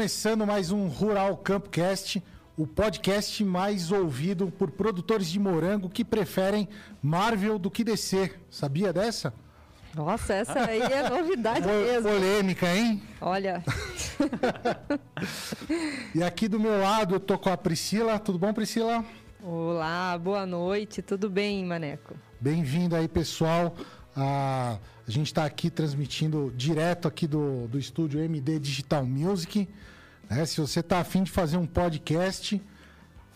Começando mais um Rural Campcast, o podcast mais ouvido por produtores de morango que preferem Marvel do que DC. Sabia dessa? Nossa, essa aí é novidade mesmo. Polêmica, hein? Olha, E aqui do meu lado eu tô com a Priscila. Tudo bom, Priscila? olá, boa noite, tudo bem, Maneco? Bem-vindo aí, pessoal. Ah, a gente está aqui transmitindo direto aqui do, do estúdio MD Digital Music. Né? Se você está afim de fazer um podcast,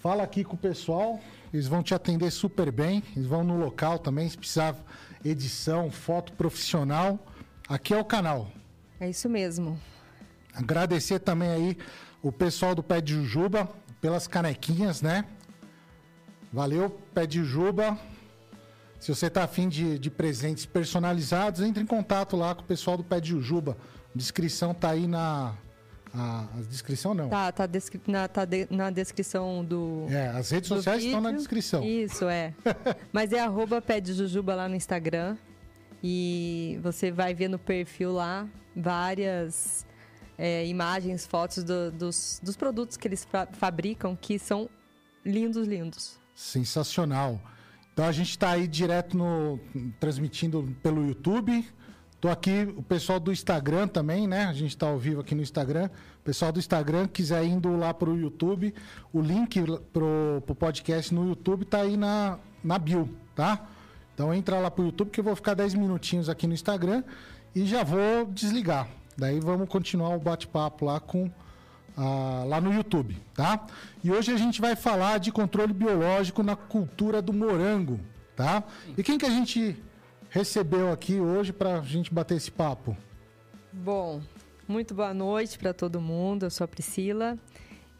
fala aqui com o pessoal. Eles vão te atender super bem. Eles vão no local também, se precisar edição, foto profissional. Aqui é o canal. É isso mesmo. Agradecer também aí o pessoal do Pé de Jujuba pelas canequinhas, né? Valeu, Pé de Jujuba. Se você tá afim de, de presentes personalizados, entre em contato lá com o pessoal do Pé de Jujuba. A descrição tá aí na. A, a descrição não. Tá, tá, descri- na, tá de- na descrição do. É, as redes sociais estão na vídeo. descrição. Isso, é. Mas é arroba jujuba lá no Instagram. E você vai ver no perfil lá várias é, imagens, fotos do- dos, dos produtos que eles fa- fabricam, que são lindos, lindos. Sensacional. Então a gente está aí direto no transmitindo pelo YouTube. Tô aqui o pessoal do Instagram também, né? A gente está ao vivo aqui no Instagram. O pessoal do Instagram quiser indo lá pro YouTube, o link pro, pro podcast no YouTube tá aí na, na bio, tá? Então entra lá pro YouTube que eu vou ficar 10 minutinhos aqui no Instagram e já vou desligar. Daí vamos continuar o bate-papo lá com ah, lá no YouTube, tá? E hoje a gente vai falar de controle biológico na cultura do morango, tá? E quem que a gente recebeu aqui hoje para a gente bater esse papo? Bom, muito boa noite para todo mundo. Eu sou a Priscila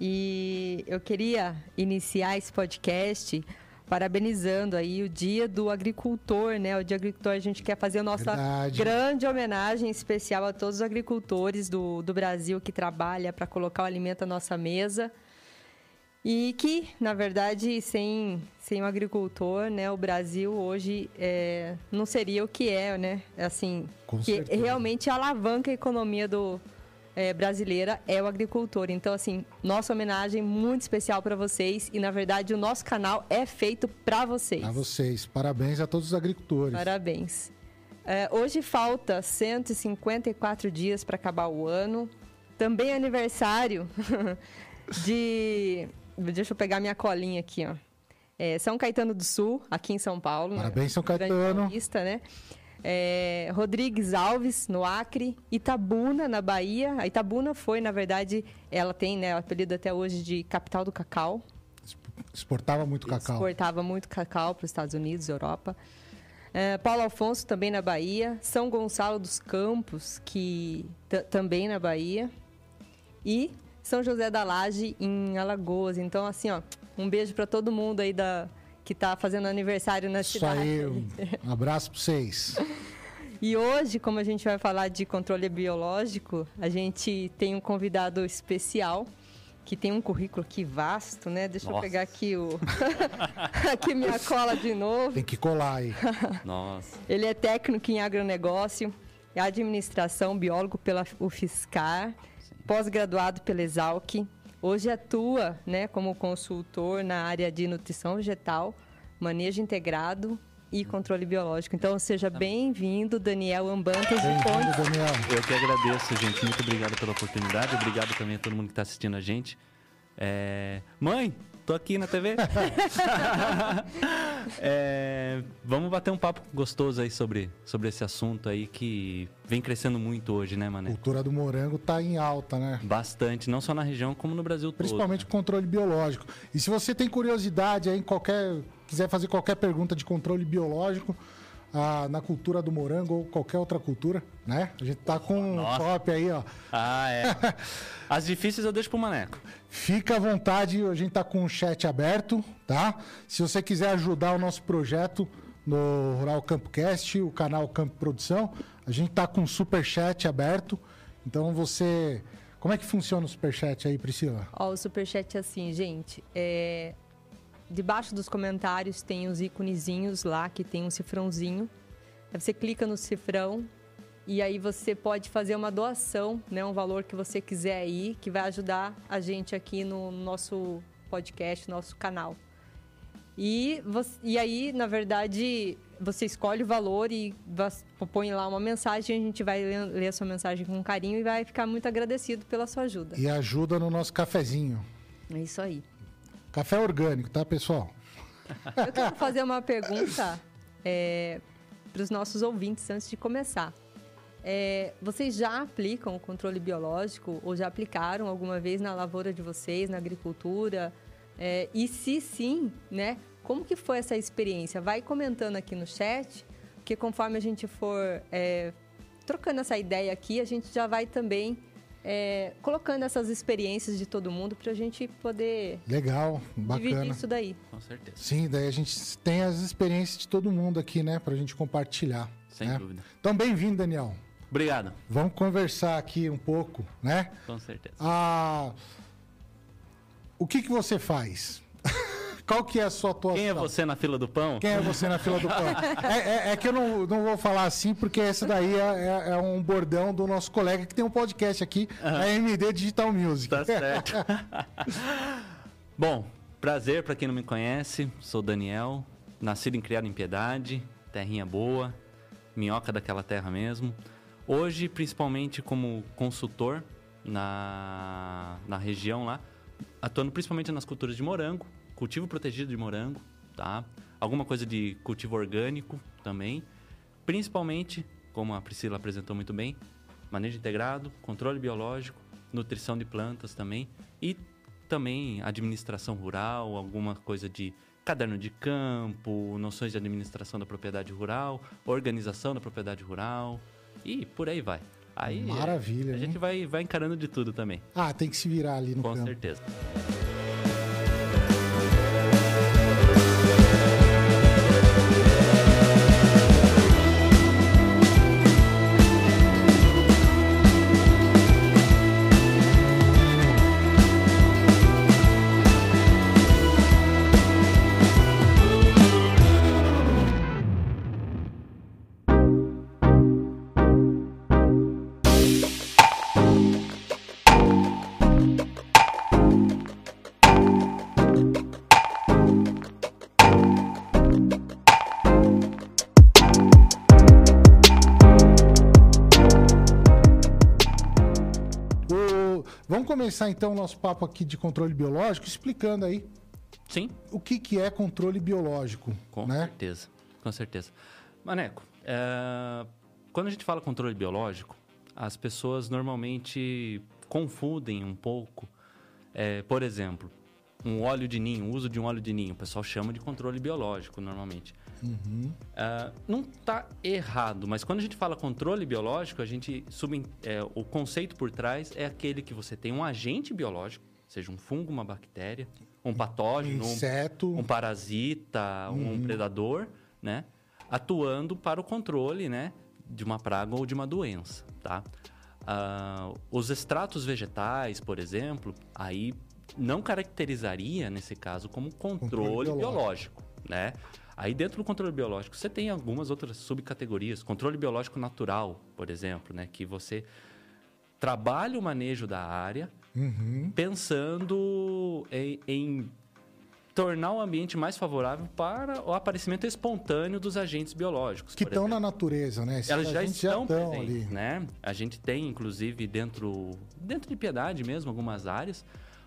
e eu queria iniciar esse podcast parabenizando aí o Dia do Agricultor, né? O Dia do Agricultor a gente quer fazer a nossa Verdade. grande homenagem especial a todos os agricultores do, do Brasil que trabalham para colocar o alimento à nossa mesa. E que, na verdade, sem, sem o agricultor, né, o Brasil hoje é, não seria o que é, né? Assim, Com que certeza. realmente alavanca a economia do é, brasileira é o agricultor. Então, assim, nossa homenagem muito especial para vocês e, na verdade, o nosso canal é feito para vocês. A vocês, parabéns a todos os agricultores. Parabéns. É, hoje falta 154 dias para acabar o ano. Também é aniversário de. Deixa eu pegar minha colinha aqui, ó. É, São Caetano do Sul, aqui em São Paulo. né? Parabéns, São Caetano. Paulista, né? É, Rodrigues Alves, no Acre. Itabuna, na Bahia. A Itabuna foi, na verdade, ela tem né, o apelido até hoje de capital do cacau. Exportava muito cacau. Exportava muito cacau para os Estados Unidos, Europa. É, Paulo Afonso também na Bahia. São Gonçalo dos Campos, que também na Bahia. E São José da Laje, em Alagoas. Então, assim, ó, um beijo para todo mundo aí da, que tá fazendo aniversário na Isso cidade. aí, um abraço para vocês. E hoje, como a gente vai falar de controle biológico, a gente tem um convidado especial que tem um currículo aqui vasto, né? Deixa eu Nossa. pegar aqui o aqui minha cola de novo. Tem que colar aí. Nossa. Ele é técnico em agronegócio, é administração, biólogo pela UFSCar, pós-graduado pela Exalc. Hoje atua né, como consultor na área de nutrição vegetal, manejo integrado e controle biológico. Então, seja bem-vindo, Daniel Ambantas Bem-vindo. Daniel. Eu que agradeço, gente. Muito obrigado pela oportunidade. Obrigado também a todo mundo que está assistindo a gente. É, Mãe, tô aqui na TV. É, Vamos bater um papo gostoso aí sobre, sobre esse assunto aí que vem crescendo muito hoje, né, A Mané? cultura do morango tá em alta, né? Bastante, não só na região, como no Brasil todo. Principalmente né? o controle biológico. E se você tem curiosidade aí, em qualquer, quiser fazer qualquer pergunta de controle biológico ah, na cultura do morango ou qualquer outra cultura, né? A gente tá com um Nossa. top aí, ó. Ah, é. As difíceis eu deixo pro Maneco. Fica à vontade, a gente tá com o chat aberto, tá? Se você quiser ajudar o nosso projeto no Rural Campcast, o canal Campo Produção, a gente tá com o super chat aberto. Então você, como é que funciona o super chat aí, Priscila? Ó, o superchat é assim, gente. É... Debaixo dos comentários tem os íconezinhos lá, que tem um cifrãozinho. Aí você clica no cifrão E aí você pode fazer uma doação, né? Um valor que você quiser aí, que vai ajudar a gente aqui no nosso podcast, nosso canal. E, você, e aí, na verdade, você escolhe o valor e põe lá uma mensagem, a gente vai ler, a sua mensagem com carinho e vai ficar muito agradecido pela sua ajuda. E ajuda no nosso cafezinho. É isso aí. Café orgânico, tá, pessoal? Eu quero fazer uma pergunta é, para os nossos ouvintes antes de começar. É, vocês já aplicam o controle biológico ou já aplicaram alguma vez na lavoura de vocês, na agricultura? É, e se sim, né? Como que foi essa experiência? Vai comentando aqui no chat, porque conforme a gente for é, trocando essa ideia aqui, a gente já vai também é, colocando essas experiências de todo mundo para a gente poder legal bacana dividir isso daí com certeza sim daí a gente tem as experiências de todo mundo aqui né para a gente compartilhar sem né? dúvida então bem-vindo Daniel obrigado vamos conversar aqui um pouco né com certeza ah, o que que você faz qual que é a sua atuação? Quem é você na fila do pão? Quem é você na fila do pão? é, é, é, que eu não, não vou falar assim, porque esse daí é, é, é, um bordão do nosso colega que tem um podcast aqui, uhum. a MD Digital Music. Tá certo. Bom, prazer para quem não me conhece, sou Daniel, nascido e criado em Piedade, terrinha boa, minhoca daquela terra mesmo. Hoje, principalmente como consultor na, na região lá, atuando principalmente nas culturas de morango, cultivo protegido de morango, tá? Alguma coisa de cultivo orgânico também. Principalmente, como a Priscila apresentou muito bem, manejo integrado, controle biológico, nutrição de plantas também e também administração rural, alguma coisa de caderno de campo, noções de administração da propriedade rural, organização da propriedade rural e por aí vai. Aí Maravilha. A gente vai, vai encarando de tudo também. Ah, tem que se virar ali no Com campo. certeza. Começar então o nosso papo aqui de controle biológico, explicando aí Sim. o que, que é controle biológico. Com né? certeza, com certeza. Maneco, é... quando a gente fala controle biológico, as pessoas normalmente confundem um pouco. É, por exemplo, um óleo de ninho, o uso de um óleo de ninho, o pessoal chama de controle biológico normalmente. Uhum. Uh, não está errado, mas quando a gente fala controle biológico, a gente sub, é, o conceito por trás é aquele que você tem um agente biológico, seja um fungo, uma bactéria, um patógeno, um inseto, um, um parasita, uhum. um predador, né, atuando para o controle, né, de uma praga ou de uma doença, tá? Uh, os extratos vegetais, por exemplo, aí não caracterizaria nesse caso como controle, controle biológico, biológico né? Aí dentro do controle biológico você tem algumas outras subcategorias, controle biológico natural, por exemplo, né, que você trabalha o manejo da área uhum. pensando em, em, tornar o ambiente mais favorável para o aparecimento espontâneo dos agentes biológicos. Que estão na natureza, né? Esses Elas já estão, já estão ali. Né? A gente tem, inclusive, dentro, dentro de Piedade mesmo, algumas áreas,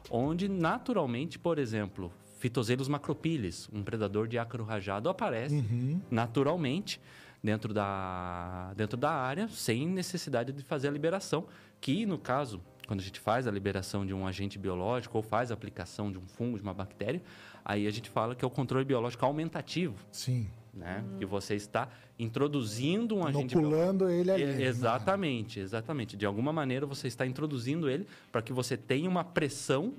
onde naturalmente, por exemplo, Fitoselos macropílis, um predador de ácaro rajado, aparece uhum. naturalmente dentro da, dentro da área, sem necessidade de fazer a liberação, que no caso, quando a gente faz a liberação de um agente biológico ou faz a aplicação de um fungo, de uma bactéria, aí a gente fala que é o controle biológico aumentativo. Sim. Né? Hum. Que você está introduzindo um agente Inoculando ele ali. Né? Exatamente, exatamente. De alguma maneira você está introduzindo ele para que você tenha uma pressão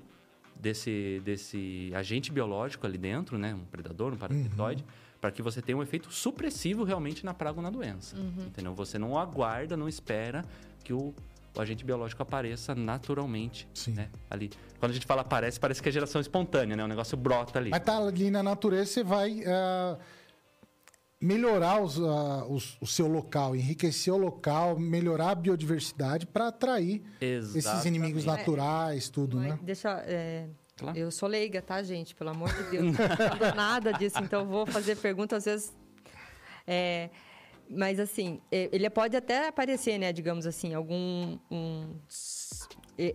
desse, desse agente biológico ali dentro, né? Um predador, um parasitoide, uhum. para que você tenha um efeito supressivo realmente na praga ou na doença. Uhum. Entendeu? Você não aguarda, não espera que o, o agente biológico apareça naturalmente, Sim. né? Ali. Quando a gente fala aparece, parece que é geração espontânea, né? O negócio brota ali. Mas tá ali na natureza, você vai... Uh melhorar os, uh, os, o seu local, enriquecer o local, melhorar a biodiversidade para atrair Exatamente. esses inimigos naturais, tudo, né? Deixa. É... Claro. Eu sou leiga, tá, gente? Pelo amor de Deus. Não nada disso, então vou fazer perguntas, às vezes. É, mas assim, é, ele pode até aparecer, né, digamos assim, algum. Um,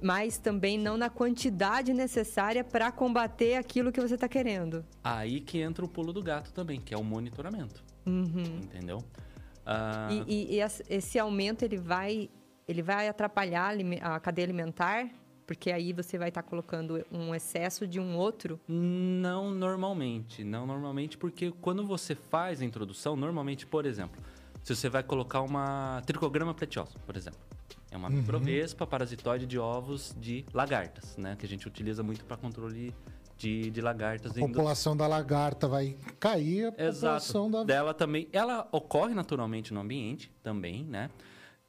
mas também não na quantidade necessária para combater aquilo que você está querendo. Aí que entra o pulo do gato também, que é o monitoramento. Uhum. Entendeu? Uh... E, e, e, esse aumento ele vai, ele vai atrapalhar a cadeia alimentar? Porque aí você vai estar tá colocando um excesso de um outro? Não normalmente. Não normalmente, porque quando você faz a introdução, normalmente, por exemplo, se você vai colocar uma tricograma pretiosa, por exemplo. É uma uhum. microvespa parasitoide de ovos de lagartas, né? Que a gente utiliza muito para controle de, de lagartas. A população da lagarta vai cair, a Exato. população da... dela também. Ela ocorre naturalmente no ambiente também, né?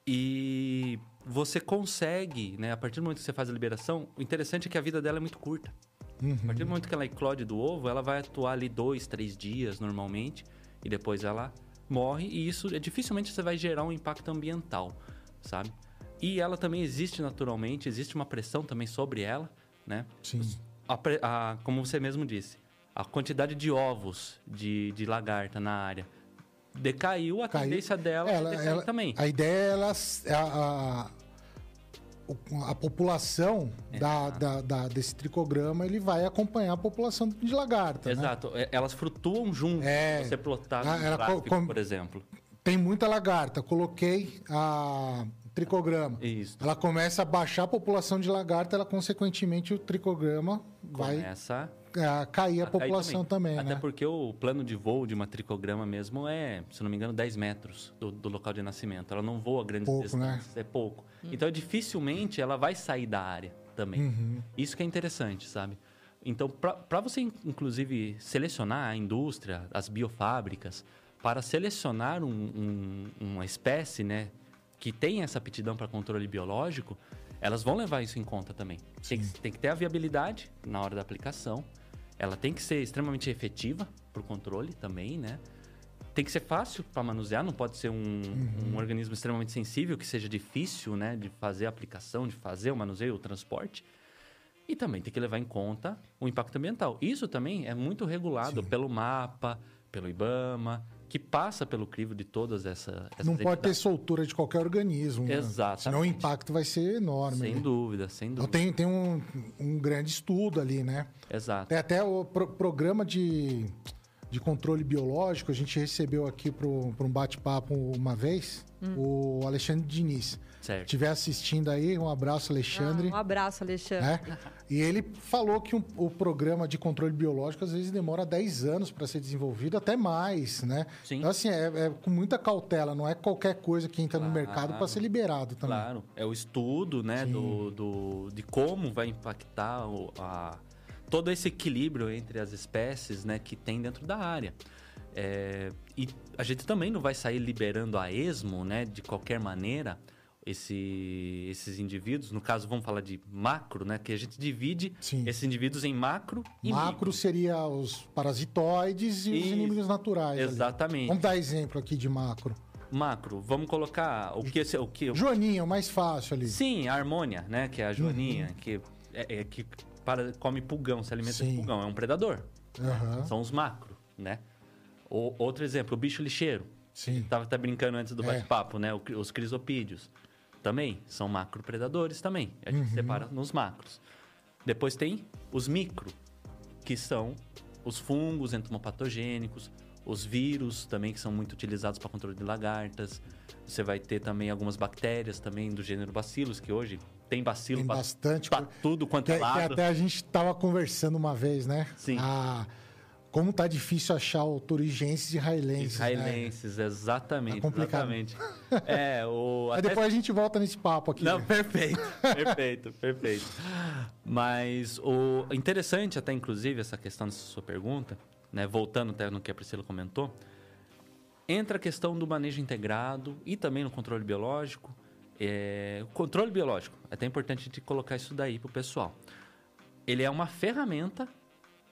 E você consegue, né? A partir do momento que você faz a liberação, o interessante é que a vida dela é muito curta. Uhum. A partir do momento que ela eclode do ovo, ela vai atuar ali dois, três dias normalmente, e depois ela morre, e isso é dificilmente você vai gerar um impacto ambiental, sabe? E ela também existe naturalmente, existe uma pressão também sobre ela, né? Sim a, a, como você mesmo disse, a quantidade de ovos de, de lagarta na área decaiu, a Caiu. tendência dela ela, ela, também. A ideia é ela, a, a, a população é. da, da, da, desse tricograma ele vai acompanhar a população de lagarta. Né? Exato, né? elas flutuam junto. É, você plotar no gráfico, com, por exemplo. Tem muita lagarta. Coloquei a tricograma. Isso. Ela começa a baixar a população de lagarta, ela consequentemente o tricograma vai começa a cair a, a população cair também. também Até né? porque o plano de voo de uma tricograma mesmo é, se não me engano, 10 metros do, do local de nascimento. Ela não voa grandes pouco, né? distâncias, né? é pouco. Hum. Então, dificilmente ela vai sair da área também. Uhum. Isso que é interessante, sabe? Então, para você, inclusive, selecionar a indústria, as biofábricas, para selecionar um, um, uma espécie, né? Que têm essa aptidão para controle biológico, elas vão levar isso em conta também. Tem que, tem que, ter a viabilidade na hora da aplicação, ela tem que ser extremamente efetiva para o controle também, né? Tem que ser fácil para manusear, não pode ser um, uhum. um, organismo extremamente sensível, que seja difícil né, de fazer a aplicação, de fazer o manuseio, o transporte. E também tem que levar em conta o impacto ambiental. Isso também é muito regulado Sim. pelo mapa, pelo IBAMA, que passa pelo crivo de todas essa, essas Não pode ter soltura de qualquer organismo. Exato. Né? Senão o impacto vai ser enorme. Sem né? dúvida, sem dúvida. Então tem, tem um, um grande estudo ali, né? Exato. Tem até o pro, programa de, de controle biológico, a gente recebeu aqui para um bate-papo uma vez, hum. o Alexandre Diniz. Certo. estiver assistindo aí, um abraço, Alexandre. Ah, um abraço, Alexandre. É? E ele falou que um, o programa de controle biológico às vezes demora 10 anos para ser desenvolvido, até mais, né? Sim. Então, assim, é, é, com muita cautela, não é qualquer coisa que entra claro, no mercado para ser liberado também. Claro, é o estudo, né, do, do, de como vai impactar o, a, todo esse equilíbrio entre as espécies, né, que tem dentro da área. É, e a gente também não vai sair liberando a esmo, né, de qualquer maneira, esse, esses indivíduos, no caso vamos falar de macro, né? Que a gente divide Sim. esses indivíduos em macro e Macro micro. seria os parasitoides e, e, os inimigos naturais. Exatamente. Ali. Vamos dar exemplo aqui de macro. Macro, vamos colocar o que o que Joaninha, o mais fácil ali. Sim, a harmônia, né? Que é a joaninha, uhum. que é, é, que para, come pulgão, se alimenta Sim. de pulgão, é um predador. Uhum. São os macro, né? O, outro exemplo, o bicho lixeiro. Sim. Tava até brincando antes do é. bate-papo, né? Os crisopídeos também são macropredadores também. A gente uhum. separa nos macros. Depois tem os micro, que são os fungos entomopatogênicos, os vírus também que são muito utilizados para controle de lagartas. Você vai ter também algumas bactérias também do gênero bacilos, que hoje tem bacilo tem bastante para tudo quanto é lado. Que até a gente estava conversando uma vez, né? Sim. A como tá difícil achar o turigenses e israelenses. Israelenses, né? exatamente. É complicado. Exatamente. é, o, até... depois a gente volta nesse papo aqui. Não, né? perfeito, perfeito, perfeito. Mas o interessante, até inclusive, essa questão dessa sua pergunta, né? Voltando até no que a Priscila comentou, entra a questão do manejo integrado e também no controle biológico. É, o controle biológico, é até importante a gente colocar isso daí para o pessoal. Ele é uma ferramenta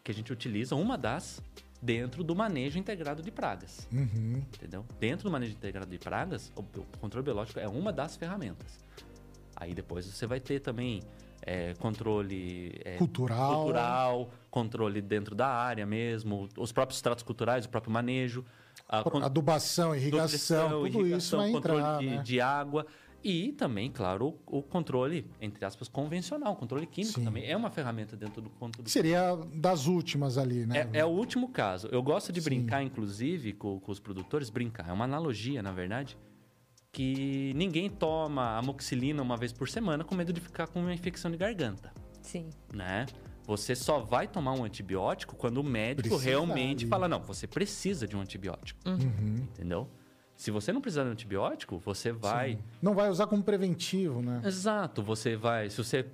que a gente utiliza, uma das, dentro do manejo integrado de pragas. Uhum. Entendeu? Dentro do manejo integrado de pragas, o, o controle biológico é uma das ferramentas. Aí depois você vai ter também é, controle é, Cultural. cultural, controle dentro da área mesmo, os próprios tratos culturais, o próprio manejo, a Adubação, irrigação, tudo isso irrigação, vai controle entrar, de, né? de água e também, claro, o, o controle, entre aspas, convencional, o controle químico Sim. também é uma ferramenta dentro do controle Seria das últimas ali, né? é, é o último caso. Eu gosto de Sim. brincar, inclusive, com, com os produtores. Brincar é uma analogia, na verdade, que ninguém toma amoxicilina uma vez por semana com medo de ficar com uma infecção de garganta, Sim. né? Você só vai tomar um antibiótico quando o médico Precisa realmente ali. fala, não, você precisa de um antibiótico, Uhum. entendeu? Se você não precisar de antibiótico, você vai... Sim. Não vai usar como preventivo, né? Exato, você vai... Se você...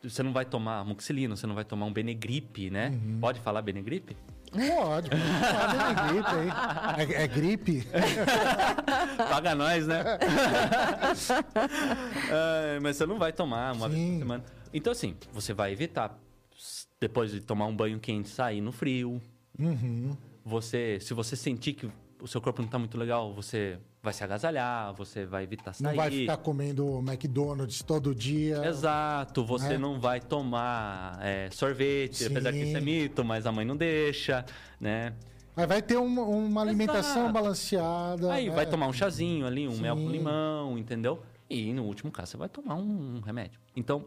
Você não vai tomar amoxicilina, você não vai tomar um Benegripe, né? Uhum. Pode falar Benegripe? Pode, pode falar de gripe aí. É, é gripe? Paga nós, né? Mas você não vai tomar uma vez Sim. por semana. Então, assim, você vai evitar, depois de tomar um banho quente, sair no frio. Uhum. Você, se você sentir que o seu corpo não tá muito legal, você vai se agasalhar, você vai evitar sair. Não vai ficar comendo McDonald's todo dia. Exato, você né? não vai tomar é, sorvete, Sim. apesar que isso é mito, mas a mãe não deixa, né? Mas vai ter uma, uma alimentação Exato. balanceada. Aí né? vai tomar um chazinho ali, um mel com Sim. limão, entendeu? E no último caso você vai tomar um, um remédio. Então,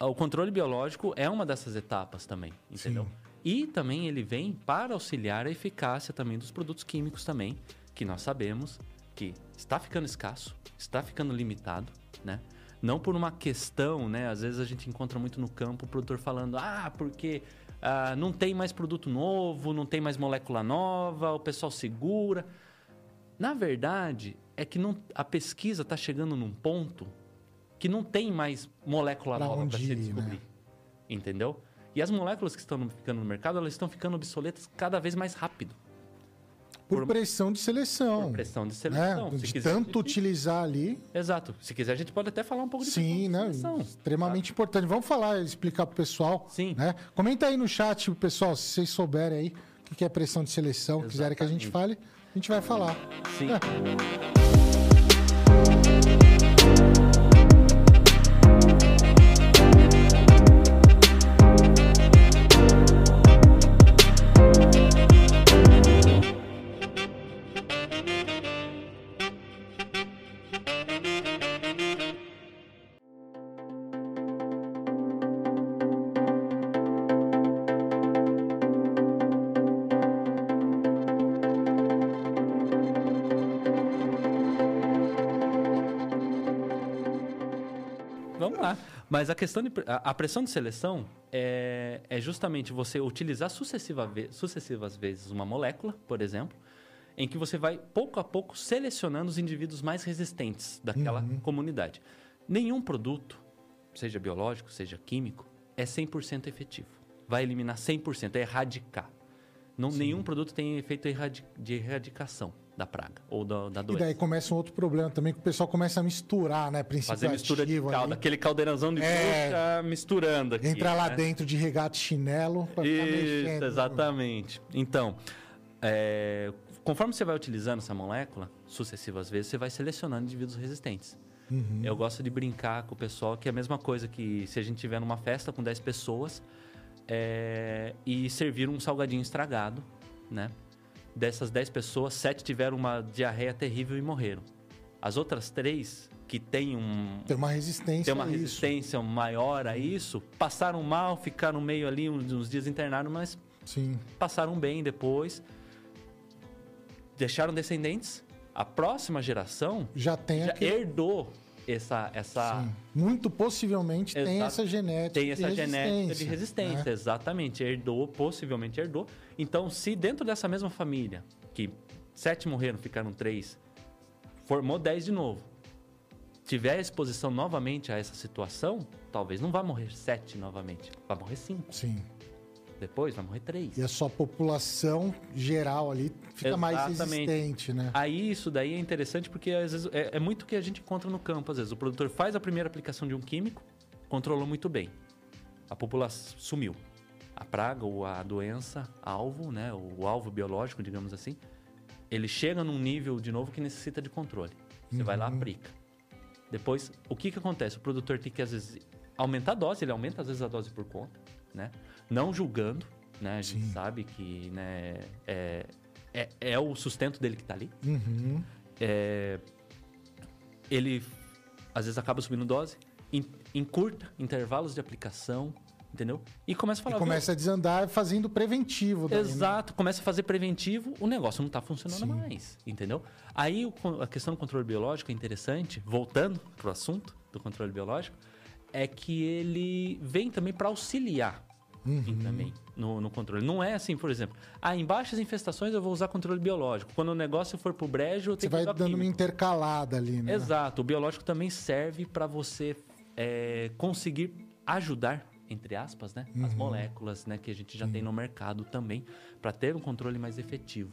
o controle biológico é uma dessas etapas também, entendeu? Sim. E também ele vem para auxiliar a eficácia também dos produtos químicos também, que nós sabemos que está ficando escasso, está ficando limitado, né? Não por uma questão, né? Às vezes a gente encontra muito no campo o produtor falando, ah, porque ah, não tem mais produto novo, não tem mais molécula nova, o pessoal segura. Na verdade, é que não, a pesquisa está chegando num ponto que não tem mais molécula Pra nova para se né? descobrir. Entendeu? E as moléculas que estão ficando no mercado, elas estão ficando obsoletas cada vez mais rápido. Por por- pressão de seleção. Por pressão de né? seleção. Se De quiser, tanto gente- utilizar ali. Exato. Se quiser, a gente pode até falar um pouco de Sim, né? seleção. Extremamente importante. Vamos falar, explicar pro pessoal. Sim. Né? Comenta aí no chat, pessoal, se vocês souberem aí o que é pressão de seleção, quiserem que a gente fale, a gente vai falar. Sim. É. Mas a questão de. A, a pressão de seleção é, é justamente você utilizar sucessiva ve- sucessivas vezes uma molécula, por exemplo, em que você vai pouco a pouco selecionando os indivíduos mais resistentes daquela comunidade. Nenhum produto, seja biológico, seja químico, é 100% efetivo. Vai eliminar 100%, é erradicar. Não, nenhum produto tem efeito de erradicação da praga ou da, da E doença. daí começa um outro problema também, que o pessoal começa a misturar, né? Princípio Fazer mistura de calda, aquele caldeirãozão de É. misturando aqui. Entra lá né? dentro de regata e chinelo ficar Isso, mexendo. exatamente. Então, é, conforme você vai utilizando essa molécula, sucessivas vezes, você vai selecionando indivíduos resistentes. Uhum. Eu gosto de brincar com o pessoal que é a mesma coisa que se a gente tiver numa festa com 10 pessoas é, e servir um salgadinho estragado, né? Dessas 10 pessoas, 7 tiveram uma diarreia terrível e morreram. As outras três que têm um, Tem uma resistência tem uma resistência maior a isso, passaram mal, ficaram meio ali uns, uns dias internados, mas Sim. passaram bem depois, deixaram descendentes. A próxima geração Já tem já aquele... herdou essa, essa Sim. Muito possivelmente tem essa genética tem essa de genética de né? resistência, exatamente, herdou, possivelmente herdou. Então, se dentro dessa mesma família, que sete morreram, ficaram três, formou dez de novo, tiver exposição novamente a essa situação, talvez não vá morrer sete novamente, vai morrer cinco. Sim. Depois vai morrer três. E a sua população geral ali fica mais Exatamente. resistente, né? Aí isso daí é interessante porque às vezes é, é muito o que a gente encontra no campo. Às vezes o produtor faz a primeira aplicação de um químico, controlou muito bem. A população sumiu. a praga ou a doença alvo, né, o alvo biológico, digamos assim, ele chega num nível de novo que necessita de controle. Você vai lá, aplica. Depois, o que que acontece? O produtor tem que às vezes aumentar a dose, ele aumenta às vezes a dose por conta, né? Não julgando, né? A gente Sim. sabe que, né, é, é, é o sustento dele que tá ali. Uhum. É, ele às vezes acaba subindo dose, en- encurta intervalos de aplicação, entendeu? E começa a E falar. começa a desandar fazendo preventivo. daí, né? Exato, começa a fazer preventivo, o negócio não está funcionando Sim. mais, entendeu? Aí o a questão do controle biológico é interessante, voltando pro assunto do controle biológico, é que ele vem também para auxiliar Uhum. também no, no controle. Não é assim, por exemplo, ah, em baixas infestações eu vou usar controle biológico. Quando o negócio for pro brejo, eu Você tenho vai que usar dando uma químico. intercalada ali, né? Exato. O biológico também serve para você é, conseguir ajudar, entre aspas, né, as Uhum. moléculas né, que a gente já tem no mercado também, para ter um controle mais efetivo.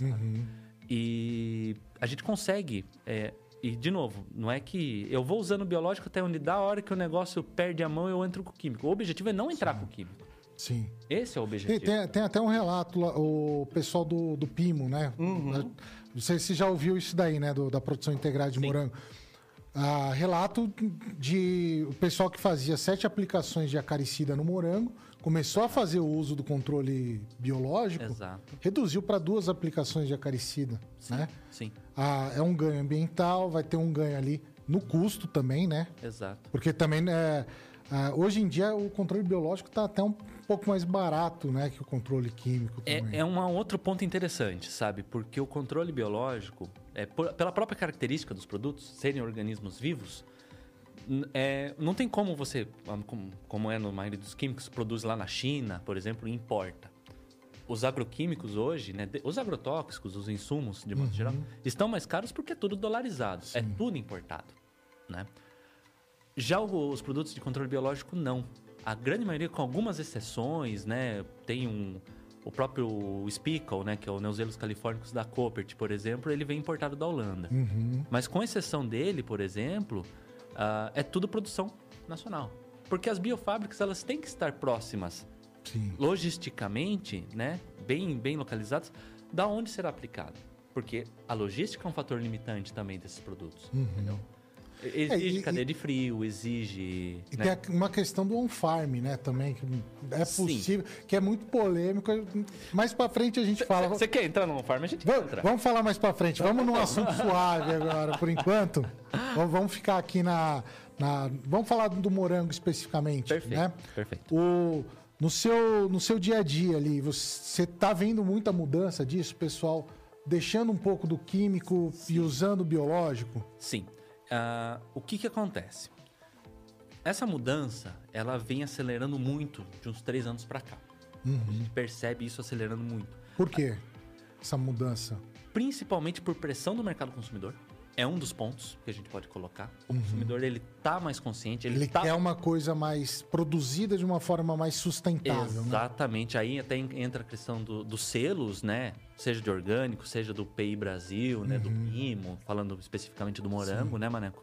Uhum. E a gente consegue. é, e, de novo, não é que eu vou usando o biológico até onde dá, a hora que o negócio perde a mão, eu entro com o químico. O objetivo é não entrar com o químico. Sim. Esse é o objetivo. tem- tem até um relato, o pessoal do, do Pimo, né? Uhum. Não sei se você já ouviu isso daí, né? do- da produção integrada de Sim. morango. Ah, relato de o pessoal que fazia sete aplicações de acaricida no morango, começou a fazer o uso do controle biológico, Exato. reduziu para duas aplicações de acaricida, né? Sim, Ah, é um ganho ambiental, vai ter um ganho ali no custo também, né? exato. Porque também, né, ah, hoje em dia, o controle biológico está até um pouco mais barato, né, que o controle químico também. É, é um outro ponto interessante, sabe? Porque o controle biológico, é, por- pela própria característica dos produtos, serem organismos vivos, é, não tem como você, ah, como, como é no maioria dos químicos, produz lá na China, por exemplo, e importa. Os agroquímicos hoje, né, os agrotóxicos, os insumos, de modo geral, estão mais caros porque é tudo dolarizado, é tudo importado, né? Já os produtos de controle biológico, não. A grande maioria, com algumas exceções, né? Tem um... O próprio Spickle, né? Que é o Neuzelos californicus da Coopert, por exemplo, ele vem importado da Holanda. Uhum. Mas com exceção dele, por exemplo, ah, é tudo produção nacional. Porque as biofábricas, elas têm que estar próximas, Sim. logisticamente, né? Bem, bem localizadas, da onde será aplicado. Porque a logística é um fator limitante também desses produtos, entendeu? Exige e- cadeia de frio, exige... E né? tem uma questão do on-farm, né, também, que é Sim. possível, que é muito polêmico. Mais pra frente a gente fala. Você quer entrar no farm? A gente Va- entra. Vamos falar mais pra frente. Vamos num assunto suave agora, por enquanto. Vamos- Vamos ficar aqui na, na- Vamos falar do morango especificamente, Perfeito, né? perfeito. O, no, seu, no seu dia a dia ali, você tá vendo muita mudança disso, pessoal? Deixando um pouco do químico e usando o biológico? Sim. Ah, o que que acontece? Essa mudança, ela vem acelerando muito de uns três anos pra cá. A gente percebe isso acelerando muito. Por quê? Essa mudança? Principalmente por pressão do mercado consumidor. É um dos pontos que a gente pode colocar. O consumidor, ele tá mais consciente. Ele, Ele tá... quer uma coisa mais produzida de uma forma mais sustentável, né? Exatamente. Aí até en- entra a questão do- dos selos, né? Seja de orgânico, seja do PI Brasil, né? Do Mimo, falando especificamente do morango, né, Maneco?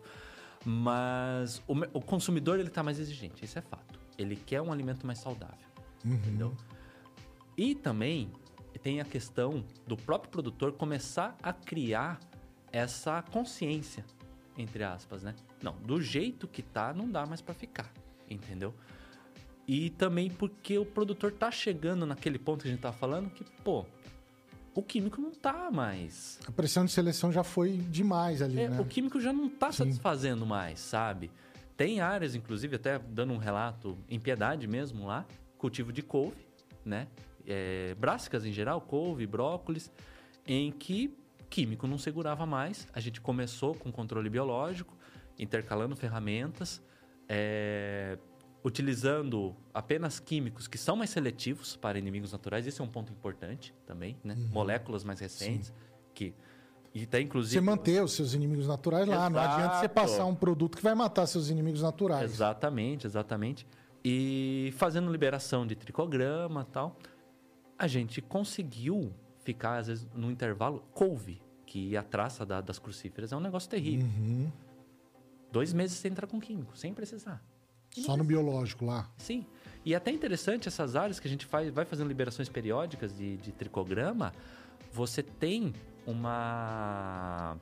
Mas o, o consumidor, ele tá mais exigente, isso é fato. Ele quer um alimento mais saudável, entendeu? E também tem a questão do próprio produtor começar a criar essa consciência, entre aspas, né? Não, do jeito que tá, não dá mais para ficar, entendeu? E também porque o produtor tá chegando naquele ponto que a gente tá falando que, pô, o químico não tá mais. A pressão de seleção já foi demais ali, É, né? O químico já não tá Sim. satisfazendo mais, sabe? Tem áreas, inclusive, até dando um relato em Piedade mesmo lá, cultivo de couve, né? É, brássicas em geral, couve, brócolis, em que químico não segurava mais. A gente começou com controle biológico, intercalando ferramentas, é, utilizando apenas químicos que são mais seletivos para inimigos naturais. Esse é um ponto importante também, né? Moléculas mais recentes, que e até inclusive Você manter os seus inimigos naturais lá. Não adianta você Exato. passar um produto que vai matar seus inimigos naturais. Exatamente, exatamente. E fazendo liberação de tricograma e tal, a gente conseguiu ficar, às vezes, no intervalo couve, que a traça da- das crucíferas é um negócio terrível. Uhum. Dois meses sem entrar com químico, sem precisar. Só no biológico lá. Sim. E é até interessante essas áreas que a gente faz, vai fazendo liberações periódicas de, de tricograma, você tem uma.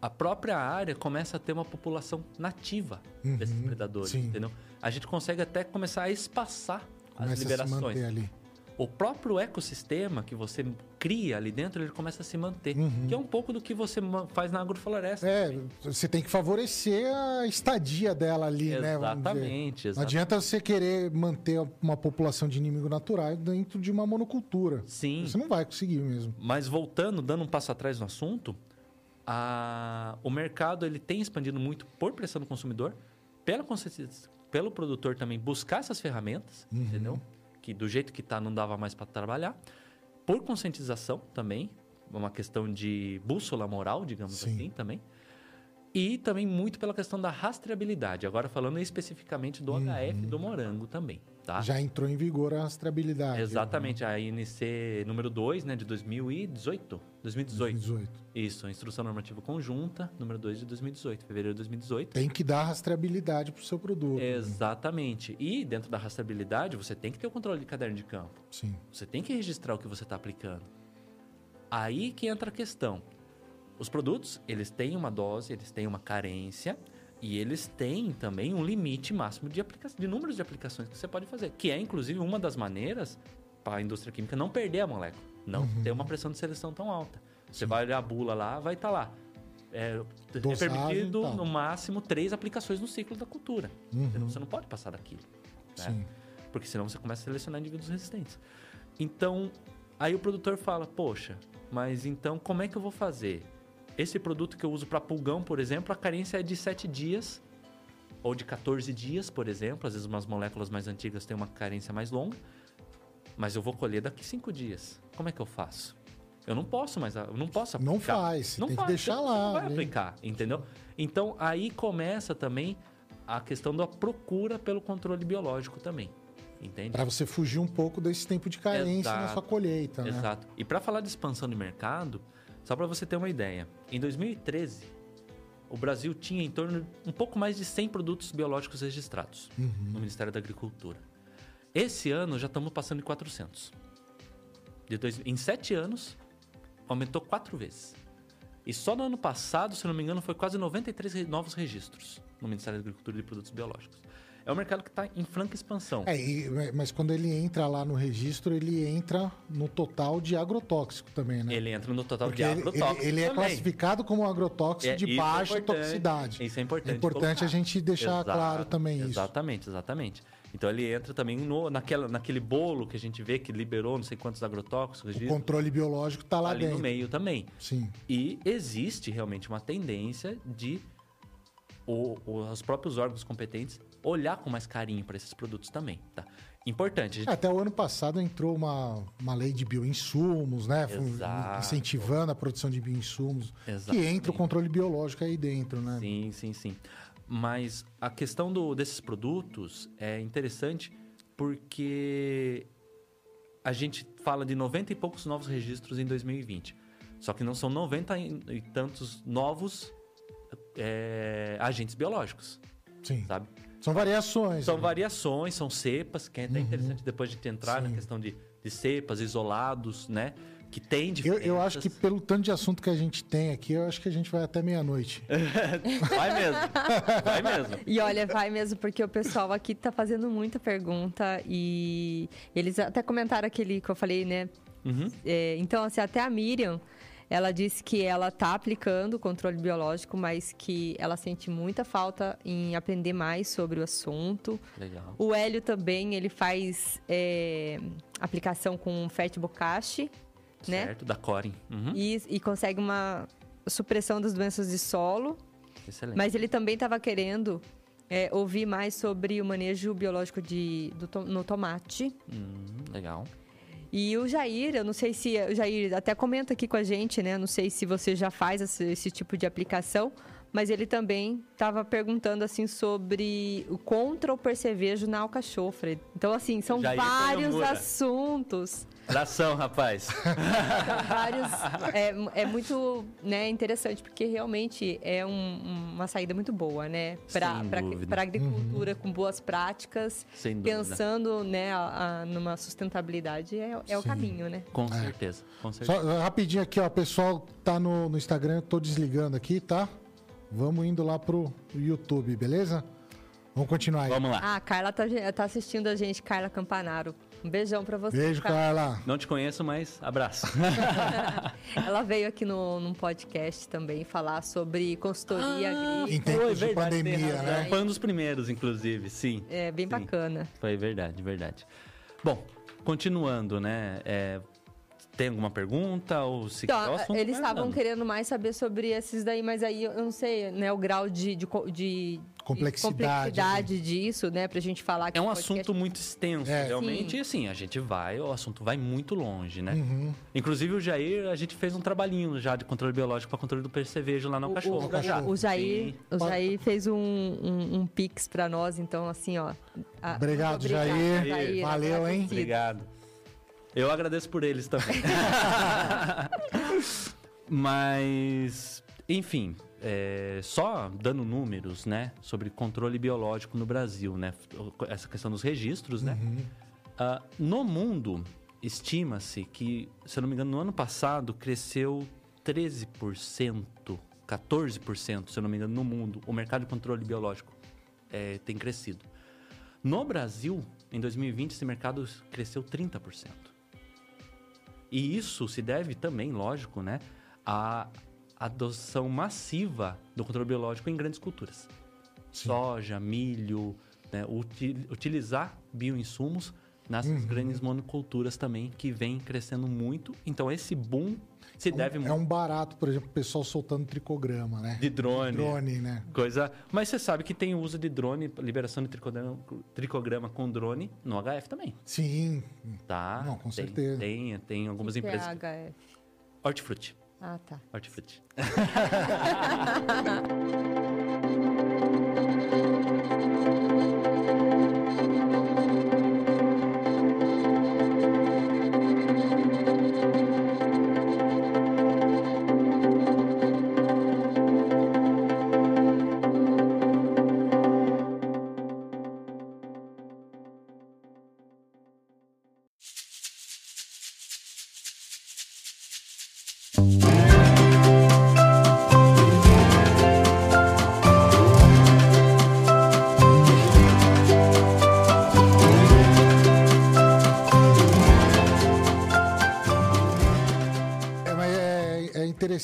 A própria área começa a ter uma população nativa Uhum, desses predadores, sim. entendeu? A gente consegue até começar a espaçar as Começa a se liberações. manter ali. O próprio ecossistema que você cria ali dentro, ele começa a se manter. Uhum. Que é um pouco do que você faz na agrofloresta. É, você tem que favorecer a estadia dela ali, né? vamos dizer. Exatamente, Não exatamente. adianta você querer manter uma população de inimigo natural dentro de uma monocultura. Sim. Você não vai conseguir mesmo. Mas voltando, dando um passo atrás no assunto, a- o mercado ele tem expandido muito por pressão do consumidor, pela consci- pelo produtor também buscar essas ferramentas, Uhum. entendeu? Que do jeito que tá não dava mais para trabalhar. Por conscientização também, uma questão de bússola moral, digamos Sim. assim, também. E também muito pela questão da rastreabilidade. Agora falando especificamente do HF do morango também, tá? Já entrou em vigor a rastreabilidade. Exatamente, a INC número 2, né, de 2018. 2018. 2018. Isso, a Instrução Normativa Conjunta, número 2 de 2018, fevereiro de 2018. Tem que dar rastreabilidade pro seu produto. Exatamente. E dentro da rastreabilidade, você tem que ter o controle de caderno de campo. Sim. Você tem que registrar o que você está aplicando. Aí que entra a questão. Os produtos, eles têm uma dose, eles têm uma carência e eles têm também um limite máximo de, de números de aplicações que você pode fazer, que é inclusive uma das maneiras para a indústria química não perder a molécula, não ter uma pressão de seleção tão alta. Você vai olhar a bula lá, vai estar lá. É, é Dosagem permitido e tal. no máximo três aplicações no ciclo da cultura. Uhum. Entendeu? Você não pode passar daquilo. né? Sim. Porque senão você começa a selecionar indivíduos resistentes. Então, aí o produtor fala: Poxa, mas então como é que eu vou fazer? Esse produto que eu uso para pulgão, por exemplo, a carência é de 7 dias ou de 14 dias, por exemplo. Às vezes, umas moléculas mais antigas têm uma carência mais longa, mas eu vou colher daqui 5 dias. Como é que eu faço? Eu não posso mais, eu não posso aplicar. Não faz, Não tem que faz, deixar você lá, Não vai né? aplicar, entendeu? Então, aí começa também a questão da procura pelo controle biológico também. Entende? Para você fugir um pouco desse tempo de carência na Exato. sua colheita, né? Exato. E para falar de expansão de mercado, só para você ter uma ideia, em 2013, o Brasil tinha em torno de um pouco mais de 100 produtos biológicos registrados Uhum. no Ministério da Agricultura. Esse ano já estamos passando de 400. De dois, em sete anos, aumentou quatro vezes. E só no ano passado, se não me engano, foi quase 93 re- novos registros no Ministério da Agricultura de Produtos Biológicos. É um mercado que está em franca expansão. É, e- mas quando ele entra lá no registro, ele entra no total de agrotóxico também, né? Ele entra no total Porque de ele, agrotóxicos ele- ele é classificado como agrotóxico É, de é baixa importante. toxicidade. Isso é importante. É importante colocar. a gente deixar Exato, claro também isso. Exatamente, exatamente. Então ele entra também no, naquela, naquele bolo que a gente vê que liberou não sei quantos agrotóxicos O controle biológico tá lá ali dentro. no meio também. Sim. E existe realmente uma tendência de o- o- os próprios órgãos competentes olhar com mais carinho para esses produtos também. Tá? Importante. a gente- Até o ano passado entrou uma, uma lei de bioinsumos, né? Exato. Incentivando a produção de bioinsumos. Que Exatamente. entra o controle biológico aí dentro, né? Sim, sim, sim. Mas a questão do- desses produtos é interessante porque a gente fala de 90 e poucos novos registros em 2020. Só que não são 90 e e tantos novos é, agentes biológicos, Sim. sabe? São variações. São né? variações, são cepas, que é até interessante depois de entrar na Sim. questão de, de cepas, isolados, né? Que tem Eu, diferenças. eu acho que pelo tanto de assunto que a gente tem aqui, eu acho que a gente vai até meia-noite. Vai mesmo, vai mesmo. E olha, vai mesmo, porque o pessoal aqui tá fazendo muita pergunta e eles até comentaram aquele que eu falei, né? Uhum. É, então, assim, até a Miriam, ela disse que ela tá aplicando o controle biológico, mas que ela sente muita falta em aprender mais sobre o assunto. Legal. O Hélio também, ele faz é, aplicação com Fert Bocashi, né? Certo, da Corin. Uhum. E, e consegue uma supressão das doenças de solo. Excelente. Mas ele também estava querendo é, ouvir mais sobre o manejo biológico de, do no tomate. Hum, legal. E o Jair, eu não sei se. O Jair até comenta aqui com a gente, né? Não sei se você já faz esse, esse tipo de aplicação, mas ele também estava perguntando assim sobre o contra o percevejo na alcachofre. Então, assim, são Jair vários assuntos. Abração, rapaz. Vários. É, é muito né, interessante, porque realmente é um- uma saída muito boa, né? Sem dúvida. Para a agricultura com boas práticas, Sem dúvida. pensando né, a- a- numa sustentabilidade, é, é o caminho, né? Com certeza, com certeza. Só, rapidinho aqui, ó, pessoal tá no, no Instagram, eu tô desligando aqui, tá? Vamos indo lá pro YouTube, beleza? Vamos continuar aí. Vamos lá. Ah, a Carla tá, tá assistindo a gente, Carla Campanaro. Um beijão para você. Beijo, Carla. Não te conheço, mas abraço. Ela veio aqui no, num podcast também falar sobre consultoria Ah, Em agrícola. tempos de pandemia, tem razão. né? Foi um dos primeiros, inclusive, sim. É bem Sim. bacana. Foi verdade, verdade. Bom, continuando, né? é, tem alguma pergunta ou se Então, eles estavam querendo mais saber sobre esses daí, mas aí eu não sei, né, o grau de, de, de- de Complexidade, complexidade disso, né, pra gente falar que É um o podcast- assunto muito extenso, É. realmente. Sim. E assim, a gente vai, o assunto vai muito longe, né? Uhum. Inclusive o Jair, a gente fez um trabalhinho já de controle biológico para controle do percevejo lá no cachorro. o- já. O Jair, Sim. o Jair fez um, um, um pix pra nós, então assim, ó. a- Obrigado, muito Jair. Valeu, hein? Obrigado. Eu agradeço por eles também. Mas, enfim, é, só dando números, né, sobre controle biológico no Brasil, né, essa questão dos registros, né. Ah, no mundo, estima-se que, se eu não me engano, no ano passado cresceu 13%, 14%, se eu não me engano, no mundo, o mercado de controle biológico é, tem crescido. No Brasil, em 2020, esse mercado cresceu 30%. E isso se deve também, lógico, né, à adoção massiva do controle biológico em grandes culturas. Sim. Soja, milho, né, uti- utilizar bioinsumos nessas grandes monoculturas também, que vem crescendo muito. Então, esse boom se deve É muito um barato, por exemplo, o pessoal soltando tricograma, né? de drone. Drone, né? Coisa. Mas você sabe que tem o uso de drone, liberação de tricograma, tricograma com drone no HF também, Sim. tá? Não, com Tem- certeza. Tem, tem algumas Que que é empresas. HF? Hortifruti. Ah, tá. Hortifruti.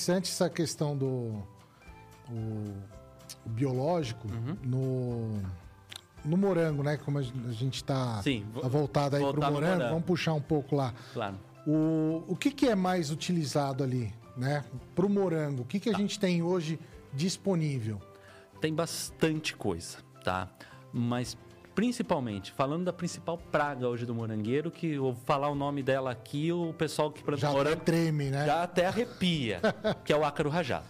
interessante essa questão do o- o biológico Uhum. no, no morango, né? Como a gen- a gente está vo- voltado aí pro no morango, morango. vamos puxar um pouco lá. Claro. O, o que, que é mais utilizado ali, né? Pro morango, o que, que a gente tem hoje disponível? Tem bastante coisa, tá? Mas principalmente, falando da principal praga hoje do morangueiro, que eu vou falar o nome dela aqui, o pessoal que planta Já até morango treme, né? já até arrepia, que é o ácaro rajado.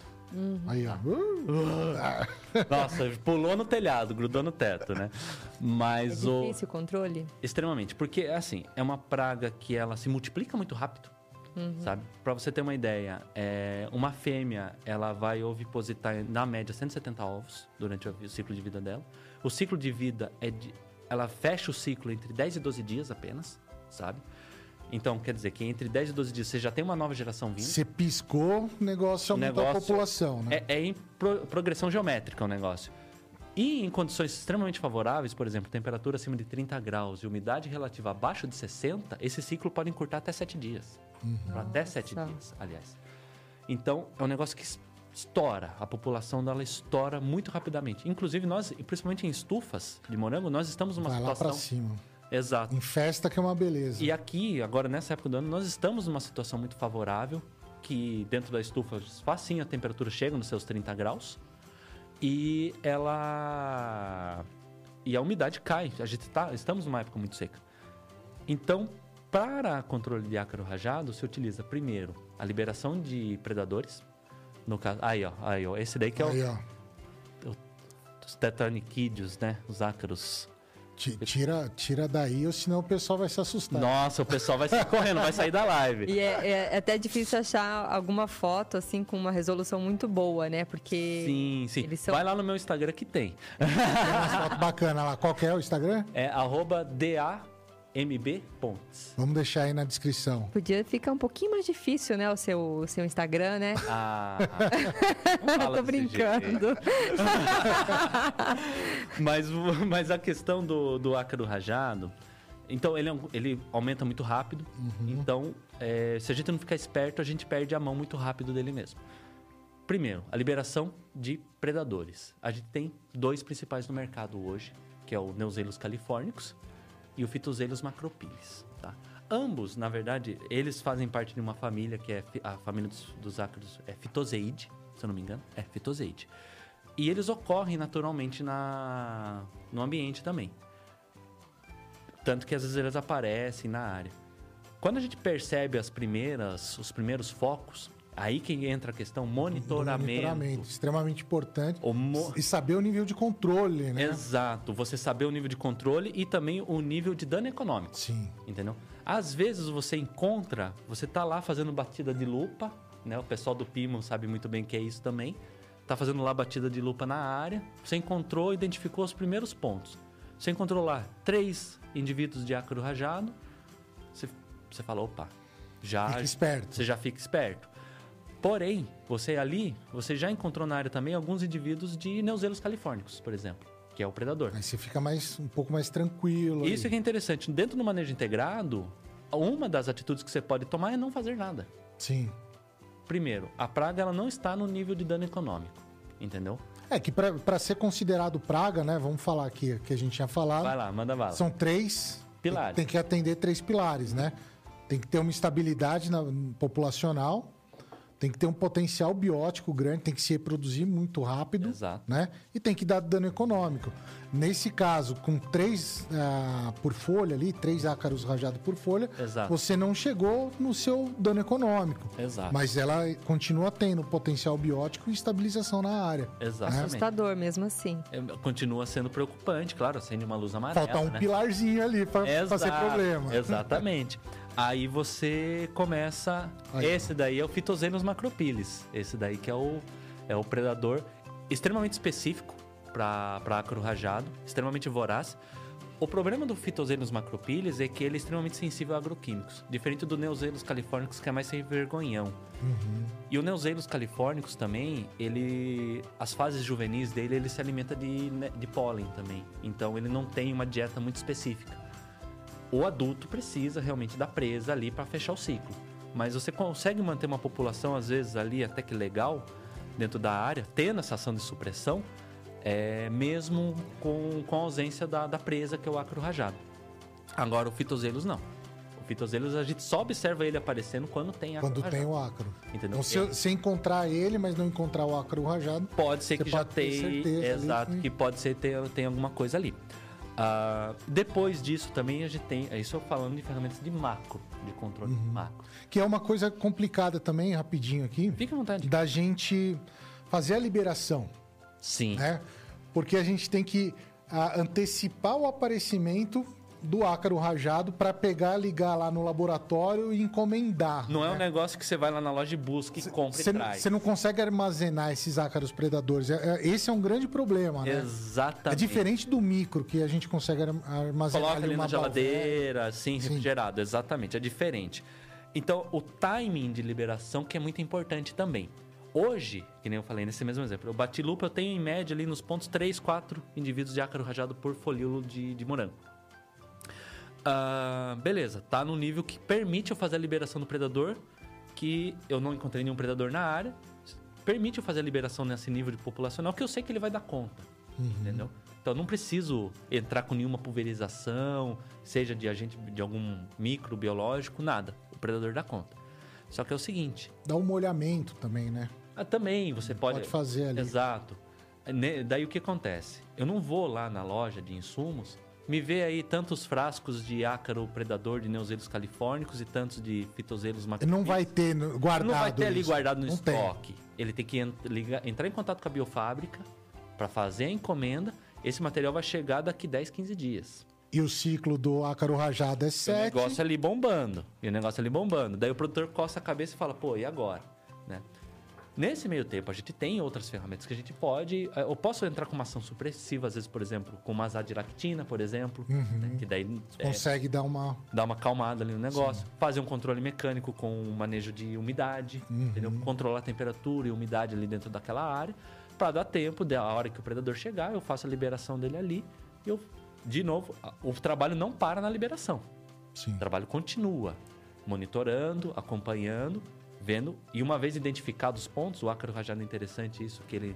Aí, ó. Uh, Nossa, pulou no telhado, grudou no teto, né? É Mas o difícil o controle? extremamente, porque assim, é uma praga que ela se multiplica muito rápido. Sabe? Para você ter uma ideia, é, uma fêmea ela vai ovipositar na média 170 ovos durante o ciclo de vida dela. O ciclo de vida é de, ela fecha o ciclo entre 10 e 12 dias apenas, sabe? Então, quer dizer que entre 10 e 12 dias você já tem uma nova geração vindo. Você piscou, o negócio O aumentou a negócio população, né? É, é em pro- progressão geométrica o negócio. E em condições extremamente favoráveis, por exemplo, temperatura acima de 30 graus e umidade relativa abaixo de 60, esse ciclo pode encurtar até 7 dias. Pra Até 7 Nossa. dias, aliás. Então, é um negócio que estoura. A população dela estoura muito rapidamente. Inclusive, nós, principalmente em estufas de morango, nós estamos numa Vai lá situação... pra cima. Exato. Em festa que é uma beleza. E aqui, agora nessa época do ano, nós estamos numa situação muito favorável, que dentro da estufa, facinho, a temperatura chega nos seus 30 graus. E ela. E a umidade cai. A gente tá, estamos numa época muito seca. Então, para controle de ácaro rajado, se utiliza primeiro a liberação de predadores. No caso, aí ó, aí ó, esse daí que é o, Aí, ó. os tetraniquídeos, né? Os ácaros Ti- Tira, tira daí, ou senão o pessoal vai se assustar. Nossa, o pessoal vai sair correndo, vai sair da live. E é, é até difícil achar alguma foto assim com uma resolução muito boa, né? Porque Sim, sim. Eles são- Vai lá no meu Instagram que tem. Tem umas fotos bacanas lá. Qual que é o Instagram? É arroba DAMB Pontes. Vamos deixar aí na descrição. podia ficar um pouquinho mais difícil, né? O seu, o seu Instagram, né? Ah, Tô brincando. Mas, mas a questão do, do ácaro rajado, então ele, é um- ele aumenta muito rápido. Então, é, se a gente não ficar esperto, a gente perde a mão muito rápido dele mesmo. Primeiro, a liberação de predadores. A gente tem dois principais no mercado hoje, que é o Neuselos californicus e o Phytozelos macropilis. Tá? Ambos, na verdade, eles fazem parte de uma família que é a família dos, dos ácaros é Phytozeide, se eu não me engano, é Phytozeide. E eles ocorrem naturalmente na, no ambiente também. Tanto que às vezes eles aparecem na área. Quando a gente percebe as primeiras, os primeiros focos, aí que entra a questão monitoramento. Monitoramento, extremamente importante. Mo- E saber o nível de controle, né? Exato, você saber o nível de controle e também o nível de dano econômico. Sim. Entendeu? Às vezes você encontra, você tá lá fazendo batida de lupa, né? O pessoal do Pimo sabe muito bem que é isso também. Tá fazendo lá batida de lupa na área, você encontrou, identificou os primeiros pontos. Você encontrou lá três indivíduos de ácaro rajado, você, você fala, opa, já Fica esperto. você já fica esperto. Porém, você ali, você já encontrou na área também alguns indivíduos de Neuselos californicus, por exemplo, que é o predador. Aí você fica mais, um pouco mais tranquilo. Isso ali. que é interessante. Dentro do manejo integrado, uma das atitudes que você pode tomar é não fazer nada. Sim. Primeiro, a praga ela não está no nível de dano econômico, entendeu? É que para ser considerado praga, né? Vamos falar aqui que a gente tinha falado. Vai lá, manda bala. São três Pilares. Tem que atender três pilares, né? Tem que ter uma estabilidade na- populacional, tem que ter um potencial biótico grande, tem que se reproduzir muito rápido, Exato. né? E tem que dar dano econômico. Nesse caso, com três ah, por folha ali, três ácaros rajados por folha, Exato. você não chegou no seu dano econômico. Exato. Mas ela continua tendo potencial biótico e estabilização na área. Exatamente. Assustador mesmo assim. É, Continua sendo preocupante, claro, acende uma luz amarela. Falta um né? pilarzinho ali para ser Exato, problema. Exatamente. Aí você começa. Aí. Esse daí é o Phytozenos macropilis. Esse daí que é o, é o predador extremamente específico para acro rajado, extremamente voraz. O problema do Phytozenos macropilis é que ele é extremamente sensível a agroquímicos, diferente do Neuselos californicus, que é mais sem vergonhão. E o Neuselos californicus também, ele. As fases juvenis dele, ele se alimenta de, ne- de pólen também. Então ele não tem uma dieta muito específica. O adulto precisa realmente da presa ali para fechar o ciclo. Mas você consegue manter uma população, às vezes, ali até que legal, dentro da área, tendo essa ação de supressão, é, mesmo com, com a ausência da, da presa, que é o acro rajado. Agora, o fitozelos não. O fitozelos a gente só observa ele aparecendo quando tem acro Quando tem rajado. o ácaro. Entendeu? Então, se, se encontrar ele, mas não encontrar o ácaro rajado, Pode ser que já pode tenha. ali Exato, que- que pode ser ter tem alguma coisa ali. Ah, depois disso também a gente tem. Isso falando de ferramentas de macro, de controle Uhum. macro. que é uma coisa complicada também, rapidinho aqui, Fique à vontade. da gente fazer a liberação, Sim. né? Porque a gente tem que ah, antecipar o aparecimento do ácaro rajado para pegar, ligar lá no laboratório e encomendar. Não é né? um negócio que você vai lá na loja e busca e compra Você e traz. você não consegue armazenar esses ácaros predadores. É- é- Esse é um grande problema, né? É Exatamente. diferente do micro, que a gente consegue ar- armazenar Coloca ali ali uma na geladeira, assim, Sim. refrigerado. Exatamente, é diferente. Então, o timing de liberação que é muito importante também. Hoje, que nem eu falei nesse mesmo exemplo, o batilupa eu tenho em média ali nos pontos 3, 4 indivíduos de ácaro rajado por folíolo de, de morango. Ah, beleza, tá no nível que permite eu fazer a liberação do predador, que eu não encontrei nenhum predador na área, permite eu fazer a liberação nesse nível de populacional, que eu sei que ele vai dar conta, entendeu? Então eu não preciso entrar com nenhuma pulverização, seja de agente de algum microbiológico, nada. O predador dá conta. Só que é o seguinte, Dá um molhamento também, né? ah, também você pode, Pode fazer ali. Exato. Ne- Daí o que acontece? Eu não vou lá na loja de insumos, me vê aí tantos frascos de ácaro predador de neuselos californicos e tantos de fitozelos Ele macropílicos. não vai ter guardado. Não vai ter ali isso. guardado no Não tem. estoque. Ele tem que entrar em contato com a biofábrica para fazer a encomenda. Esse material vai chegar daqui 10, 15 dias. E o ciclo do ácaro rajado é O 7. negócio ali bombando. E o negócio ali bombando. Daí o produtor coça a cabeça e fala, pô, e agora? Nesse meio tempo, a gente tem outras ferramentas que a gente pode. eh, Eu posso entrar com uma ação supressiva, às vezes, por exemplo, com uma azadiractina, por exemplo, né? que daí é, Consegue dar uma. dá uma acalmada ali no negócio. Fazer um controle mecânico com um manejo de umidade, entendeu? Controlar a temperatura e umidade ali dentro daquela área, para dar tempo, da hora que o predador chegar, eu faço a liberação dele ali e eu, de novo, o trabalho não para na liberação. Sim. O trabalho continua, monitorando, acompanhando, vendo. E uma vez identificados os pontos, o ácaro rajado é interessante isso, que ele,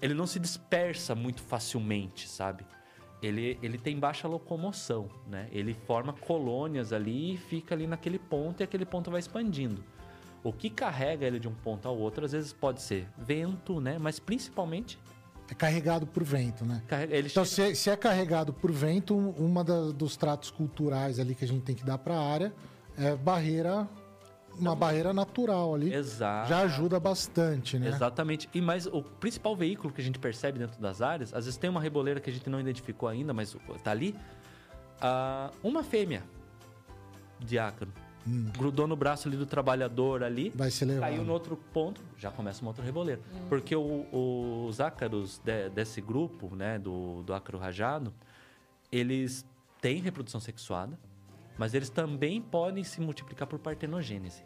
ele não se dispersa muito facilmente, sabe? Ele, ele tem baixa locomoção, né? Ele forma colônias ali e fica ali naquele ponto e aquele ponto vai expandindo. O que carrega ele de um ponto ao outro, às vezes pode ser vento, né? Mas principalmente, É carregado por vento, né? ele Então, chega- se, se é carregado por vento, uma da- dos tratos culturais ali que a gente tem que dar para a área é barreira, uma barreira natural ali. Exato. Já ajuda bastante, né? Exatamente. E mais o principal veículo que a gente percebe dentro das áreas, às vezes tem uma reboleira que a gente não identificou ainda, mas tá ali. ah, uma fêmea de ácaro. Grudou no braço ali do trabalhador ali. Vai ser levado. Caiu no outro ponto, já começa uma outra reboleira. Porque o- os ácaros de- desse grupo, né, do, do ácaro rajado, eles têm reprodução sexuada, mas eles também podem se multiplicar por partenogênese.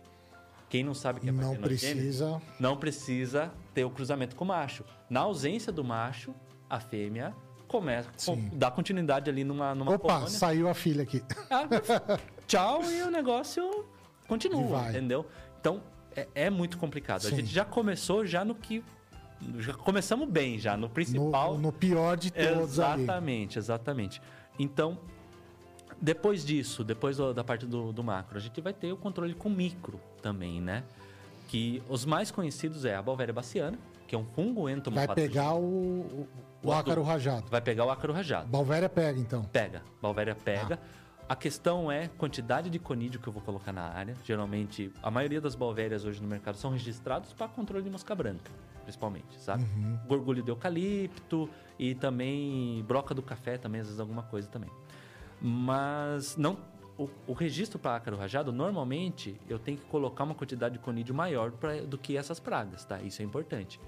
Quem não sabe o que é Não precisa. não precisa ter o cruzamento com o macho. Na ausência do macho, a fêmea começa, Sim. dá continuidade ali numa, numa Opa, colônia. saiu a filha aqui. Ah, tchau e o negócio continua, entendeu? Então, é, é muito complicado. A Sim. gente já começou já no que... Já começamos bem já, no principal. No, no pior de todos ali. Exatamente, exatamente. Então, depois disso, depois do- da parte do, do macro, a gente vai ter o controle com micro também, né? Que os mais conhecidos é a Balvéria baciana, que é um fungo Vai entomopatogênico. pegar o, o, o ácaro rajado. Vai pegar o ácaro rajado. Balvéria pega, então. Pega, Balvéria pega. A questão é quantidade de conídeo que eu vou colocar na área. Geralmente, a maioria das balvérias hoje no mercado são registrados para controle de mosca branca, principalmente, sabe? Gorgulho de eucalipto e também broca do café também, às vezes alguma coisa também. Mas não o, o registro para ácaro rajado, normalmente eu tenho que colocar uma quantidade de conídeo maior pra, do que essas pragas, tá? Isso é importante.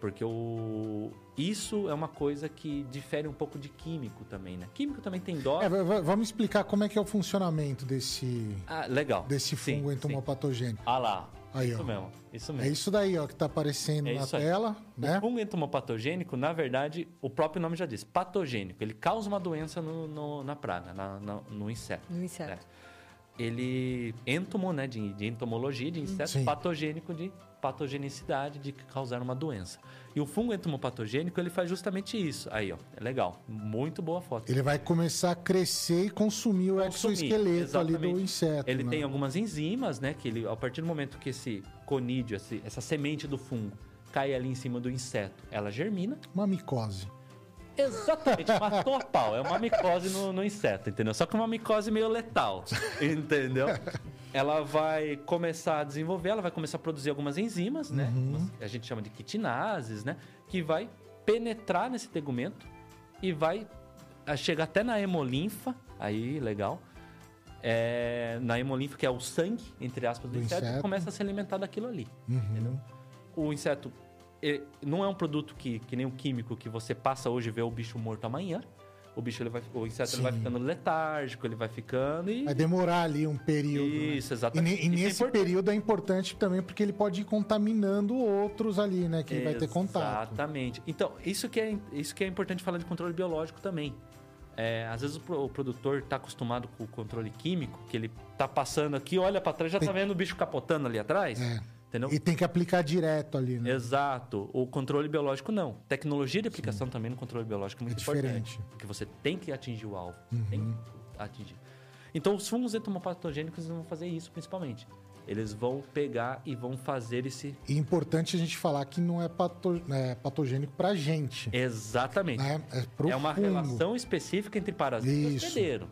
Porque o, isso é uma coisa que difere um pouco de químico também, né? Químico também tem dó. É, vamos explicar como é que é o funcionamento desse, Ah, legal. desse Sim, fungo sim. entomopatogênico. Ah lá. Aí, isso ó. mesmo. Isso É mesmo. isso daí, ó, que tá aparecendo É na isso aí. tela, né? O fungo entomopatogênico, na verdade, o próprio nome já diz, patogênico. Ele causa uma doença no, no- na praga, na- na- no inseto. No inseto. É. Ele, entomo, né, de, de entomologia, de inseto, Sim. patogênico de patogenicidade, de causar uma doença. E o fungo entomopatogênico, ele faz justamente isso. Aí, ó, é legal. Muito boa foto. Ele vai começar a crescer e consumir o consumir, exoesqueleto ali do exatamente. inseto. Ele né? tem algumas enzimas, né? Que ele, a partir do momento que esse conídeo, esse- essa semente do fungo, cai ali em cima do inseto, ela germina. Uma micose. Exatamente, matou a pau. É uma micose no, no inseto, entendeu? Só que uma micose meio letal, entendeu? Ela vai começar a desenvolver, ela vai começar a produzir algumas enzimas, né? Umas- A gente chama de quitinases, né? Que vai penetrar nesse tegumento e vai ah, chegar até na hemolinfa, aí, legal. É, na hemolinfa, que é o sangue, entre aspas, do, Do inseto, inseto. e começa a se alimentar daquilo ali. Uhum. O inseto ele não é um produto que, que nem o químico que você passa hoje e vê o bicho morto amanhã. O bicho ele vai, o inseto ele vai ficando letárgico, ele vai ficando e Vai demorar ali um período. né? isso E, exatamente. e é nesse importante. período é importante também porque ele pode ir contaminando outros ali, né? Que ele vai ter contato. Exatamente. Então, isso que é, isso que é importante falar de controle biológico também. É, às vezes o, pro- o produtor está acostumado com o controle químico, que ele tá passando aqui, olha para trás, já tá vendo o bicho capotando ali atrás. É. Entendeu? E tem que aplicar direto ali, né? Exato. O controle biológico não. Tecnologia de aplicação também no controle biológico é muito É diferente. importante. Porque você tem que atingir o alvo. Uhum. Tem que atingir. Então, os fungos entomopatogênicos vão fazer isso principalmente. Eles vão pegar e vão fazer esse. E importante a gente falar que não é, pato, é patogênico pra gente. Exatamente. Né? É, é uma relação específica entre parasita e Isso. hospedeiro.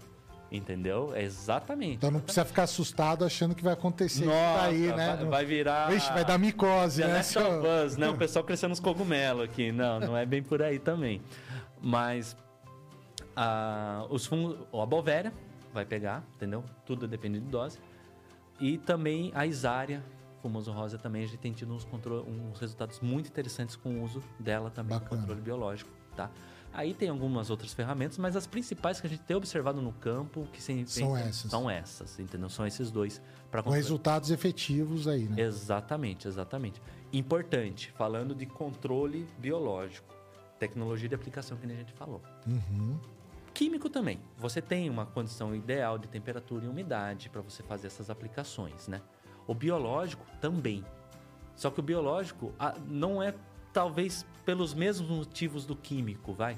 Entendeu? É exatamente. Então não precisa ficar assustado achando que vai acontecer isso Nossa, daí, né? vai, vai virar. Ixi, vai dar micose, né? Of Us, né? O pessoal crescendo nos cogumelos aqui. Não, não é bem por aí também. Mas a, os fungos, a Bovéria vai pegar, entendeu? Tudo depende de dose. E também a Isária, fumoso rosa também, a gente tem tido uns, uns resultados muito interessantes com o uso dela também no Bacana. controle biológico, tá? Aí tem algumas outras ferramentas, mas as principais que a gente tem observado no campo, que se São pensa- essas. São essas, entendeu? São esses dois. Pra Com resultados efetivos aí, né? Exatamente, exatamente. Importante, falando de controle biológico, tecnologia de aplicação que nem a gente falou. Uhum. Químico também. Você tem uma condição ideal de temperatura e umidade para você fazer essas aplicações, né? O biológico também. Só que o biológico não é talvez pelos mesmos motivos do químico, vai?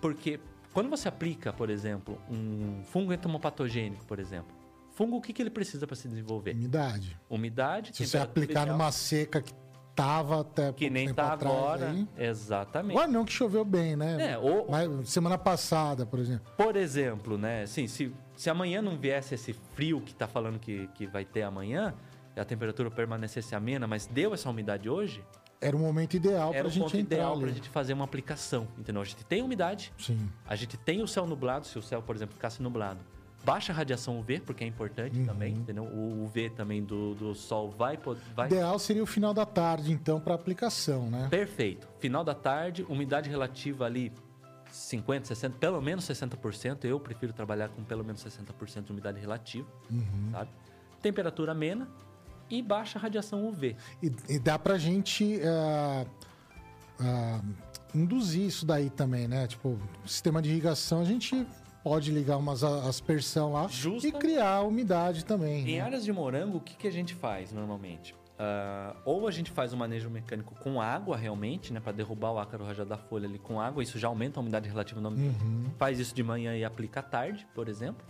Porque quando você aplica, por exemplo, um fungo entomopatogênico, por exemplo, fungo o que, que ele precisa para se desenvolver? Umidade. Umidade, Se você aplicar numa seca que tava até que nem tempo tá atrás agora, aí. exatamente. Agora não que choveu bem, né? É, ou, Mas semana passada, por exemplo. Por exemplo, né? Assim, se, se amanhã não viesse esse frio que tá falando que, que vai ter amanhã, e a temperatura permanecesse amena, mas deu essa umidade hoje, Era o momento ideal pra o gente entrar ideal para a gente fazer uma aplicação, entendeu? A gente tem umidade, Sim. a gente tem o céu nublado, se o céu, por exemplo, ficasse nublado. Baixa a radiação UV, porque é importante Uhum. também, entendeu? O UV também do, do sol vai... vai... Ideal seria o final da tarde, então, para aplicação, né? Perfeito. Final da tarde, umidade relativa ali 50, 60, pelo menos 60%. Eu prefiro trabalhar com pelo menos 60% de umidade relativa, Uhum. sabe? Temperatura amena e baixa radiação UV. E, e dá pra gente ah, ah, induzir isso daí também, né? Tipo, sistema de irrigação, a gente pode ligar umas aspersão lá Justamente. e criar umidade também. Em né? áreas de morango, o que, que a gente faz normalmente? Ah, ou a gente faz o manejo mecânico com água realmente, né, para derrubar o ácaro rajado da folha ali com água, isso já aumenta a umidade relativa no ambiente. Uhum. Faz isso de manhã e aplica à tarde, por exemplo.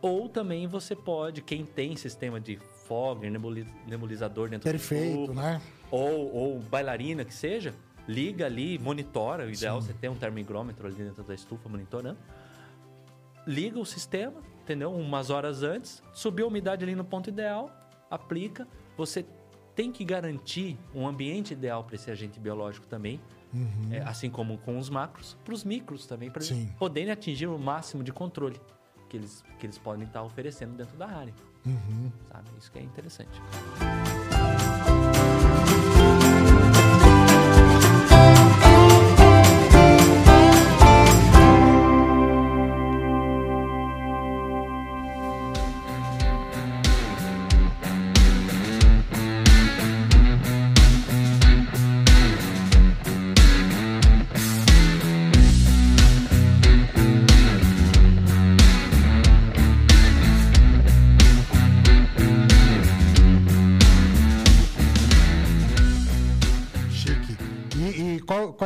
Ou também você pode, quem tem sistema de fogger, nebuli- nebulizador dentro do Perfeito, tubo, né? ou, ou bailarina que seja, liga ali, monitora. O ideal é você ter um termômetro ali dentro da estufa monitorando. Liga o sistema, entendeu? Umas horas antes, subiu a umidade ali no ponto ideal, aplica. Você tem que garantir um ambiente ideal para esse agente biológico também, Uhum. é, assim como com os macros, para os micros também, para eles poderem atingir o máximo de controle que eles, que eles podem estar oferecendo dentro da área, Uhum. sabe? Isso que é interessante.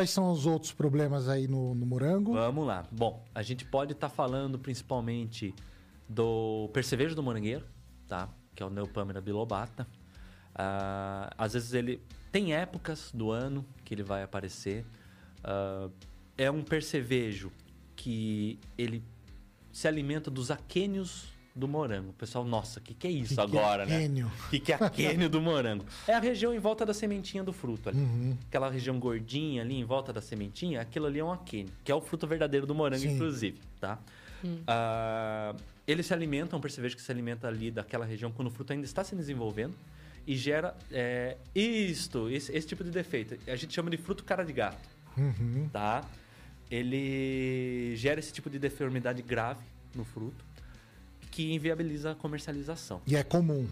Quais são os outros problemas aí no, no morango? Vamos lá. Bom, a gente pode estar falando principalmente do percevejo do morangueiro, tá? Que é o Neopamera bilobata. Ah, às vezes ele tem épocas do ano que ele vai aparecer. Ah, é um percevejo que ele se alimenta dos aquênios do morango. O pessoal, nossa, o que, que é isso Que que é agora, né? O que, que é aquênio do morango? É a região em volta da sementinha do fruto ali. Uhum. Aquela região gordinha ali em volta da sementinha, aquilo ali é um aquênio, que é o fruto verdadeiro do morango, Sim. inclusive, tá? Ah, ele se alimenta, um percevejo que se alimenta ali daquela região quando o fruto ainda está se desenvolvendo e gera é, isto, esse, esse tipo de defeito. A gente chama de fruto cara de gato, Uhum. tá? Ele gera esse tipo de deformidade grave no fruto que inviabiliza a comercialização. E é comum.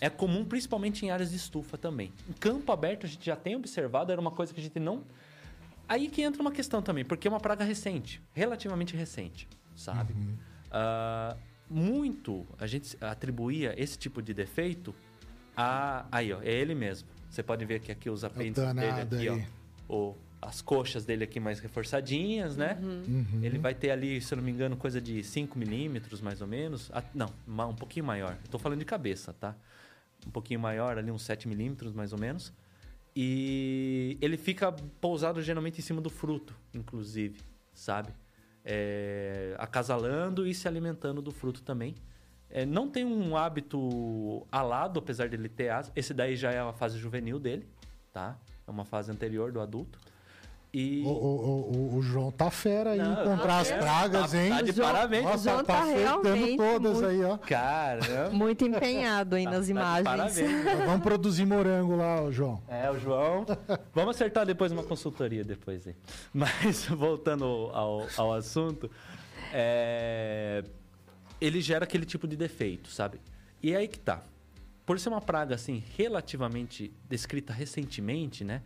É comum principalmente em áreas de estufa também. Em campo aberto a gente já tem observado, era uma coisa que a gente não. Aí que entra uma questão também, porque é uma praga recente, relativamente recente, sabe? Ah, muito a gente atribuía esse tipo de defeito a. Aí, ó, é ele mesmo. Você pode ver que aqui os apêndices dele aqui, ó. O, as coxas dele aqui mais reforçadinhas, né? Uhum. Ele vai ter ali, se eu não me engano, coisa de 5 milímetros, mais ou menos. Ah, não, um pouquinho maior. Eu tô falando de cabeça, tá? Um pouquinho maior, ali uns 7 milímetros, mais ou menos. E ele fica pousado geralmente em cima do fruto, inclusive, sabe? É, acasalando e se alimentando do fruto também. É, não tem um hábito alado, apesar dele ter asas. Esse daí já é a fase juvenil dele, tá? É uma fase anterior do adulto. E O, o- o- o João tá fera aí, Não, encontrar tá as pragas, Tá- hein? tá de O João- parabéns. Nossa, João tá tá acertando todas muito- aí, ó. caramba. Muito empenhado aí nas Tá imagens. parabéns. Vamos produzir morango lá, ó, João. É, o João. Vamos acertar depois uma consultoria depois aí. Mas voltando ao, ao assunto, é, ele gera aquele tipo de defeito, sabe? E aí que tá. Por ser uma praga assim relativamente descrita recentemente, né?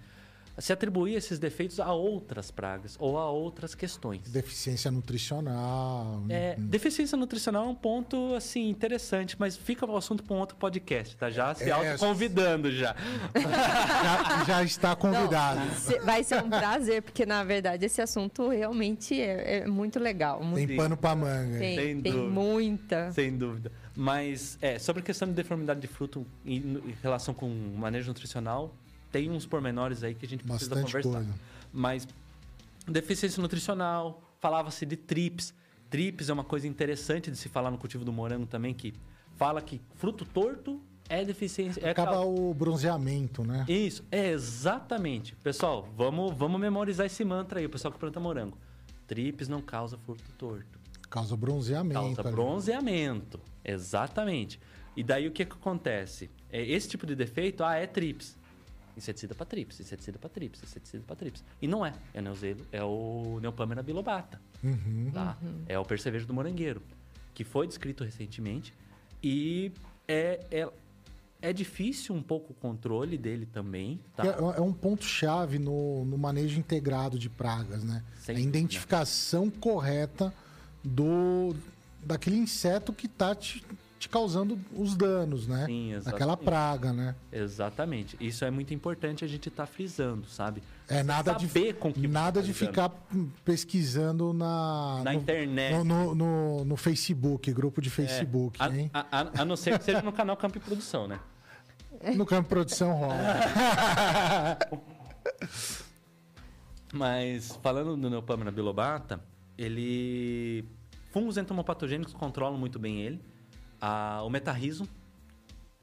Se atribuir esses defeitos a outras pragas ou a outras questões. Deficiência nutricional. É, deficiência nutricional é um ponto assim interessante, mas fica o assunto para um outro podcast, tá? Já se É, autoconvidando já. Já, já está convidado. Se- Vai ser um prazer, porque na verdade esse assunto realmente é, é muito legal. Muito, Tem pano pra manga. tem, Sem tem dúvida. muita. Sem dúvida. Mas, é, sobre a questão de deformidade de fruto em, em relação com o manejo nutricional, tem uns pormenores aí que a gente precisa Bastante conversar. coisa. Mas, deficiência nutricional, falava-se de trips. Trips é uma coisa interessante de se falar no cultivo do morango também, que fala que fruto torto é deficiência. É Acaba o bronzeamento, né? Isso, é exatamente. Pessoal, vamos, vamos memorizar esse mantra aí, o pessoal que planta morango. Trips não causa fruto torto. Causa bronzeamento. Causa ali. bronzeamento. Exatamente. E daí o que, que acontece? É, esse tipo de defeito, ah, é trips. Inseticida para trips, inseticida para trips, inseticida para trips. E não é. É o neuzelo, é o Neopamera bilobata. Uhum. Tá? É o percevejo do morangueiro, que foi descrito recentemente. E é, é, é difícil um pouco o controle dele também, tá? É, é um ponto-chave no, no manejo integrado de pragas, né? Sem a dúvida. identificação correta do daquele inseto que tá te, te causando os danos, né? Sim, exatamente. praga, né? Exatamente. Isso é muito importante a gente estar frisando, sabe? É nada de nada tá de ficar pesquisando na Na no, internet. no, no, no- no Facebook, grupo de Facebook, A, hein? a- a- a não ser que seja no canal Campo Produção, né? No campo produção rola. Mas falando do Neopamera bilobata, ele fungos entomopatogênicos controlam muito bem ele. Ah, o metarrizo,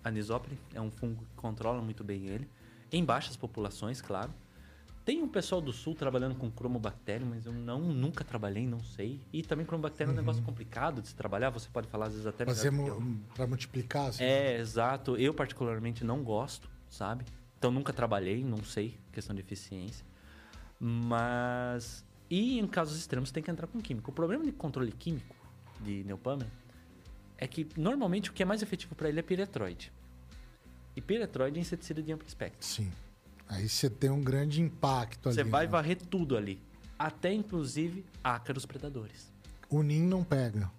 anisópile, é um fungo que controla muito bem ele. Em baixas populações, claro. Tem um pessoal do sul trabalhando com cromobactério, mas eu não nunca trabalhei, não sei. E também cromobactério é um negócio complicado de se trabalhar, você pode falar às vezes até eu. mu- pra multiplicar, assim. É, exato. Eu particularmente não gosto, sabe? Então nunca trabalhei, não sei, questão de eficiência. Mas. E em casos extremos tem que entrar com químico. O problema de controle químico de Neopamera é que normalmente o que é mais efetivo para ele é piretroide. E piretroide é inseticida de amplo espectro. Sim. Aí você tem um grande impacto ali. Você vai né? varrer tudo ali. Até inclusive ácaros predadores. O NIM não pega.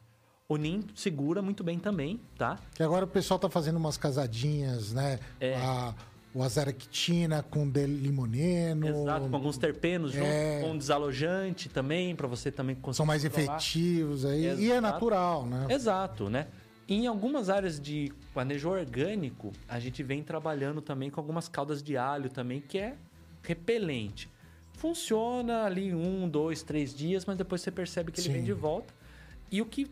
O NIM segura muito bem também, tá? Que agora o pessoal tá fazendo umas casadinhas, né? É. A, o azaractina com delimoneno. Exato, com alguns terpenos junto, É. com um desalojante também, para você também conseguir. São mais controlar. efetivos aí. E é Exato. natural, né? Exato, né? Em algumas áreas de manejo orgânico, a gente vem trabalhando também com algumas caldas de alho também, que é repelente. Funciona ali um, dois, três dias, mas depois você percebe que ele Sim. vem de volta. E o que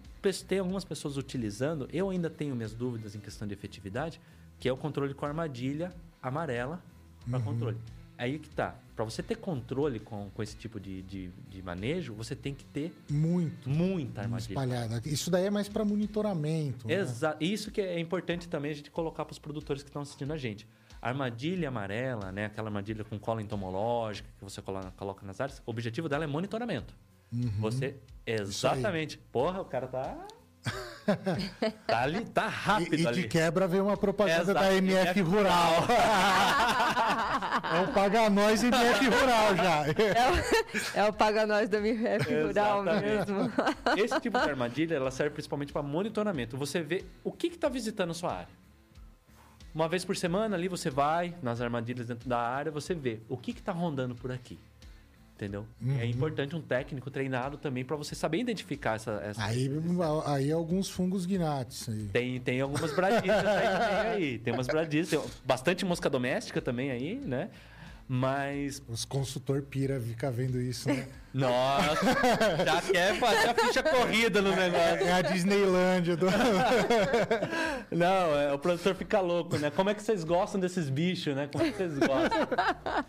tem algumas pessoas utilizando, eu ainda tenho minhas dúvidas em questão de efetividade, que é o controle com armadilha amarela para Uhum. controle. Aí que tá. Para você ter controle com, com esse tipo de, de, de manejo, você tem que ter Muito muita armadilha. espalhada. Isso daí é mais para monitoramento. né? Exato. Isso que é importante também a gente colocar para os produtores que estão assistindo a gente. A armadilha amarela, né? Aquela armadilha com cola entomológica que você coloca, coloca nas áreas, o objetivo dela é monitoramento. Você. Exatamente. Porra, o cara tá. tá ali, tá rápido E, e ali. de quebra veio uma propaganda Exato, da MF MF Rural. é um paga nós MF Rural já. É o, é o Paga Nós da MF Rural Exatamente. mesmo. Esse tipo de armadilha, ela serve principalmente para monitoramento. Você vê o que está visitando a sua área. Uma vez por semana ali você vai nas armadilhas dentro da área, você vê o que está rondando por aqui. Entendeu? Uhum. É importante um técnico treinado também para você saber identificar essa. essa Aí, aí alguns fungos guinates aí. tem, tem algumas bradistas aí também aí. Tem umas bradistas, tem bastante mosca doméstica também aí, né? Mas. Os consultor pira fica vendo isso, né? Nossa, já quer fazer a ficha corrida no negócio. É a Disneylândia do. Não, é, o produtor fica louco, né? Como é que vocês gostam desses bichos, né? Como é que vocês gostam?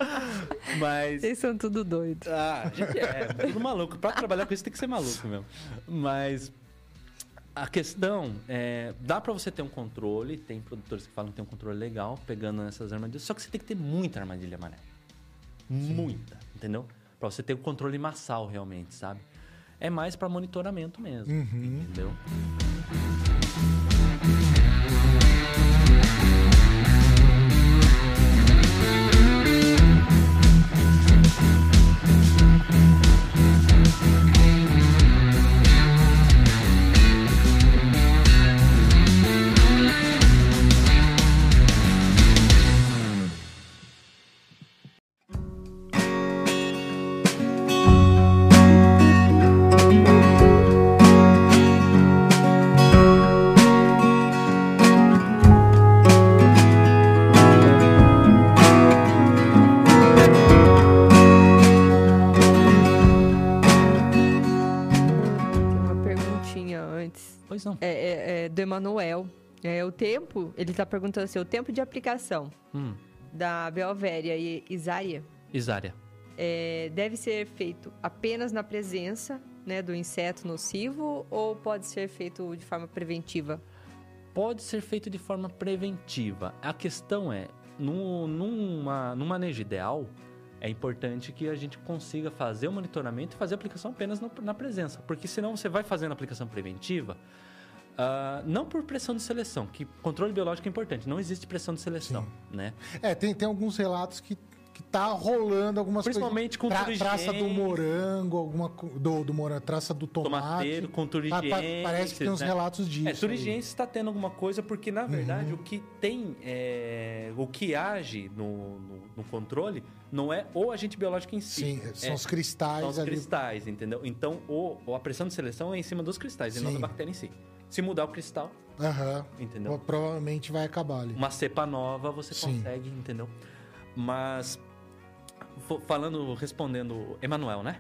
Mas. Vocês são tudo doido. Ah, a gente é, tudo maluco. Pra trabalhar com isso tem que ser maluco mesmo. Mas a questão é, dá para você ter um controle, tem produtores que falam que tem um controle legal pegando essas armadilhas, só que você tem que ter muita armadilha amarela. Muita, entendeu? Para você ter o um controle massal realmente, sabe? É mais para monitoramento mesmo, Uhum. entendeu? Emanuel. É, o tempo, ele está perguntando assim, o tempo de aplicação Hum, da Belvéria e Isária Isária. é, deve ser feito apenas na presença né, do inseto nocivo ou pode ser feito de forma preventiva? pode ser feito de forma preventiva. A questão é, no, numa, no manejo ideal, é importante que a gente consiga fazer o monitoramento e fazer a aplicação apenas no- na presença. Porque senão você vai fazendo a aplicação preventiva, ah, não por pressão de seleção, que controle biológico é importante, não existe pressão de seleção, né? É, tem, tem alguns relatos que, que tá rolando algumas Principalmente coisas. com traça do morango, alguma do, do morango, traça do tomate. Tomateiro, com Pa- pa- turigenses, parece que tem uns né? relatos disso. É, está tendo alguma coisa, porque na verdade Uhum. o que tem, é, o que age no, no, no controle não é o agente biológico em si. Sim, são é, os cristais são os ali. cristais, entendeu? Então o, a pressão de seleção é em cima dos cristais e não Sim. da bactéria em si. Se mudar o cristal, Aham. entendeu? Provavelmente vai acabar ali. Uma cepa nova você Sim. consegue, entendeu? Mas falando, respondendo Emanuel, né?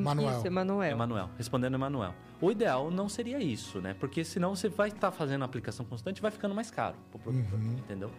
Manuel. Isso, Emanuel. Emanuel, respondendo Emanuel. O ideal não seria isso, né? Porque senão você vai estar fazendo a aplicação constante e vai ficando mais caro pro produtor, Uhum. entendeu?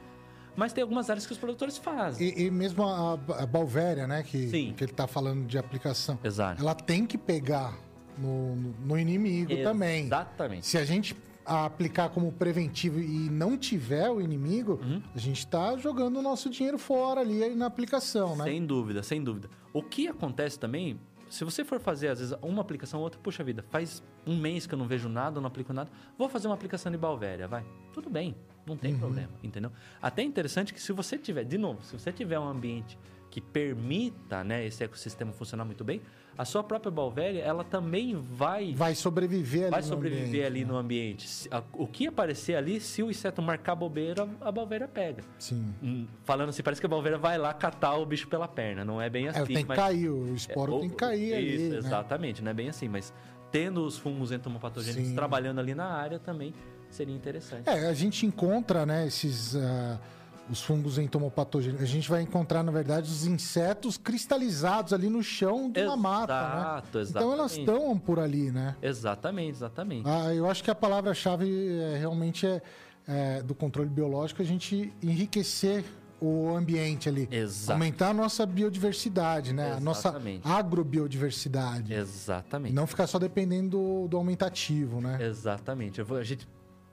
Mas tem algumas áreas que os produtores fazem. E, e mesmo a, a Balvéria, né? Que, Sim. que ele tá falando de aplicação. Exato. Ela tem que pegar no, no- inimigo também. Exatamente. Se a gente aplicar como preventivo e não tiver o inimigo, Uhum. a gente tá jogando o nosso dinheiro fora ali na aplicação, né? Sem dúvida, sem dúvida. O que acontece também, se você for fazer, às vezes, uma aplicação ou outra, puxa vida, faz um mês que eu não vejo nada, não aplico nada, vou fazer uma aplicação de Balvéria, vai. Tudo bem, não tem Uhum. problema, entendeu? Até é interessante que se você tiver, de novo, se você tiver um ambiente que permita né, esse ecossistema funcionar muito bem, a sua própria Balvéria, ela também vai Vai sobreviver ali vai no sobreviver ambiente, ali né? no ambiente. A- O que aparecer ali, se o inseto marcar bobeira, a Balvéria pega. Sim. Hum, Falando assim, parece que a Balvéria vai lá catar o bicho pela perna. Não é bem assim. É, tem que mas- cair, o esporo É, tem que cair ali. Isso, né? exatamente. Não é bem assim, mas tendo os fungos entomopatogênicos Sim. trabalhando ali na área também seria interessante. É, a gente encontra, né, esses. ah, os fungos entomopatogênicos. A gente vai encontrar, na verdade, os insetos cristalizados ali no chão de uma mata, né? Exato, Então elas exatamente. estão por ali, né? Exatamente, exatamente. Ah, eu acho que a palavra-chave é, realmente é, é, do controle biológico a gente enriquecer o ambiente ali. Exato. Aumentar a nossa biodiversidade, né? A nossa Exatamente. agrobiodiversidade. Exatamente. Não ficar só dependendo do, do aumentativo, né? Exatamente. Vou- A gente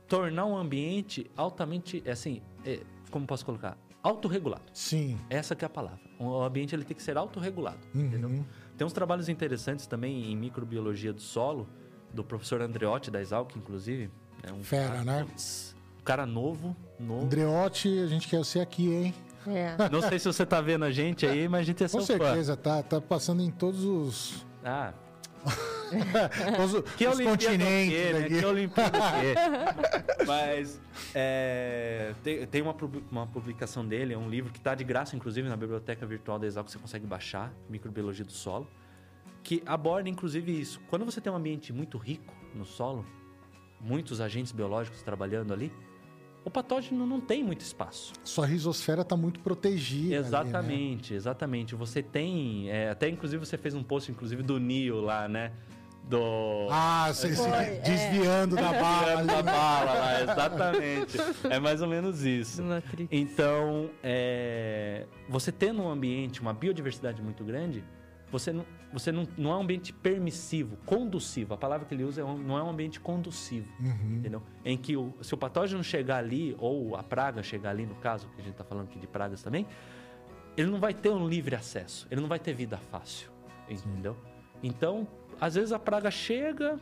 tornar um ambiente altamente, assim, é, como posso colocar? Autorregulado. Sim. Essa que é a palavra. O ambiente ele tem que ser autorregulado. Entendeu? Uhum. Tem uns trabalhos interessantes também em microbiologia do solo, do professor Andreotti da Exalc, inclusive. É um Fera, cara, né? putz, um cara novo, novo. Andreotti, a gente quer você aqui, hein? É. Não sei se você tá vendo a gente aí, mas a gente é seu Com fã. certeza, tá, tá passando em todos os, Ah, os- que os Olimpíada o continentes quê, né? Que Olimpíada o quê? Mas é, tem, tem uma, uma publicação dele, é um livro que está de graça, inclusive, na biblioteca virtual da Exalc, que você consegue baixar, Microbiologia do Solo, que aborda, inclusive, isso. Quando você tem um ambiente muito rico no solo, muitos agentes biológicos trabalhando ali, o patógeno não tem muito espaço. Sua risosfera está muito protegida. Exatamente, ali, né? exatamente. Você tem. É, até inclusive você fez um post, inclusive, do Neo lá, né? Do. Ah, você, Foi, é. desviando é. da bala. Desviando da bala lá, exatamente. É mais ou menos isso. Então, é, você tendo um ambiente, uma biodiversidade muito grande, você não, você não, não é um ambiente permissivo, conducivo. A palavra que ele usa é um, não é um ambiente conducivo, uhum. entendeu? Em que o, se o patógeno chegar ali, ou a praga chegar ali, no caso, que a gente está falando aqui de pragas também, ele não vai ter um livre acesso, ele não vai ter vida fácil, entendeu? Sim. Então, às vezes a praga chega,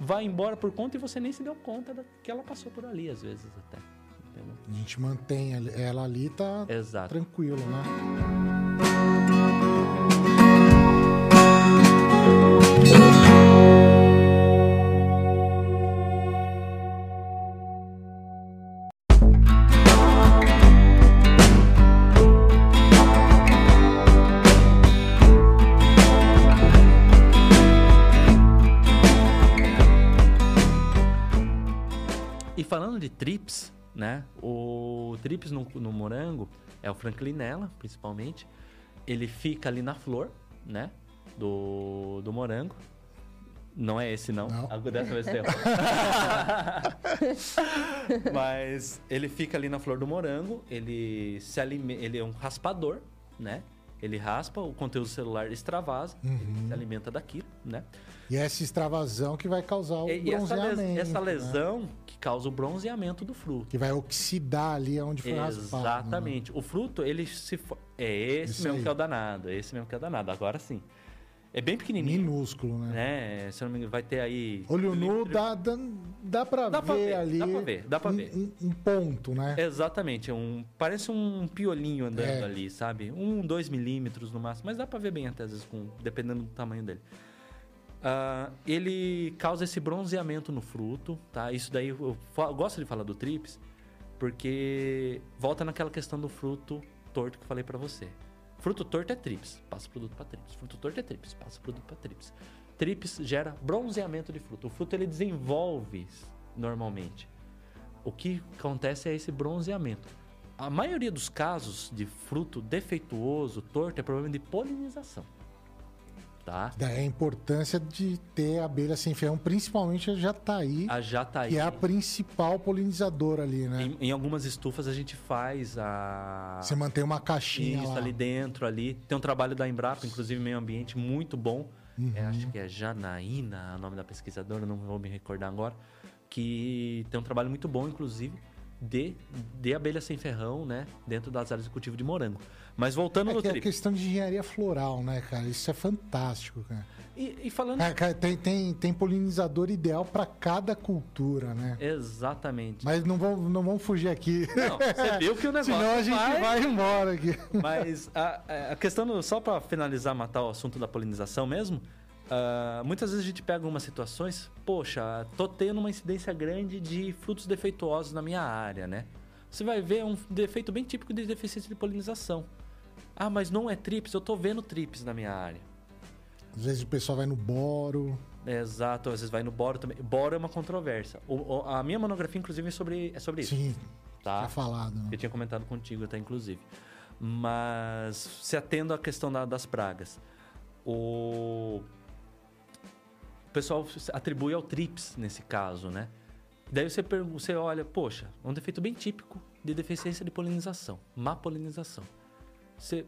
vai embora por conta e você nem se deu conta que ela passou por ali, às vezes até. Entendeu? A gente mantém ela ali, tá Exato. tranquilo, né? Trips, né? O trips no, no morango é o franklinella, principalmente. Ele fica ali na flor, né? Do, do morango. Não é esse, não. não. Dessa vez tem. Mas ele fica ali na flor do morango. Ele se alimenta. Ele é um raspador, né? Ele raspa, o conteúdo celular extravasa, uhum. se alimenta daquilo, né? E é essa extravasão que vai causar o e, bronzeamento. E essa, lesão né? que causa o bronzeamento do fruto. Que vai oxidar ali onde foi raspado. Né? Exatamente. Né? O fruto, ele se... É esse Isso mesmo aí. que é o danado. É esse mesmo que é o danado. Agora sim. É bem pequenininho. Minúsculo, né? É, se não me engano, vai ter aí... Olho nu, dá, dá, dá pra dá ver ver, ali... Dá pra ver, dá pra um, ver. Um, um, ponto, né? Exatamente. Um, parece um piolinho andando é. ali, sabe? Um, dois milímetros no máximo. Mas dá pra ver bem até, às vezes, com, dependendo do tamanho dele. Uh, ele causa esse bronzeamento no fruto, tá? Isso daí eu, eu, gosto de falar do trips, porque volta naquela questão do fruto torto que eu falei para você. Fruto torto é trips, passa produto para trips. Fruto torto é trips, passa produto para trips. Trips gera bronzeamento de fruto. O fruto ele desenvolve normalmente. O que acontece é esse bronzeamento. A maioria dos casos de fruto defeituoso, torto, é problema de polinização tá? Daí a importância de ter abelha sem ferrão, principalmente a jataí. A jataí. Que é a principal polinizadora ali, né? Em, em algumas estufas a gente faz a... Você mantém uma caixinha Isso, lá. ali dentro, ali. Tem um trabalho da Embrapa, inclusive meio ambiente, muito bom. Uhum. É, acho que é Janaína, o nome da pesquisadora, não vou me recordar agora. Que tem um trabalho muito bom, inclusive, de, de abelha sem ferrão, né? Dentro das áreas de cultivo de morango. Mas voltando é no que É questão de engenharia floral, né, cara? Isso é fantástico, cara. E, e falando. cara, tem, tem, tem polinizador ideal para cada cultura, né? Exatamente. Mas não vamos, não vamos fugir aqui. Não, você viu que o negócio. Senão a gente vai, vai embora aqui. Mas a, a questão, só para finalizar, matar o assunto da polinização mesmo. Uh, muitas vezes a gente pega algumas situações, poxa, tô tendo uma incidência grande de frutos defeituosos na minha área, né? Você vai ver um defeito bem típico de deficiência de polinização. Ah, mas não é trips, eu tô vendo trips na minha área. Às vezes o pessoal vai no boro. É, exato, às vezes vai no boro também. Boro é uma controvérsia. O, a minha monografia, inclusive, é sobre, é sobre Sim, isso. Sim, tá? tinha falado. Né? Eu tinha comentado contigo até, inclusive. Mas, se atendo à questão da, das pragas. O... o pessoal atribui ao trips, nesse caso, né? Daí você, você olha, poxa, é um defeito bem típico de deficiência de polinização, má polinização. Você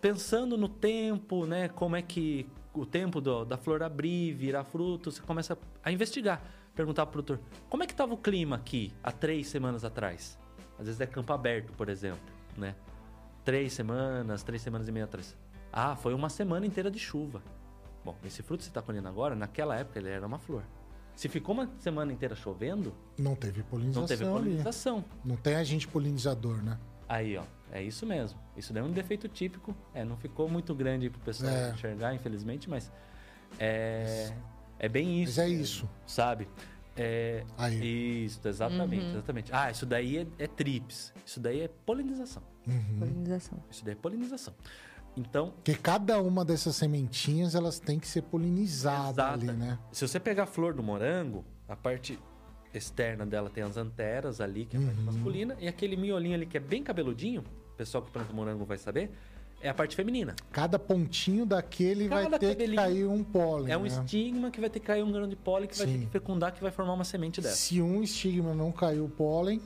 pensando no tempo, né, como é que o tempo do, da flor abrir, virar fruto, você começa a investigar, perguntar pro produtor, como é que estava o clima aqui há três semanas atrás? Às vezes é campo aberto, por exemplo, né? Três semanas, três semanas e meia atrás. Ah, foi uma semana inteira de chuva. Bom, esse fruto que você está colhendo agora, naquela época ele era uma flor. Se ficou uma semana inteira chovendo. Não teve polinização. Não teve polinização. Ali. Não tem agente polinizador, né? Aí, ó. É isso mesmo. Isso daí é um defeito típico. É, não ficou muito grande pro pessoal é. enxergar, infelizmente, mas. É, é bem isso. Mas é isso. Sabe? É, Aí. Isso, exatamente, uhum. exatamente. Ah, isso daí é, é trips. Isso daí é polinização. Uhum. Polinização. Isso daí é polinização. Então. Porque cada uma dessas sementinhas elas têm que ser polinizadas ali, né? Se você pegar a flor do morango, a parte externa dela tem as anteras ali, que é a parte masculina, e aquele miolinho ali que é bem cabeludinho, o pessoal que planta morango vai saber, é a parte feminina. Cada pontinho daquele vai Cada ter que cair um pólen. É um né? estigma que vai ter que cair um grão de pólen que vai ter Sim. que fecundar, que vai formar uma semente dessa. Se um estigma não caiu o pólen,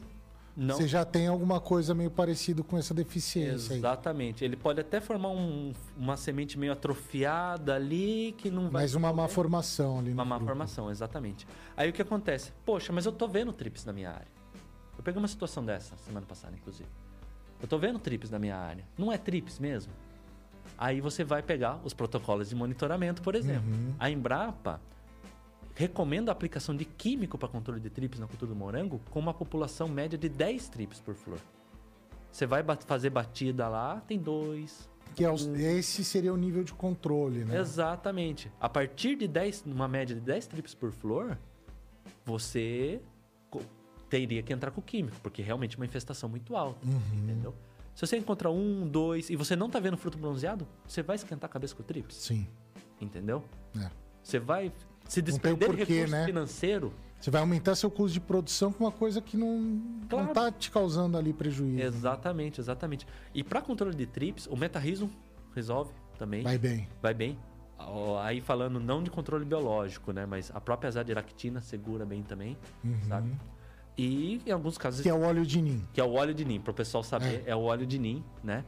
Não. você já tem alguma coisa meio parecido com essa deficiência aí. Exatamente. Ele pode até formar um- uma semente meio atrofiada ali que não vai. Mas uma má desenvolver. formação ali Uma má fruto. formação, exatamente. Aí o que acontece? Poxa, mas eu tô vendo trips na minha área. Eu peguei uma situação dessa semana passada, inclusive. Eu tô vendo trips na minha área. Não é trips mesmo? Aí você vai pegar os protocolos de monitoramento, por exemplo. Uhum. A Embrapa recomenda a aplicação de químico para controle de trips na cultura do morango com uma população média de 10 trips por flor. Você vai fazer batida lá, tem dois, Que é os- esse seria o nível de controle, né? Exatamente. A partir de 10, numa média de 10 trips por flor, você teria que entrar com o químico, porque realmente é uma infestação muito alta, Uhum. entendeu? Se você encontrar um, dois e você não tá vendo fruto bronzeado, você vai esquentar a cabeça com o trips, Sim. entendeu? é. Você vai se o desprender de porquê, recurso né? financeiro. Você vai aumentar seu custo de produção com uma coisa que não, Claro. tá te causando ali prejuízo. Exatamente, exatamente. E para controle de trips, o metarrismo resolve também. Vai bem. vai bem. Aí falando não de controle biológico, né? Mas a própria azadiractina segura bem também, sabe? E em alguns casos... Uhum. Que é o óleo de nim. que é o óleo de nim, para o pessoal saber, é. o óleo de nim, né?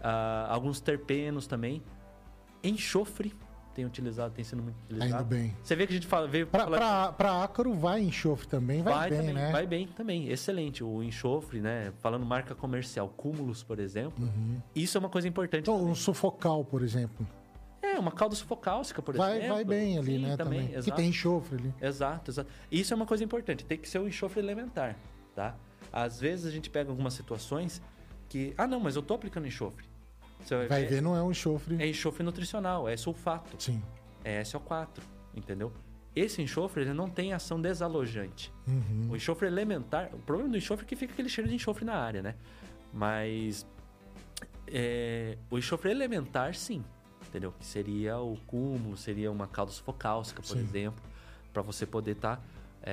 Ah, alguns terpenos também. Enxofre tem utilizado, tem sido muito Tá indo utilizado. bem. Você vê que a gente fala, veio Pra, falar- pra, pra ácaro vai enxofre também, vai, bem, também, né? vai bem também, excelente. O enxofre, né? Falando marca comercial, Cúmulos, por exemplo, isso é uma coisa importante. Então, um sufocal, por exemplo. É, uma calda sufocálcica, por Vai, exemplo. vai bem ali, Sim, né? Também, Também. Que tem enxofre ali. Exato, exato. Isso é uma coisa importante, tem que ser o enxofre elementar, tá? Às vezes a gente pega algumas situações que, ah não, mas eu tô aplicando enxofre. Você Vai é, ver, não é um enxofre. É enxofre nutricional, é sulfato, Sim. é SO4, entendeu? Esse enxofre, ele não tem ação desalojante. Uhum. O enxofre elementar, o problema do enxofre é que fica aquele cheiro de enxofre na área, né? Mas é, o enxofre elementar, sim, entendeu? Que seria o cúmulo, seria uma calda sufocálcica, por Sim. exemplo, para você poder estar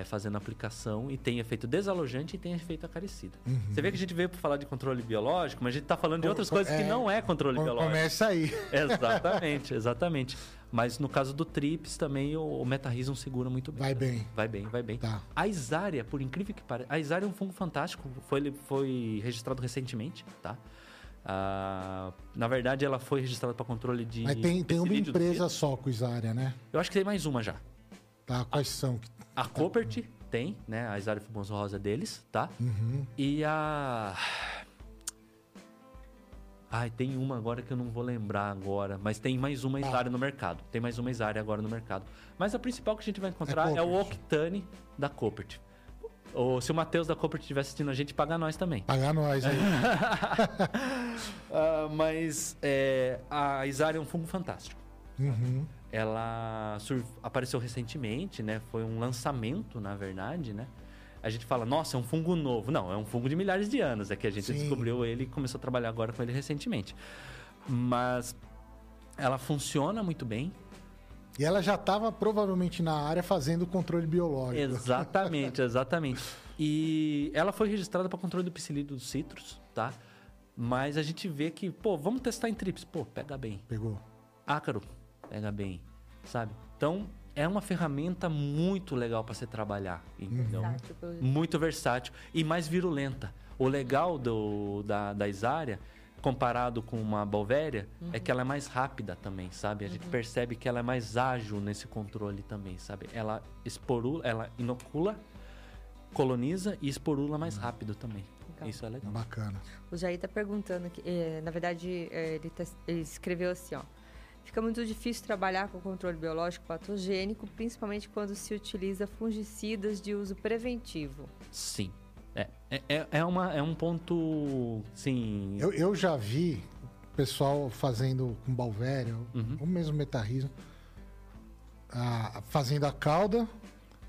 fazendo a aplicação e tem efeito desalojante e tem efeito acaricida. Você vê que a gente veio para falar de controle biológico, mas a gente tá falando de outras co- coisas que é, não é controle biológico. Começa aí. Exatamente, exatamente. Mas no caso do TRIPS também o, o segura muito bem. Vai bem. Vai bem, vai bem. Tá. A Isária, por incrível que pareça, a Isária é um fungo fantástico. Foi, foi registrado recentemente, tá? Ah, na verdade, ela foi registrada para controle de. Mas tem, tem uma empresa só com Isária, né? Eu acho que tem mais uma já. Tá, quais são? A Copert tem, né? A Isária fumosa rosa deles, tá? Uhum. E a. Ai, tem uma agora que eu não vou lembrar agora, mas tem mais uma Tá. Isária no mercado. Tem mais uma Isária agora no mercado. Mas a principal que a gente vai encontrar É é, o. Octane da Copert. Ou se o Matheus da Copert estiver assistindo a gente, paga nós também. Pagar nós aí. Ah, mas é, a Isária é um fungo fantástico. Uhum. Ela apareceu recentemente, né? Foi um lançamento, na verdade, né? A gente fala, nossa, é um fungo novo. Não, é um fungo de milhares de anos. É que a gente Sim. descobriu ele e começou a trabalhar agora com ele recentemente. Mas ela funciona muito bem. E ela já estava provavelmente na área fazendo controle biológico. Exatamente, exatamente. E ela foi registrada para controle do psilídeo dos citros, tá? Mas a gente vê que, pô, vamos testar em trips. Pô, pega bem. Pegou. Ácaro, pega bem, sabe? Então, é uma ferramenta muito legal para você trabalhar, entendeu? Versátil, Muito versátil e mais virulenta. O legal do, da, da Isária, comparado com uma Balvéria, é que ela é mais rápida também, sabe? A gente percebe que ela é mais ágil nesse controle também, sabe? Ela esporula, ela inocula, coloniza e esporula mais rápido também. Legal. Isso é legal. Bacana. O Jair tá perguntando, que, eh, na verdade, eh, ele, tá- ele escreveu assim, ó. Fica muito difícil trabalhar com controle biológico patogênico, principalmente quando se utiliza fungicidas de uso preventivo. Sim. É, é, é- é, uma, é um ponto, sim... Eu, eu já vi o pessoal fazendo com Balvéria, Uhum. ou mesmo metarrismo, ah, fazendo a cauda.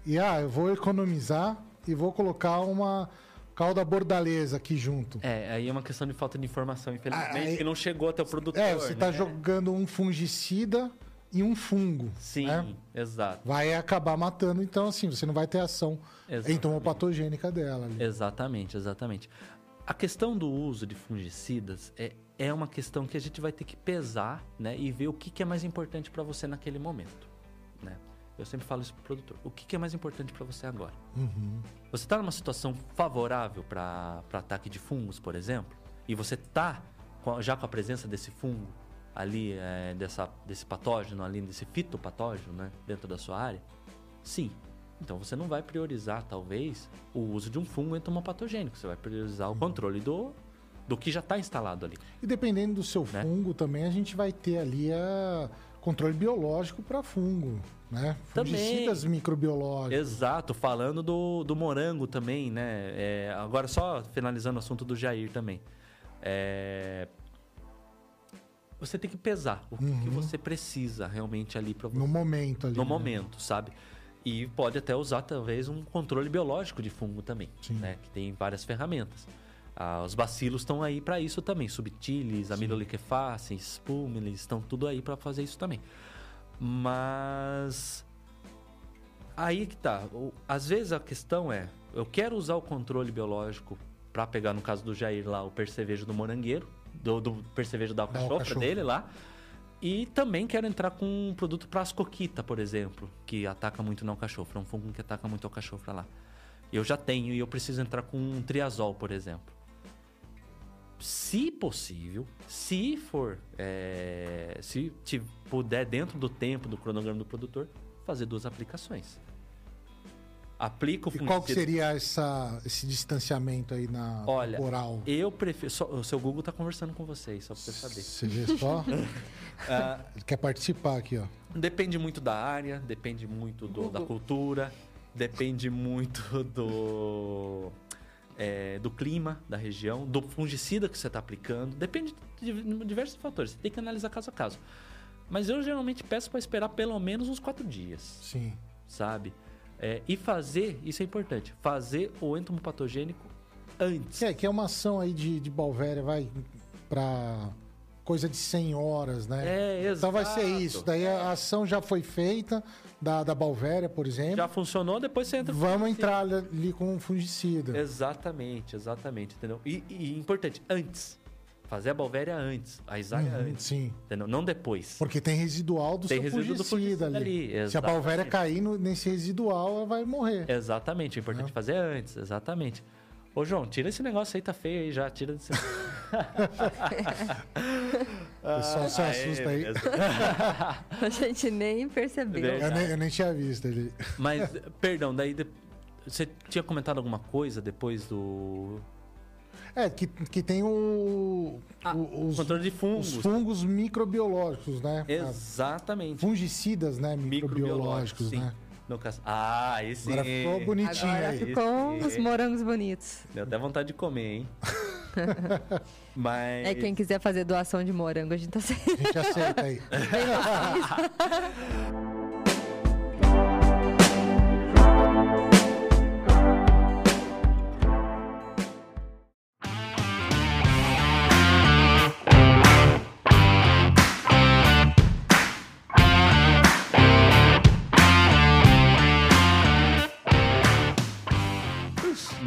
E ah, eu vou economizar e vou colocar uma cauda bordaleza aqui junto. É, aí é uma questão de falta de informação, infelizmente, Ah, aí- que não chegou até o produtor. É, você está né? jogando um fungicida e um fungo. Sim, né? exato. Vai acabar matando, então assim, você não vai ter ação entomopatogênica dela. Ali. Exatamente, exatamente. A questão do uso de fungicidas é, é uma questão que a gente vai ter que pesar né, e ver o que, que é mais importante para você naquele momento. Eu sempre falo isso para o produtor. O que, que é mais importante para você agora? Uhum. Você está numa situação favorável para ataque de fungos, por exemplo, e você está já com a presença desse fungo ali, é, dessa, desse patógeno ali, desse fitopatógeno né, dentro da sua área? Sim. Então você não vai priorizar, talvez, o uso de um fungo entomopatogênico. Você vai priorizar o Uhum. controle do, do que já está instalado ali. E dependendo do seu Né? fungo também, a gente vai ter ali a controle biológico para fungo, né? Também. Fungicidas microbiológicos. Exato, falando do, do morango também, né? É, agora só finalizando o assunto do Jair também. É, você tem que pesar o que, que você precisa realmente ali para. No momento ali. no né? momento, sabe? E pode até usar talvez um controle biológico de fungo também, Sim. né? Que tem várias ferramentas. Ah, os bacilos estão aí para isso também, subtilis, amiloliquefaces, spumilis, estão tudo aí para fazer isso também. Mas aí que tá. Às vezes a questão é, eu quero usar o controle biológico para pegar no caso do Jair lá o percevejo do morangueiro, do, do percevejo da alcachofra dele lá. E também quero entrar com um produto para ascoquita, por exemplo, que ataca muito na alcachofra, um fungo que ataca muito a alcachofra lá. Eu já tenho e eu preciso entrar com um triazol, por exemplo. Se possível, se for, é, se te puder dentro do tempo do cronograma do produtor, fazer duas aplicações. Aplica o E qual que seria essa, esse distanciamento aí na Olha, oral? Eu prefiro. só- o seu Google tá conversando com vocês, só pra você saber. Você vê só? Ele quer participar aqui, ó. Depende muito da área, depende muito do- da cultura, depende muito do, é, do clima da região, do fungicida que você está aplicando. Depende de diversos fatores. Você tem que analisar caso a caso. Mas eu geralmente peço para esperar pelo menos uns quatro dias, Sim. sabe? É, e fazer, isso é importante, fazer o entomopatogênico antes. Que é, que é uma ação aí de, de Balvéria, vai pra coisa de 100 horas, né? É, exato. Então vai ser isso. Daí a ação já foi feita, da, da Balvéria, por exemplo. Já funcionou, depois você entra com Vamos entrar ali com um fungicida. Exatamente, exatamente, entendeu? E, e importante, antes. Fazer a balvéria antes, a isária Uhum, antes, Sim. entendeu? Não depois. Porque tem residual do Tem seu resíduo do fungicida, fungicida ali. ali, Se a. Balvéria cair no- nesse residual, ela vai morrer. Exatamente, é importante Né? fazer antes, exatamente. Ô, João, tira esse negócio aí, tá feio aí já, tira desse... O pessoal se assusta aí. A gente nem percebeu. Eu nem, eu nem tinha visto ele. Mas, perdão, daí de- você tinha comentado alguma coisa depois do É, que, que tem o, o- os, controle de fungos? os fungos microbiológicos, né? Exatamente. Fungicidas, né? Microbiológicos, sim. né? No caso... Ah, aí sim. Agora ficou bonitinho Agora aí. ficou Esse- os morangos bonitos. Deu até vontade de comer, hein? Mas... É quem quiser fazer doação de morango, a gente tá sem. A gente aceita aí.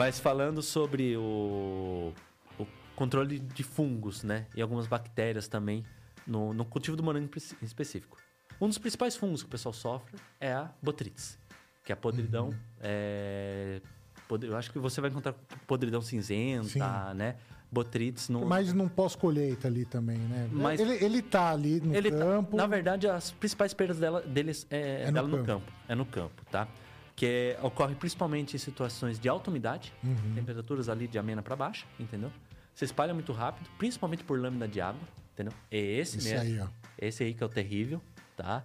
Mas falando sobre o controle de fungos, né? E algumas bactérias também no, no cultivo do morango em específico. Um dos principais fungos que o pessoal sofre é a botrites, que é a podridão. é, pod- eu acho que você vai encontrar podridão cinzenta, Sim. né? Botrites no. Mas não pós-colheita ali também, né? Mas- ele, ele tá ali no tá- campo. na verdade, as principais perdas dela, deles é, É no dela no campo. campo. É no campo, tá? Que é- ocorre principalmente em situações de alta umidade, Uhum. temperaturas ali de amena para baixa, entendeu? Se espalha muito rápido, principalmente por lâmina de água, entendeu? É esse, mesmo. aí, ó. Esse aí que é o terrível, tá?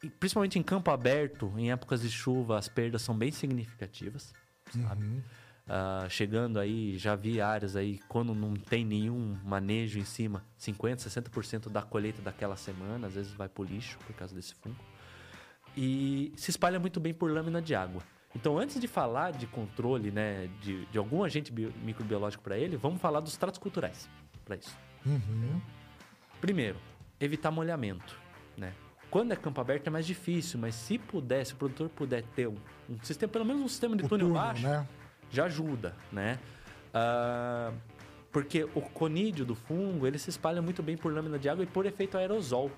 E principalmente em campo aberto, em épocas de chuva, as perdas são bem significativas, sabe? Uhum. Ah, chegando aí, já vi áreas aí, quando não tem nenhum manejo em cima, 50%, 60% da colheita daquela semana, às vezes vai pro lixo por causa desse fungo. E se espalha muito bem por lâmina de água. Então, antes de falar de controle né, de, de algum agente bio- microbiológico para ele, vamos falar dos tratos culturais para isso. Uhum. Primeiro, evitar molhamento. né? Quando é campo aberto é mais difícil, mas se puder, se o produtor puder ter um, um sistema, pelo menos um sistema de túnel túnel, baixo, né? já ajuda, né? Ah, porque o conídeo do fungo, ele se espalha muito bem por lâmina de água e por efeito aerosol.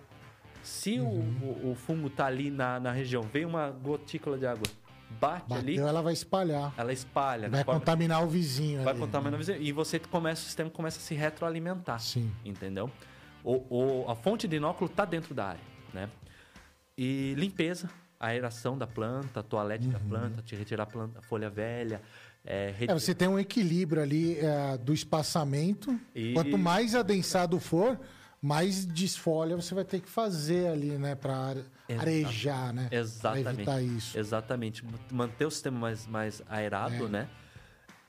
Se o- Uhum. o, o fungo tá ali na, na região, vem uma gotícula de água, bate ali, Bateu, ela vai espalhar. ela espalha. Vai né? Forma- contaminar o vizinho vai ali, contaminar né? o vizinho. E você começa, o sistema começa a se retroalimentar. Sim. Entendeu? O, o- a fonte de inóculo está dentro da área, né? E limpeza, aeração da planta, toalete da planta, te retirar a, planta, a folha velha, é, É, você tem um equilíbrio ali é, do espaçamento. E- Quanto mais adensado for, mais desfolha você vai ter que fazer ali, né? Pra Exa- arejar, né? Pra Exatamente. evitar isso. Exatamente. Manter o sistema mais, mais aerado, É. né?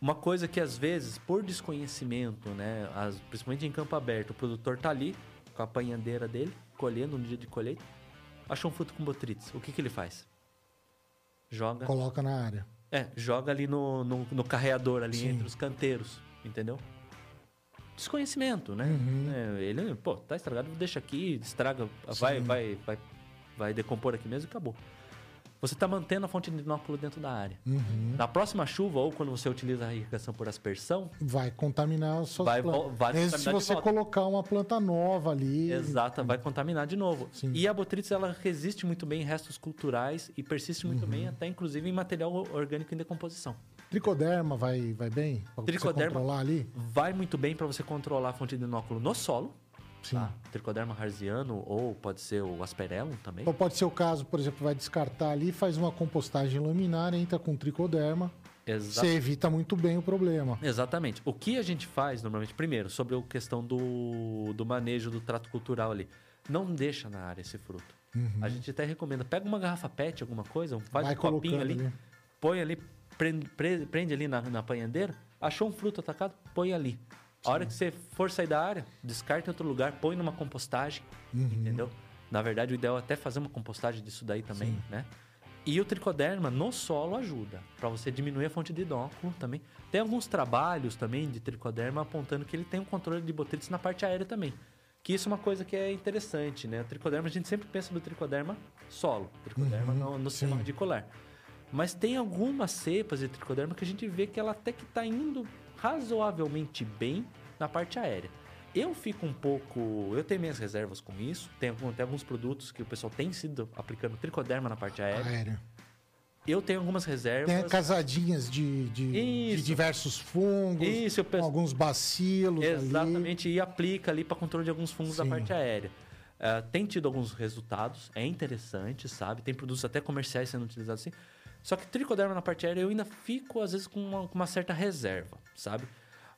Uma coisa que às vezes, por desconhecimento, né? as- principalmente em campo aberto, o produtor tá ali com a apanhadeira dele, colhendo no dia de colheita, achou um fruto com botrytis. O que, que ele faz? Joga. Coloca na área. É, joga ali no, no, no carreador, ali Sim. entre os canteiros, entendeu? Desconhecimento, né? Uhum. É, ele, pô, tá estragado, deixa aqui, estraga, vai, Sim. vai, vai, vai decompor aqui mesmo e acabou. Você está mantendo a fonte de inóculo dentro da área. Uhum. Na próxima chuva, ou quando você utiliza a irrigação por aspersão, Vai contaminar as suas Vai plantas. vai se contaminar de você colocar uma planta nova ali. exata, vai contaminar de novo. Sim. E a botrytis, ela resiste muito bem em restos culturais e persiste muito Uhum. bem até, inclusive, em material orgânico em decomposição. Tricoderma vai, vai bem? Pra Tricoderma- você controlar ali? Vai muito bem para você controlar a fonte de inóculo no solo, Sim. Tá? Tricoderma harziano ou pode ser o asperellum também. Ou pode ser o caso, por exemplo, vai descartar ali, faz uma compostagem laminar, entra com tricoderma. Exa- Você evita muito bem o problema. Exatamente. O que a gente faz normalmente, primeiro, sobre a questão do, do manejo do trato cultural ali. Não deixa na área esse fruto. A gente até recomenda, pega uma garrafa PET, alguma coisa, faz Vai um copinho ali, ali. põe ali, prende, pre- prende ali na, na achou um fruto atacado, põe ali. A hora que você for sair da área, descarta em outro lugar, põe numa compostagem, Uhum. entendeu? Na verdade, o ideal é até fazer uma compostagem disso daí também, Sim. né? E o tricoderma no solo ajuda, para você diminuir a fonte de inóculo também. Tem alguns trabalhos também de tricoderma apontando que ele tem um controle de botrytis na parte aérea também. Que isso é uma coisa que é interessante, né? O tricoderma, a gente sempre pensa no tricoderma solo, tricoderma Uhum, no, no sistema radicular. Mas tem algumas cepas de tricoderma que a gente vê que ela até que está indo razoavelmente bem na parte aérea. Eu fico um pouco. Eu tenho minhas reservas com isso. Tem, tem alguns produtos que o pessoal tem sido aplicando tricoderma na parte aérea. Aéreo. Eu tenho algumas reservas. Tem casadinhas de, de, de diversos fungos, Isso, penso. alguns bacilos ali. Exatamente, e aplica ali para controle de alguns fungos da Sim. parte aérea. Ah, tem tido alguns resultados, é interessante, sabe? Tem produtos até comerciais sendo utilizados assim. Só que tricoderma na parte aérea eu ainda fico, às vezes, com uma, com uma certa reserva, sabe?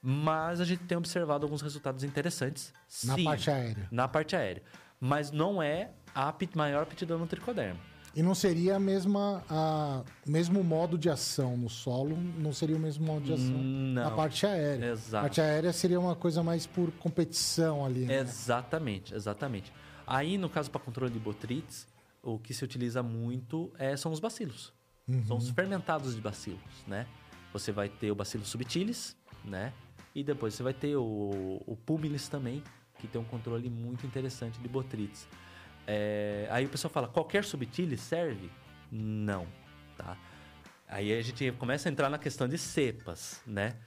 Mas a gente tem observado alguns resultados interessantes. Na sim, parte aérea. Na parte aérea. Mas não é a maior aptidão no tricoderma. E não seria a mesma, a, o mesmo modo de ação no solo, não seria o mesmo modo de ação Não. na parte aérea. Exato. A parte aérea seria uma coisa mais por competição ali, né? Exatamente, exatamente. Aí, no caso para controle de botrytis, o que se utiliza muito é, são os bacilos. São os fermentados de bacilos, né? Você vai ter o bacillus subtilis, né? E depois você vai ter o, o pulmilis também, que tem um controle muito interessante de botrytis. É, aí o pessoal fala, qualquer subtilis serve? Não, tá? Aí a gente começa a entrar na questão de cepas, né?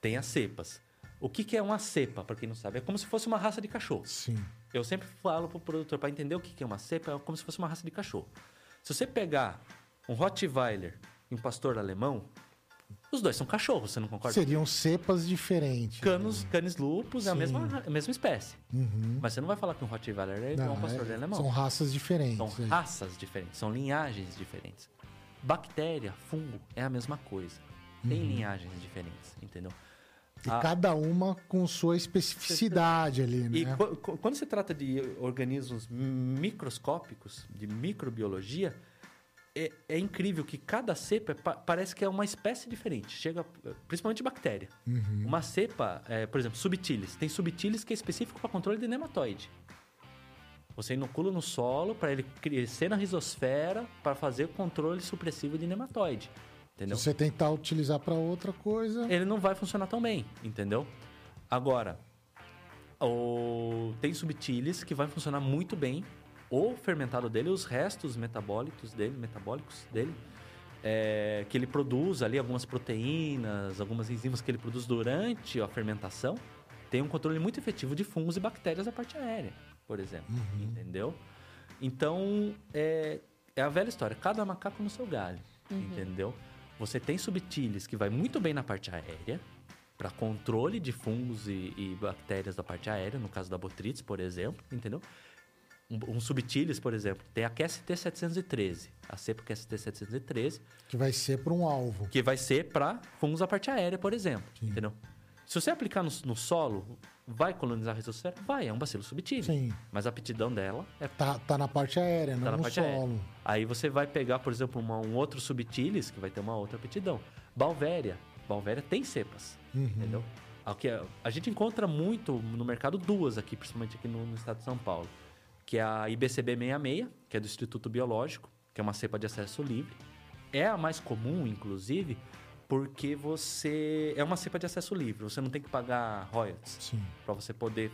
Tem as cepas. O que, que é uma cepa, para quem não sabe? É como se fosse uma raça de cachorro. Sim. Eu sempre falo pro produtor, para entender o que que é uma cepa, é como se fosse uma raça de cachorro. Se você pegar um Rottweiler e um pastor alemão, os dois são cachorros, você não concorda? Seriam cepas diferentes. Canos, canis lupus é a Sim. mesma, a mesma espécie. Uhum. Mas você não vai falar que um Rottweiler é igual a um pastor é- alemão. são raças diferentes. São é. raças diferentes, são linhagens diferentes. Bactéria, fungo, é a mesma coisa. Tem linhagens diferentes, entendeu? E Ah, cada uma com sua especificidade ali, E né? qu- quando se trata de organismos microscópicos, de microbiologia, é, é incrível que cada cepa pa- parece que é uma espécie diferente. Chega, principalmente bactéria. Uhum. Uma cepa, é, por exemplo, subtilis. Tem subtilis que é específico para controle de nematóide. Você inocula no solo para ele crescer na rizosfera para fazer o controle supressivo de nematóide. Entendeu? Se você tentar utilizar para outra coisa, ele não vai funcionar tão bem, entendeu? Agora, o... tem subtilis que vai funcionar muito bem o fermentado dele, os restos metabólicos dele, metabólicos dele, é, que ele produz ali, algumas proteínas, algumas enzimas que ele produz durante a fermentação, tem um controle muito efetivo de fungos e bactérias da parte aérea, por exemplo. Uhum. Entendeu? Então, é, é a velha história, cada macaco no seu galho, entendeu? Você tem subtilis que vai muito bem na parte aérea, para controle de fungos e, e bactérias da parte aérea, no caso da botritis, por exemplo, entendeu? Um, um subtilis, por exemplo, tem a QST713, a cepa QST713, Que vai ser para um alvo. que vai ser para fungos da parte aérea, por exemplo, Sim. entendeu? Se você aplicar no, no solo, vai colonizar a ressosfera? Vai, é um bacilo subtilis. Sim. Mas a aptidão dela é Tá, tá na parte aérea, Tá não na no parte solo. aérea. Aí você vai pegar, por exemplo, uma- um outro subtilis, que vai ter uma outra aptidão. Balvéria. Balvéria tem cepas, Uhum. entendeu? A, a, a gente encontra muito no mercado duas aqui, principalmente aqui no, no estado de São Paulo. Que é a IBCB 66, que é do Instituto Biológico, que é uma cepa de acesso livre. É a mais comum, inclusive, porque você... É uma cepa de acesso livre, você não tem que pagar royalties Sim. para você poder...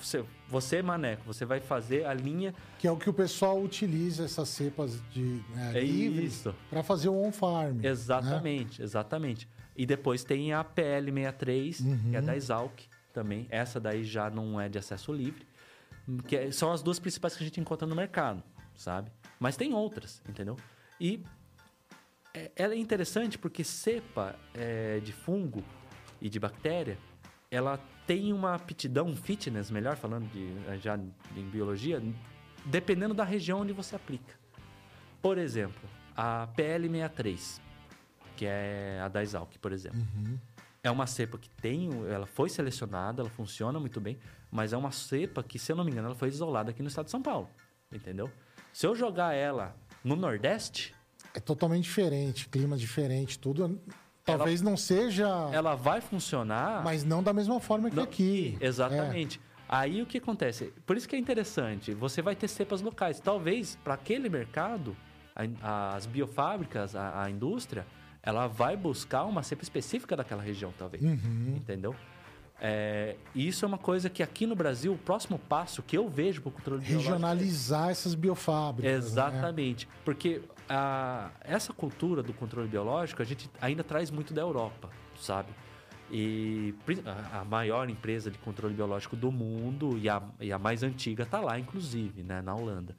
Você, você, Maneco, você vai fazer a linha Que é o que o pessoal utiliza essas cepas de é, É livres para fazer o on-farm. né? Exatamente, exatamente. E depois tem a PL63, Uhum. que é da Exalc também. Essa daí já não é de acesso livre. Que é- são as duas principais que a gente encontra no mercado, sabe? Mas tem outras, entendeu? E é- ela é interessante porque cepa é, de fungo e de bactéria, ela tem uma aptidão, um fitness, melhor falando de, já em biologia, dependendo da região onde você aplica. Por exemplo, a PL63, que é a da Exalc, por exemplo. Uhum. É uma cepa que tem, ela foi selecionada, ela funciona muito bem, mas é uma cepa que, se eu não me engano, ela foi isolada aqui no estado de São Paulo, entendeu? Se eu jogar ela no Nordeste, É totalmente diferente, clima diferente, tudo. Talvez não seja, ela vai funcionar... mas não da mesma forma que Não, aqui. Exatamente. Aí o que acontece? Por isso que é interessante, você vai ter cepas locais. Talvez para aquele mercado, a- as biofábricas, a, a indústria, ela vai buscar uma cepa específica daquela região, talvez. Uhum. Entendeu? É, e isso é uma coisa que aqui no Brasil, o próximo passo que eu vejo para o controle biológico é Regionalizar essas biofábricas. né? Exatamente. Porque a, essa cultura do controle biológico a gente ainda traz muito da Europa, sabe? E a maior empresa de controle biológico do mundo e a, e a mais antiga está lá, inclusive, né, na Holanda.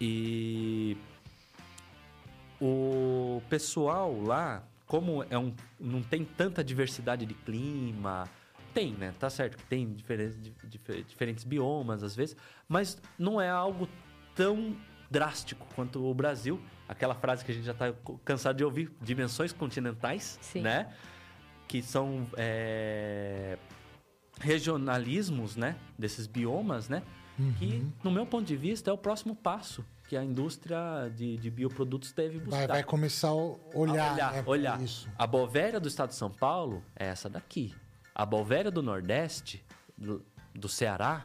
E o pessoal lá, como é um, não tem tanta diversidade de clima, tem, né? Tá certo que tem diferentes, dif- diferentes biomas às vezes, mas não é algo tão drástico quanto o Brasil. Aquela frase que a gente já está cansado de ouvir, dimensões continentais, Sim. né? Que são é, regionalismos, né? Desses biomas, né? Que, no meu ponto de vista, é o próximo passo que a indústria de, de bioprodutos deve buscar. Vai, vai começar a olhar, A olhar, né, olhar. isso. A Bovéria do estado de São Paulo é essa daqui. A Bovéria do Nordeste, do, do Ceará,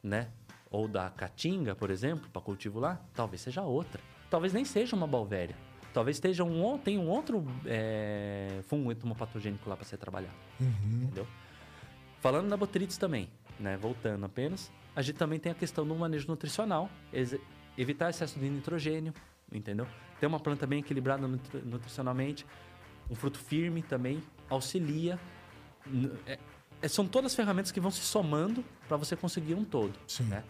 né? Ou da Caatinga, por exemplo, para cultivo lá, talvez seja outra. Talvez nem seja uma Bovéria. Talvez esteja um, tem um outro é, fungo entomopatogênico lá para ser trabalhado. Uhum. Entendeu? Falando na botritis também, né? Voltando apenas, a gente também tem a questão do manejo nutricional, evitar excesso de nitrogênio, entendeu? Ter uma planta bem equilibrada nutri- nutricionalmente, um fruto firme também auxilia. É- é- são todas ferramentas que vão se somando para você conseguir um todo, Sim. né?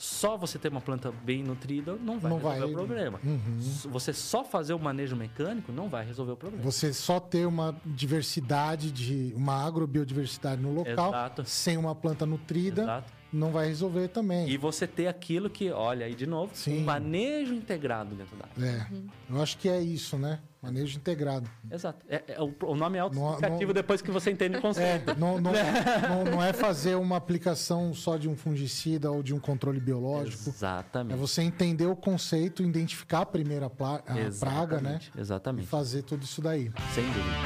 Só você ter uma planta bem nutrida não vai Não resolver vai- o problema. Uhum. Você só fazer o manejo mecânico não vai resolver o problema. Você só ter uma diversidade de uma agrobiodiversidade no local, Exato. sem uma planta nutrida, Exato. Não vai resolver também. E você ter aquilo que, olha aí de novo, Sim. um manejo integrado dentro da área. É. Eu acho que é isso, né? Manejo integrado. Exato. É, é- o, o nome é autoexplicativo depois que você entende o conceito. É, não, não, não, não é fazer uma aplicação só de um fungicida ou de um controle biológico. É Exatamente. você entender o conceito, identificar a primeira a praga, né? Exatamente. E fazer tudo isso daí. Sem dúvida.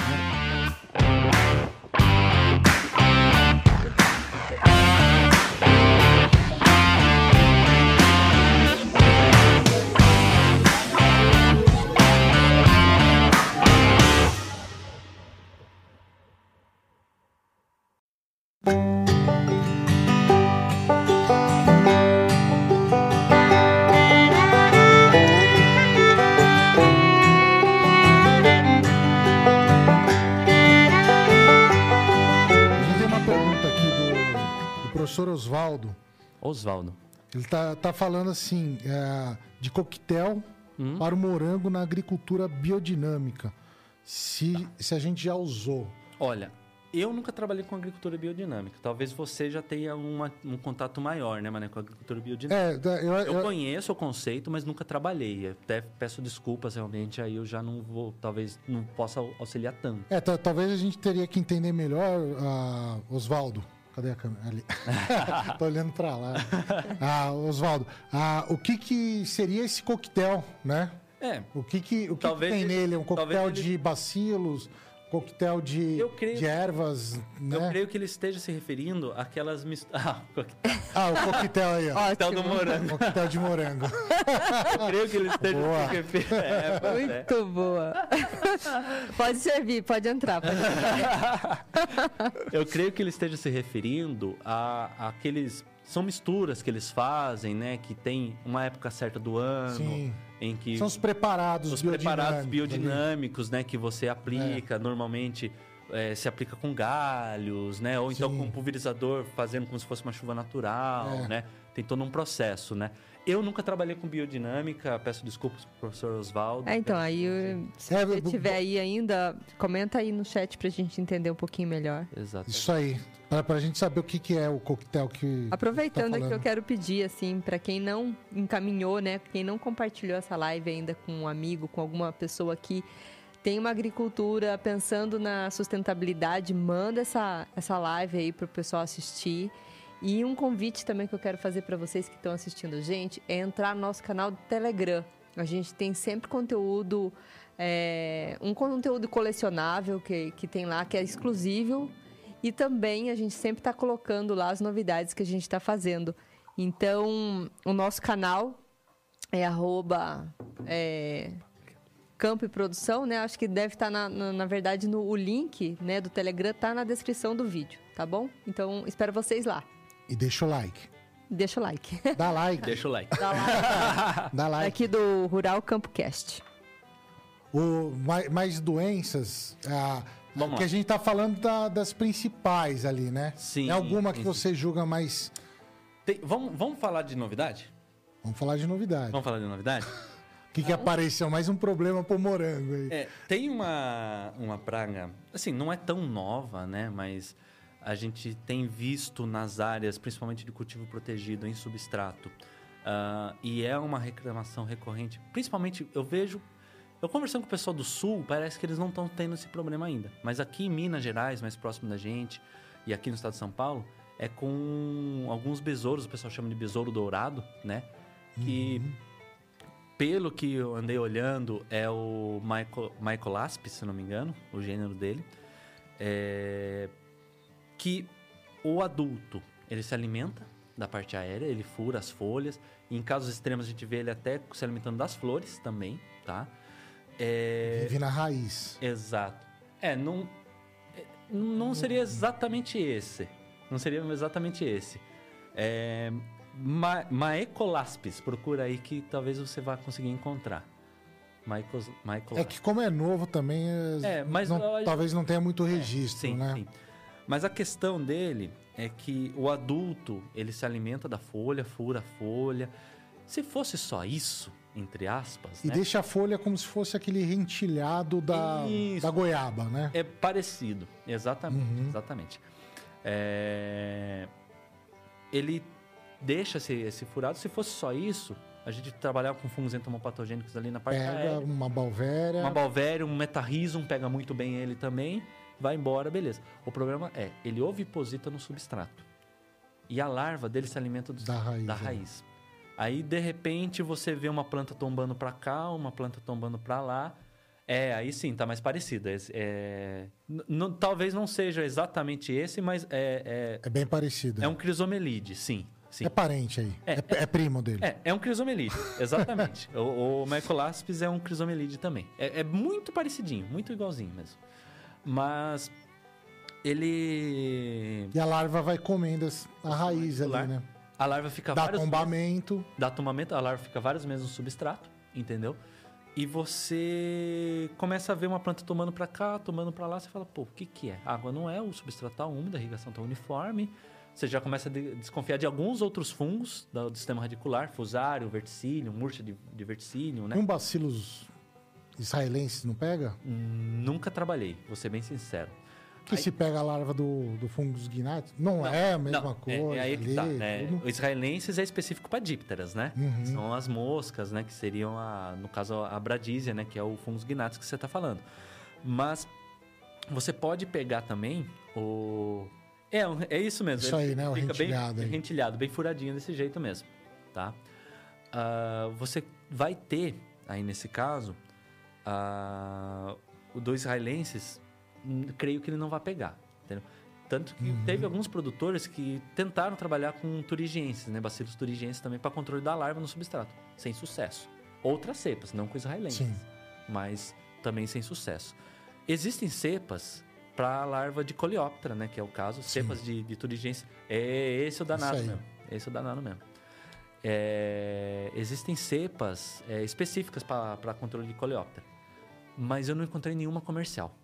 Oswaldo. Oswaldo. Ele tá, tá falando assim, é, de coquetel Hum? para o morango na agricultura biodinâmica. Se, se a gente já usou. Olha, eu nunca trabalhei com agricultura biodinâmica. Talvez você já tenha uma- um contato maior, né, Mané, com a agricultura biodinâmica. É, da- eu, Eu eu- conheço o conceito, mas nunca trabalhei. Até peço desculpas, realmente, aí eu já não vou, talvez não possa auxiliar tanto. é, ta- talvez a gente teria que entender melhor, ah, Oswaldo. Cadê a câmera? Ali. Tô olhando para lá. Ah, Oswaldo, ah, o que, que seria esse coquetel, né? É, O que, que, o que, que tem ele- nele? Um coquetel ele- de bacilos, coquetel de, Eu creio- de ervas, eu né? creio que ele esteja se referindo àquelas misturas. Ah, coquetel Ah, o coquetel aí, ó. do Ótimo. morango. coquetel de morango. Eu creio que ele esteja Boa. se referindo. É, pois é. Muito boa. pode servir, pode entrar. Pode entrar. Eu creio que ele esteja se referindo a, a aqueles. São misturas que eles fazem, né? Que tem uma época certa do ano Sim. em que. São os preparados os preparados biodinâmicos ali. biodinâmicos, né, que você aplica, normalmente é, se aplica com galhos, né, ou então Sim. com um pulverizador fazendo como se fosse uma chuva natural, É. né, tem todo um processo, né. Eu nunca trabalhei com biodinâmica, peço desculpas pro professor Oswaldo. É, então, aí, se É, você tiver aí ainda, comenta aí no chat pra gente entender um pouquinho melhor. Exato. Isso aí. Pra, pra gente saber o que, que é o coquetel que. Aproveitando tá aqui, eu quero pedir, assim, pra quem não encaminhou, né? Quem não compartilhou essa live ainda com um amigo, com alguma pessoa que tem uma agricultura pensando na sustentabilidade, manda essa, essa live aí pro pessoal assistir. E um convite também que eu quero fazer para vocês que estão assistindo a gente é entrar no nosso canal do Telegram. A gente tem sempre conteúdo, é, um conteúdo colecionável que, que tem lá, que é exclusivo. E também a gente sempre está colocando lá as novidades que a gente está fazendo. Então, o nosso canal é arroba é, Campo e Produção, né? Acho que deve estar, na, na, na verdade, no o link né, do Telegram tá na descrição do vídeo, tá bom? Então, espero vocês lá. E deixa o like. Deixa o like. Dá like. Deixa o like. Dá like. Dá like. Aqui do Rural Campo Cast. O, mais, mais doenças. ah, Vamos que lá. a gente tá falando da- das principais ali, né? Sim, É alguma que sim, você julga mais. Tem- vamos, vamos falar de novidade? Vamos falar de novidade. Vamos falar de novidade? O que, que apareceu? Mais um problema pro morango aí. É, tem uma, uma praga, assim, não é tão nova, né? Mas a gente tem visto nas áreas, principalmente de cultivo protegido em substrato. Ah, e é uma reclamação recorrente. Principalmente, eu vejo. Eu conversando com o pessoal do sul, parece que eles não estão tendo esse problema ainda. Mas aqui em Minas Gerais, mais próximo da gente, e aqui no estado de São Paulo, é com alguns besouros, o pessoal chama de besouro dourado, né? Que pelo que eu andei olhando, é o Michael, Michael Asp, se não me engano, o gênero dele. É, que o adulto, ele se alimenta da parte aérea, ele fura as folhas. E em casos extremos, a gente vê ele até se alimentando das flores também, tá? É, Vive na raiz. Exato. É, não, é, não seria exatamente esse. Não seria exatamente esse. É, Ma Maecolaspis, procura aí que talvez você vá conseguir encontrar. Michael É que como é novo também, é, É, mas não- eu- talvez não tenha muito registro, sim, né? sim. Mas a questão dele é que o adulto, ele se alimenta da folha, fura a folha. Se fosse só isso, entre aspas, E né? deixa a folha como se fosse aquele rentilhado da, Isso. da goiaba, né? É parecido, exatamente, Uhum. exatamente. É, Ele deixa esse, esse furado. Se fosse só isso, a gente trabalhava com fungos entomopatogênicos ali na parte Pega aérea. uma balvéria. Uma balvéria, um metarrhizum pega muito bem ele também. Vai embora, beleza. O problema é, ele oviposita no substrato. E a larva dele se alimenta Da raiz, Da né? raiz. Aí, de repente, você vê uma planta tombando pra cá, uma planta tombando pra lá. É, aí sim, tá mais parecido. É, é- talvez não seja exatamente esse, mas é, É bem parecido. é, é um crisomelide, sim. sim. É parente aí. É, É, é primo dele. É, é um crisomelide, exatamente. o, o Micolaspis é um crisomelide também. É, é muito parecidinho, muito igualzinho mesmo. Mas ele. E a larva vai comendo as- a raiz ali, Lar- né? A larva fica Dá vários tombamento. dá tombamento, a larva fica vários meses no substrato, entendeu? E você começa a ver uma planta tomando pra cá, tomando pra lá, você fala, pô, o que que é? A água não é, o substrato tá úmido, a irrigação tá uniforme, você já começa a de- desconfiar de alguns outros fungos do, do sistema radicular, fusário, verticílio, murcha de, de verticílio, né? Um bacilos israelenses não pega? Nunca trabalhei, vou ser bem sincero. Que se pega a larva do, do fungus gnat? Não, é a mesma Não, coisa. É, é aí que tá, né? tudo. Israelenses é específico para dípteras, né? Uhum. São as moscas, né? Que seriam, a, no caso, a bradísia, né? Que é o fungus gnats que você está falando. Mas você pode pegar também o... É, um- é isso mesmo. Isso aí, né? O fica rentilhado bem aí. rentilhado, bem furadinho desse jeito mesmo, tá? Ah, você vai ter, aí nesse caso, ah, o do israelenses, hum, creio que ele não vai pegar, entendeu? Tanto que Uhum. teve alguns produtores que tentaram trabalhar com turigienses, né? Bacilos turigienses também para controle da larva no substrato, sem sucesso. Outras cepas, não com israelenses, Sim. mas também sem sucesso. Existem cepas para larva de coleóptera, né? Que é o caso, cepas de, de. É esse o danado mesmo. Esse é o danado mesmo. É, existem cepas é, específicas para controle de coleóptera, mas eu não encontrei nenhuma comercial.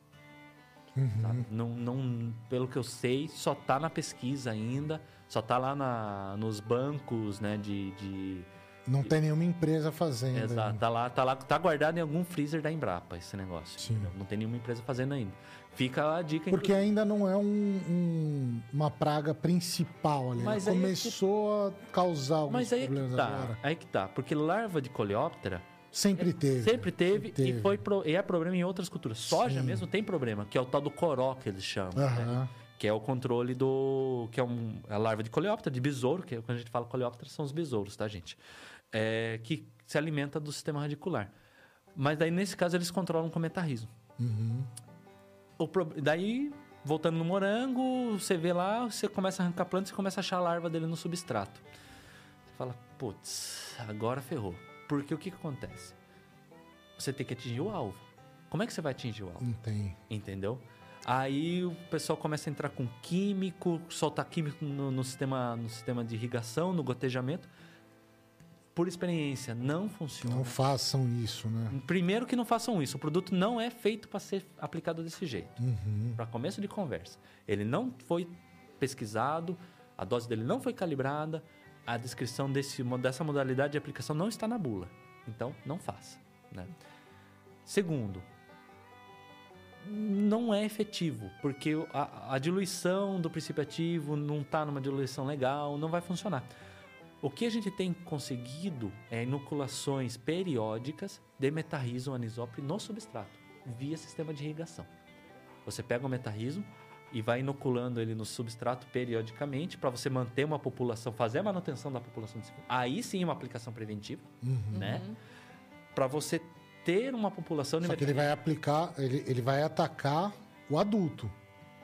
Uhum. Não, não, pelo que eu sei, só tá na pesquisa ainda, só tá lá na, nos bancos, né, de, de Não tem nenhuma empresa fazendo. Exato, ainda. tá lá, tá lá, tá guardado em algum freezer da Embrapa esse negócio. Sim. Não tem nenhuma empresa fazendo ainda. Fica a dica Porque ainda não é um- um- uma praga principal ali. Mas Ela aí é começou a causar alguns Mas aí é que problemas tá, agora. aí que tá, porque larva de coleóptera Sempre teve. sempre teve, Sempre teve. e foi pro- e é problema em outras culturas. Soja Sim. mesmo tem problema, que é o tal do coró que eles chamam, né? Que é o controle do que é um, a larva de coleóptera, de besouro, que é, quando a gente fala coleóptera são os besouros, tá, gente? É, que se alimenta do sistema radicular. Mas daí nesse caso eles controlam com metarrismo. Uhum. O pro- Daí, voltando no morango, você vê lá, você começa a arrancar planta e começa a achar a larva dele no substrato. Você fala, putz, agora ferrou. Porque o que, que acontece? Você tem que atingir o alvo. Como é que você vai atingir o alvo? Não tem. Entendeu? Aí o pessoal começa a entrar com químico, soltar químico no, no sistema, no sistema de irrigação, no gotejamento. Por experiência, não funciona. Não façam isso, né? Primeiro que não façam isso. O produto não é feito para ser aplicado desse jeito. Uhum. Para começo de conversa. Ele não foi pesquisado, a dose dele não foi calibrada, a descrição desse, dessa modalidade de aplicação não está na bula. Então, não faça. Né? Segundo, não é efetivo, porque a, a diluição do princípio ativo não está numa diluição legal, não vai funcionar. O que a gente tem conseguido é inoculações periódicas de metarrismo anisopre no substrato, via sistema de irrigação. Você pega o metarrismo e vai inoculando ele no substrato periodicamente para você manter uma população, fazer a manutenção da população fungo. Aí sim uma aplicação preventiva, Uhum. né? Para você ter uma população de Só que ele vai aplicar, ele, ele vai atacar o adulto.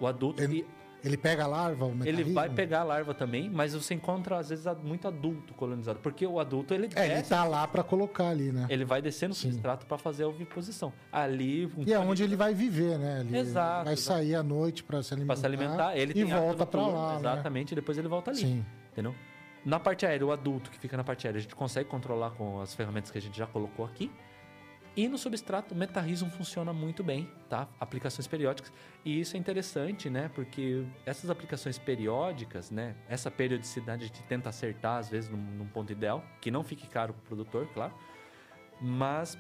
O adulto Ele, e ele pega a larva, o ele vai pegar a larva também, mas você encontra às vezes muito adulto colonizado, porque o adulto ele É, ele desce, tá lá pra colocar ali, né? ele vai descer no Sim. substrato para fazer a oviposição. Ali um E é onde ele vai viver, né? Ele Exato, vai exato. sair à noite pra se alimentar. para se alimentar, ele e volta noturno, lá, né? exatamente, e depois ele volta ali. Sim. Entendeu? Na parte aérea, o adulto que fica na parte aérea, a gente consegue controlar com as ferramentas que a gente já colocou aqui. E no substrato, o metarrismo funciona muito bem, tá? Aplicações periódicas. E isso é interessante, né? Porque essas aplicações periódicas, né? Essa periodicidade a gente tenta acertar, às vezes, num, num ponto ideal, que não fique caro para o produtor, claro. Mas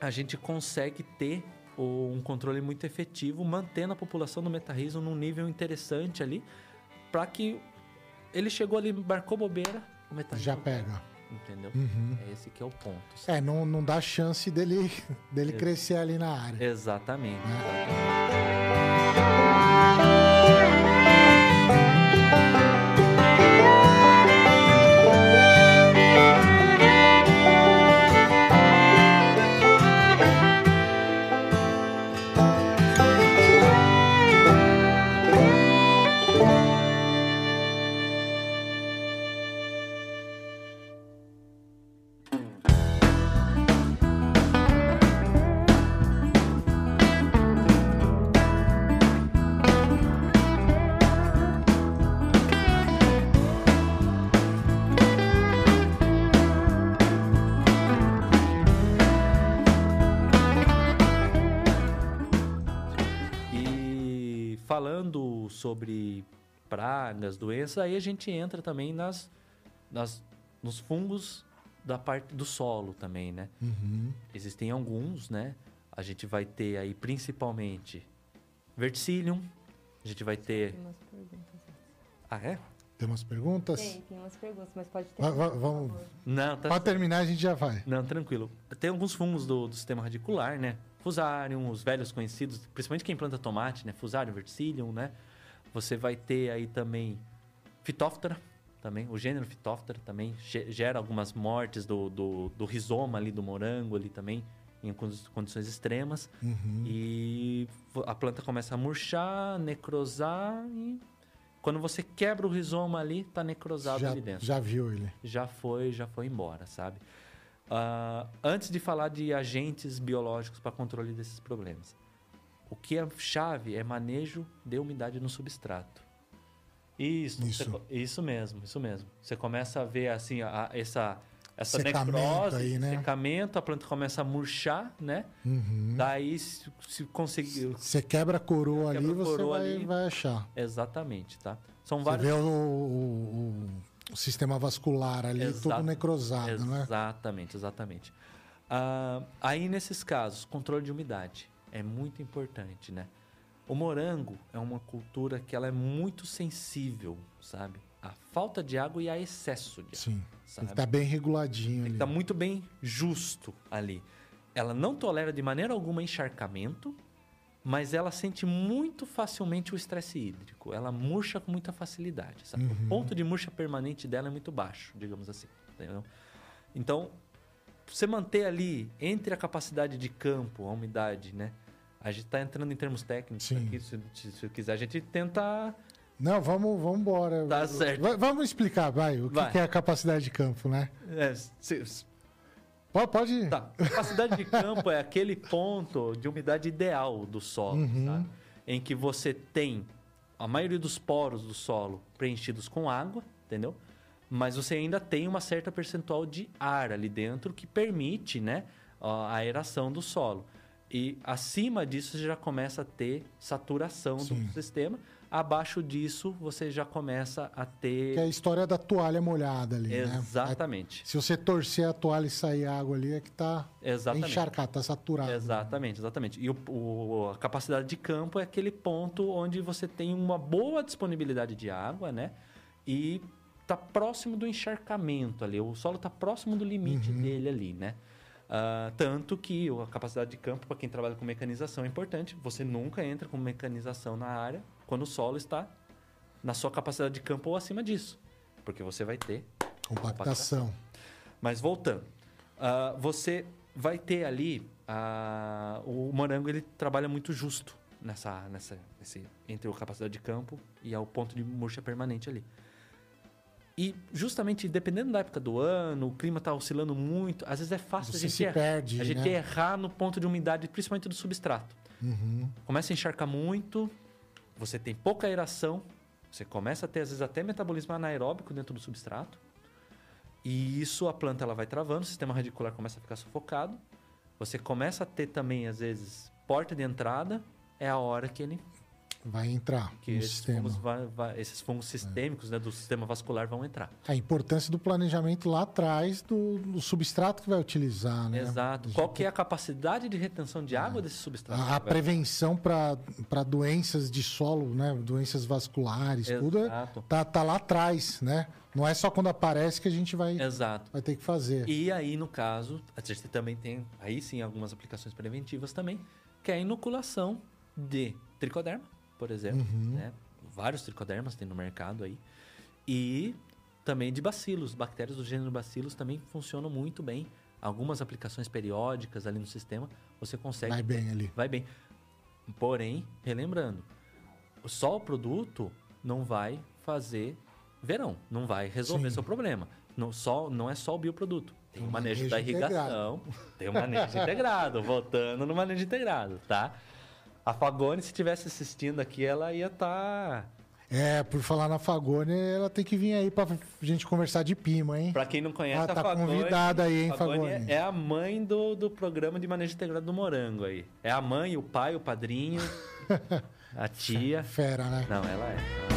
a gente consegue ter um controle muito efetivo, mantendo a população do metarrismo num nível interessante ali, para que ele chegou ali, marcou bobeira, o metarrismo Já pega. Entendeu? Uhum. É esse que é o ponto. É, não, não dá chance dele, dele Ex- crescer ali na área. Exatamente. Né? exatamente. Pragas, doenças, aí a gente entra também nas, nas, nos fungos da parte do solo também, né? Uhum. Existem alguns, né? A gente vai ter aí principalmente verticillium, a gente vai ter... Tem umas perguntas. Ah, é? Tem umas perguntas? Tem, tem umas perguntas, mas pode ter. Va- va- vamos. Não, tá Para terminar, a gente já vai. Não, tranquilo. Tem alguns fungos do, do sistema radicular, né? Fusarium, os velhos conhecidos, principalmente quem planta tomate, né? Fusarium, Verticillium, né? Você vai ter aí também Phytophthora, também. O gênero Phytophthora também ge- gera algumas mortes do, do, do rizoma ali do morango ali também, em condi- condições extremas. Uhum. E a planta começa a murchar, necrosar e... Quando você quebra o rizoma ali, tá necrosado Já, ali dentro já viu ele. já foi, já foi embora, sabe? Ah, antes de falar de agentes biológicos para controle desses problemas, o que é chave é manejo de umidade no substrato. Isso, Isso. você isso mesmo, isso mesmo. Você começa a ver assim a- a- essa essa Secamento necrose, aí, né? secamento, a planta começa a murchar, né? Uhum. Daí se, se conseguir Você quebra a coroa ali, Quebra a você coroa vai, ali. vai achar. exatamente, tá? São Você vários vê o, o- o- o sistema vascular ali Exato. todo necrosado, né? Exatamente, exatamente. Ah, aí, nesses casos, controle de umidade é muito importante, né? O morango é uma cultura que ela é muito sensível, sabe? A falta de água e a excesso de água, Sim. Sabe? que estar bem reguladinho ali. Está muito bem justo ali. Ela não tolera de maneira alguma encharcamento, mas ela sente muito facilmente o estresse hídrico. Ela murcha com muita facilidade, sabe? Uhum. O ponto de murcha permanente dela é muito baixo, digamos assim. Entendeu? Então, você manter ali entre a capacidade de campo, a umidade, né? A gente está entrando em termos técnicos Sim. aqui, se, se, se quiser. A gente tenta Não, vamos, vamos embora. Tá certo. Va- Vamos explicar, vai, o que, Vai. que é a capacidade de campo, né? é, se- Pode, pode Tá. Capacidade de campo é aquele ponto de umidade ideal do solo, Uhum. sabe? Em que você tem a maioria dos poros do solo preenchidos com água, entendeu? Mas você ainda tem uma certa percentual de ar ali dentro que permite, né, a aeração do solo. E acima disso você já começa a ter saturação Sim. do sistema. Abaixo disso você já começa a ter que é a história da toalha molhada ali, né? exatamente. Se você torcer a toalha e sair água ali, é que tá Exatamente. encharcado, tá saturado. Exatamente, exatamente. E o, o- a capacidade de campo é aquele ponto onde você tem uma boa disponibilidade de água, né? E tá próximo do encharcamento ali. O solo tá próximo do limite dele ali, né? Ah, tanto que a capacidade de campo, para quem trabalha com mecanização, é importante. Você nunca entra com mecanização na área quando o solo está na sua capacidade de campo ou acima disso. Porque você vai ter Compactação. mas voltando, ah, você vai ter ali ah, o morango ele trabalha muito justo nessa, nessa nesse, entre a capacidade de campo e ao ponto de murcha permanente ali. E justamente dependendo da época do ano, o clima está oscilando muito, às vezes é fácil Você a gente, errar, perde, a gente né? errar no ponto de umidade, principalmente do substrato. Uhum. Começa a encharcar muito, você tem pouca aeração, você começa a ter às vezes até metabolismo anaeróbico dentro do substrato. E isso a planta ela vai travando, o sistema radicular começa a ficar sufocado. Você começa a ter também às vezes porta de entrada, é a hora que ele Vai entrar que no esses sistema. fungos, vai- vai- esses fungos sistêmicos né, do sistema vascular vão entrar. A importância do planejamento lá atrás do, do substrato que vai utilizar, né? Exato. Qual que é a capacidade de retenção de água desse substrato? A, a prevenção para doenças de solo, né? Doenças vasculares, tudo é, Exato. tá, tá lá atrás, né? Não é só quando aparece que a gente vai, Exato. vai ter que fazer. E aí, no caso, a gente também tem, aí sim, algumas aplicações preventivas também, que é a inoculação de tricoderma, por exemplo. Uhum. Né? Vários tricodermas tem no mercado aí. E também de bacilos. Bactérias do gênero bacilos também funcionam muito bem. Algumas aplicações periódicas ali no sistema, você consegue Vai bem ali. vai bem. Porém, relembrando, só o produto não vai fazer verão, não vai resolver Sim. seu problema. Não, só, não é só o bioproduto. Tem o manejo, manejo da irrigação, tem o manejo integrado, voltando no manejo integrado, tá? A Fagone, se estivesse assistindo aqui, ela ia estar. É, por falar na Fagone, ela tem que vir aí pra gente conversar de pima, hein? Pra quem não conhece, Ah, a tá Fagone, convidada aí, hein, Fagone Fagone? é, é a mãe do, do programa de manejo integrado do morango aí. É a mãe, o pai, o padrinho, a tia. Fera, né? Não, ela é.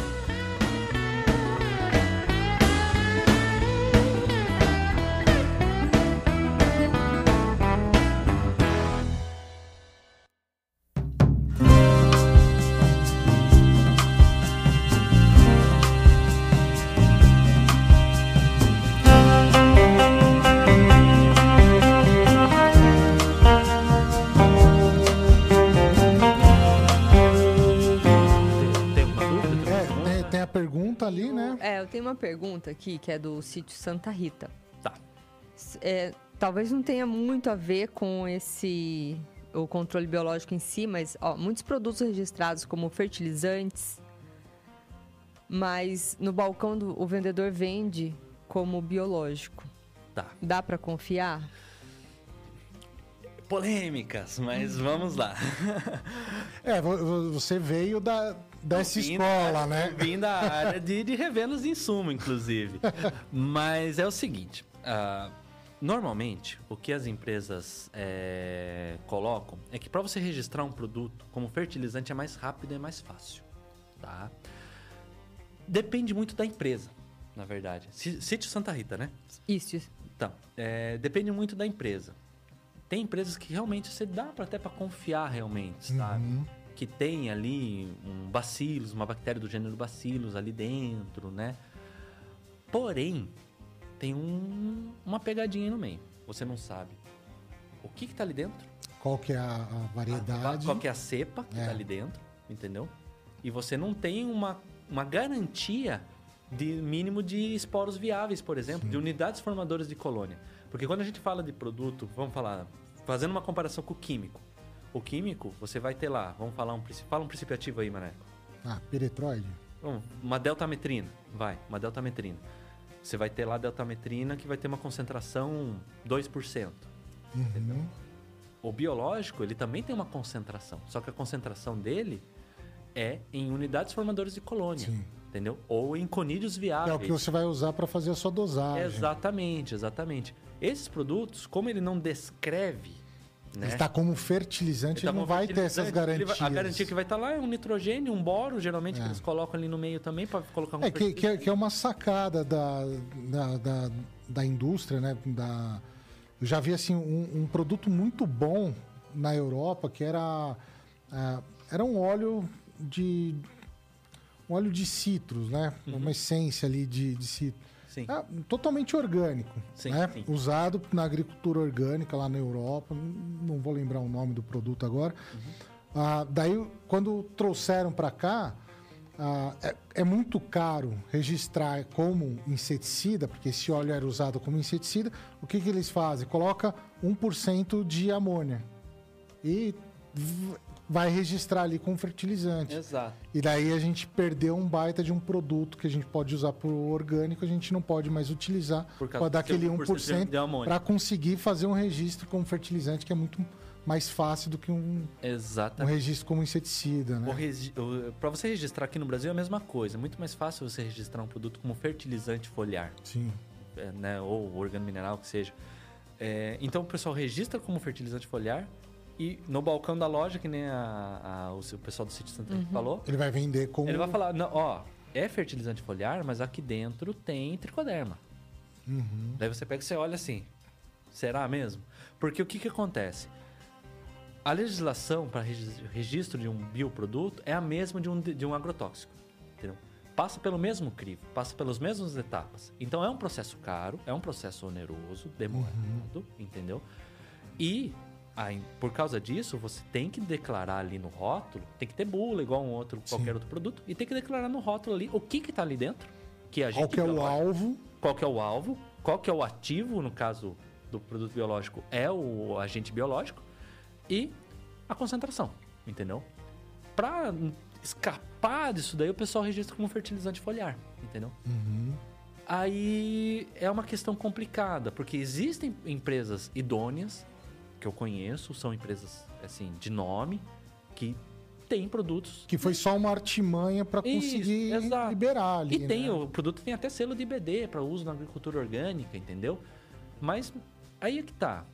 Pergunta aqui que é do sítio Santa Rita. Tá. É, talvez não tenha muito a ver com esse o controle biológico em si, mas ó, muitos produtos registrados como fertilizantes, mas no balcão do, o vendedor vende como biológico. Tá. Dá para confiar? Polêmicas, mas vamos lá. É, vo- vo- você veio da, dessa Vim escola, da- né? Vim da área de, de revendas de insumo, inclusive. Mas é o seguinte: ah, normalmente, o que as empresas é, colocam é que para você registrar um produto como fertilizante é mais rápido e é mais fácil. Tá? Depende muito da empresa, na verdade. Sí- Sítio Santa Rita, né? Isso. Então, é, depende muito da empresa. Tem empresas que realmente você dá pra, até para confiar realmente, sabe? Uhum. Que tem ali um bacilos, uma bactéria do gênero bacilos ali dentro, né? Porém, tem um- uma pegadinha no meio. Você não sabe o que que tá ali dentro, Qual que é a, a variedade? qual que é a cepa que É. tá ali dentro, entendeu? E você não tem uma, uma garantia de mínimo de esporos viáveis, por exemplo, de unidades formadoras de colônia. Porque quando a gente fala de produto, vamos falar, fazendo uma comparação com o químico. O químico, você vai ter lá, vamos falar um, princípio- fala um princípio ativo aí, Maneco. Ah, piretroide? Vamos, Uma deltametrina, vai, uma deltametrina. Você vai ter lá a deltametrina que vai ter uma concentração 2%. Uhum. O biológico, ele também tem uma concentração, só que a concentração dele é em unidades formadoras de colônia, Sim. Entendeu? Ou em conídeos É viáveis. o que você vai usar para fazer a sua dosagem. Exatamente, exatamente. Esses produtos, como ele não descreve, né? Ele está como fertilizante, ele, tá não como vai ter essas ele garantias. vai- a garantia que vai estar lá é um nitrogênio, um boro, geralmente, que É. eles colocam ali no meio também para colocar um É que, que, é- que é uma sacada da, da, da, da indústria, né? Da, eu já vi assim um, um produto muito bom na Europa que era ah, era um óleo de um óleo de citros, né? Uhum. Uma essência ali de, de citro. Sim. Ah, totalmente orgânico, Sim, né? sim. Usado na agricultura orgânica lá na Europa. Não vou lembrar o nome do produto agora. Uhum. Ah, daí, quando trouxeram para cá, ah, é, é muito caro registrar como inseticida, porque esse óleo era usado como inseticida. O que, que eles fazem? Coloca 1% de amônia e vai registrar ali com fertilizante. Exato. E daí a gente perdeu um baita de um produto que a gente pode usar para o orgânico, a gente não pode mais utilizar para dar aquele 1% de 1% amônia. para conseguir fazer um registro como fertilizante, que é muito mais fácil do que um, um registro como inseticida, né? Para você registrar aqui no Brasil é a mesma coisa. É muito mais fácil você registrar um produto como fertilizante foliar, Sim. é, né? ou organo mineral, que seja. É, então o pessoal registra como fertilizante foliar e no balcão da loja, que nem a, a- o pessoal do sítio Santa Rita falou, Ele vai vender como. ele vai falar: não, ó, é fertilizante foliar, mas aqui dentro tem tricoderma. Uhum. Daí você pega e você olha assim, será mesmo? Porque o que, que acontece? A legislação para registro de um bioproduto é a mesma de um, de um agrotóxico. Entendeu? Passa pelo mesmo crivo, passa pelas mesmas etapas. Então é um processo caro, é um processo oneroso, demorado, entendeu? E aí, por causa disso, você tem que declarar ali no rótulo, tem que ter bula igual um outro, Sim. qualquer outro produto, e tem que declarar no rótulo ali o que que tá ali dentro, que a gente Qual que é o alvo? qual que é o alvo, qual que é o ativo, no caso do produto biológico, é o agente biológico, e a concentração, entendeu? Para escapar disso daí, o pessoal registra como fertilizante foliar, entendeu? Uhum. Aí é uma questão complicada, porque existem empresas idôneas, que eu conheço, são empresas, assim, de nome, que têm produtos Que foi só uma artimanha para Isso, conseguir exato. liberar ali. E tem, né? o produto tem até selo de IBD para uso na agricultura orgânica, entendeu? Mas aí é que tá.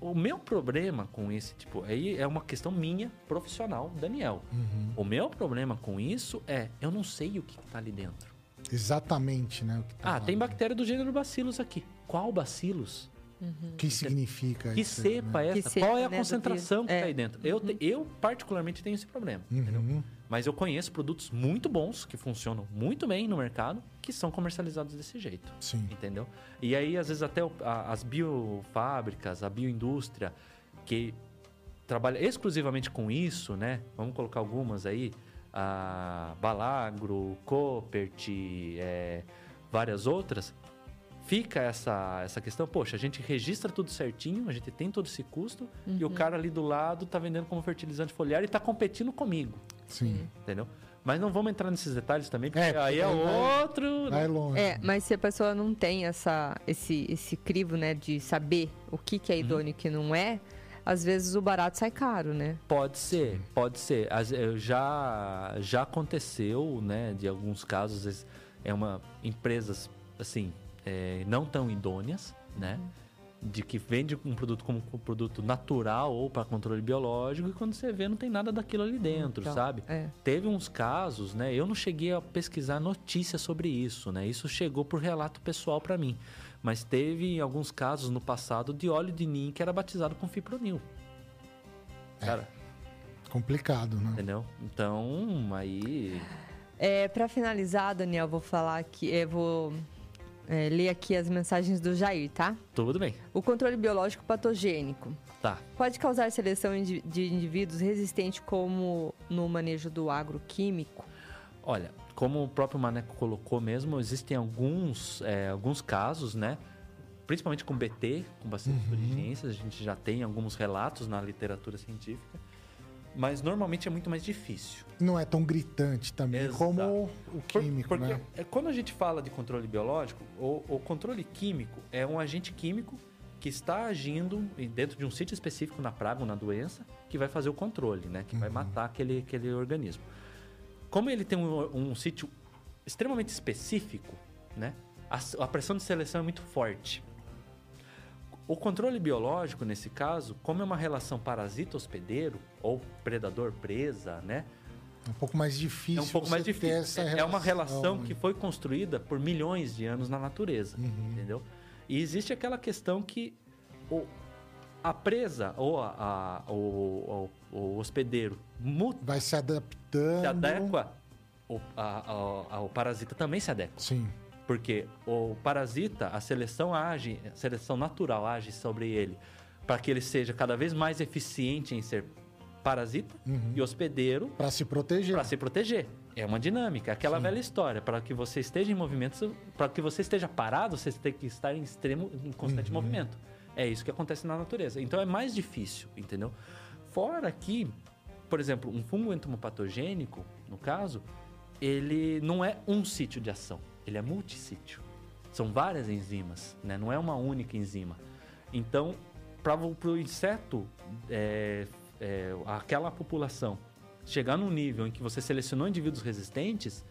O meu problema com esse tipo, aí é uma questão minha, profissional, Daniel. Uhum. O meu problema com isso é, eu não sei o que tá ali dentro. Exatamente, né? o que tá Ah, lá. tem bactéria do gênero Bacillus aqui. Qual Bacillus? O que significa Que isso? cepa né? é Que essa? cepa, Qual é a né, concentração que vírus. tá É. aí dentro? Eu, te- eu particularmente tenho esse problema? Uhum. Mas eu conheço produtos muito bons, que funcionam muito bem no mercado, que são comercializados desse jeito. Sim. Entendeu? E aí, às vezes, até o- a- as biofábricas, a bioindústria, que trabalha exclusivamente com isso, né? Vamos colocar algumas aí. A Balagro, Copert, é, várias outras, fica essa, essa questão, poxa, a gente registra tudo certinho, a gente tem todo esse custo, e o cara ali do lado tá vendendo como fertilizante foliar e tá competindo comigo, Sim. entendeu? Mas não vamos entrar nesses detalhes também, porque É, aí é vai- outro... Vai longe. É, mas se a pessoa não tem essa, esse, esse crivo, né, de saber o que, que é idôneo e o que não é, às vezes o barato sai caro, né? Pode ser, pode ser. Já, já aconteceu, né, de alguns casos, às vezes, é uma empresas assim é, não tão idôneas, né, de que vende um produto como um produto natural ou para controle biológico e quando você vê não tem nada daquilo ali dentro, Então, sabe? É. Teve uns casos, né? Eu não cheguei a pesquisar notícias sobre isso, né? Isso chegou por relato pessoal para mim. Mas teve alguns casos no passado de óleo de ninho que era batizado com fipronil. Cara, Complicado, né? entendeu? Então, aí. É, para finalizar, Daniel, vou falar aqui, é, vou é, ler aqui as mensagens do Jair, tá? Tudo bem. O controle biológico patogênico Tá. pode causar seleção de indivíduos resistentes como no manejo do agroquímico? Olha, como o próprio Maneco colocou mesmo, existem alguns, é, alguns casos, né? Principalmente com BT, com bastante urgências, a gente já tem alguns relatos na literatura científica. Mas normalmente é muito mais difícil. Não é tão gritante também Exato. como o Por- químico, porque né? é, quando a gente fala de controle biológico, o, o controle químico é um agente químico que está agindo dentro de um sítio específico na praga ou na doença que vai fazer o controle, né? Que vai matar aquele, aquele organismo. Como ele tem um, um sítio extremamente específico, né? A, a pressão de seleção é muito forte. O controle biológico, nesse caso, como é uma relação parasita-hospedeiro ou predador-presa, né? É um pouco mais difícil. É um pouco mais difícil. essa É uma relação que foi construída por milhões de anos na natureza, Uhum. entendeu? E existe aquela questão que o, a presa ou a, a- o, o- o hospedeiro mu- Vai se adaptando. se adequa, o, a- a- o parasita também se adequa. Sim. Porque o parasita, a seleção age, a seleção natural age sobre ele para que ele seja cada vez mais eficiente em ser parasita Uhum. e hospedeiro Para se proteger. para se proteger. É uma dinâmica, aquela Sim. velha história. Para que você esteja em movimento, para que você esteja parado, você tem que estar em extremo, em constante Uhum. movimento. É isso que acontece na natureza. Então é mais difícil, entendeu? Fora que, por exemplo, um fungo entomopatogênico, no caso, ele não é um sítio de ação, ele é multissítio. São várias enzimas, né? não é uma única enzima. Então, para o inseto, é, é, aquela população chegar num nível em que você selecionou indivíduos resistentes,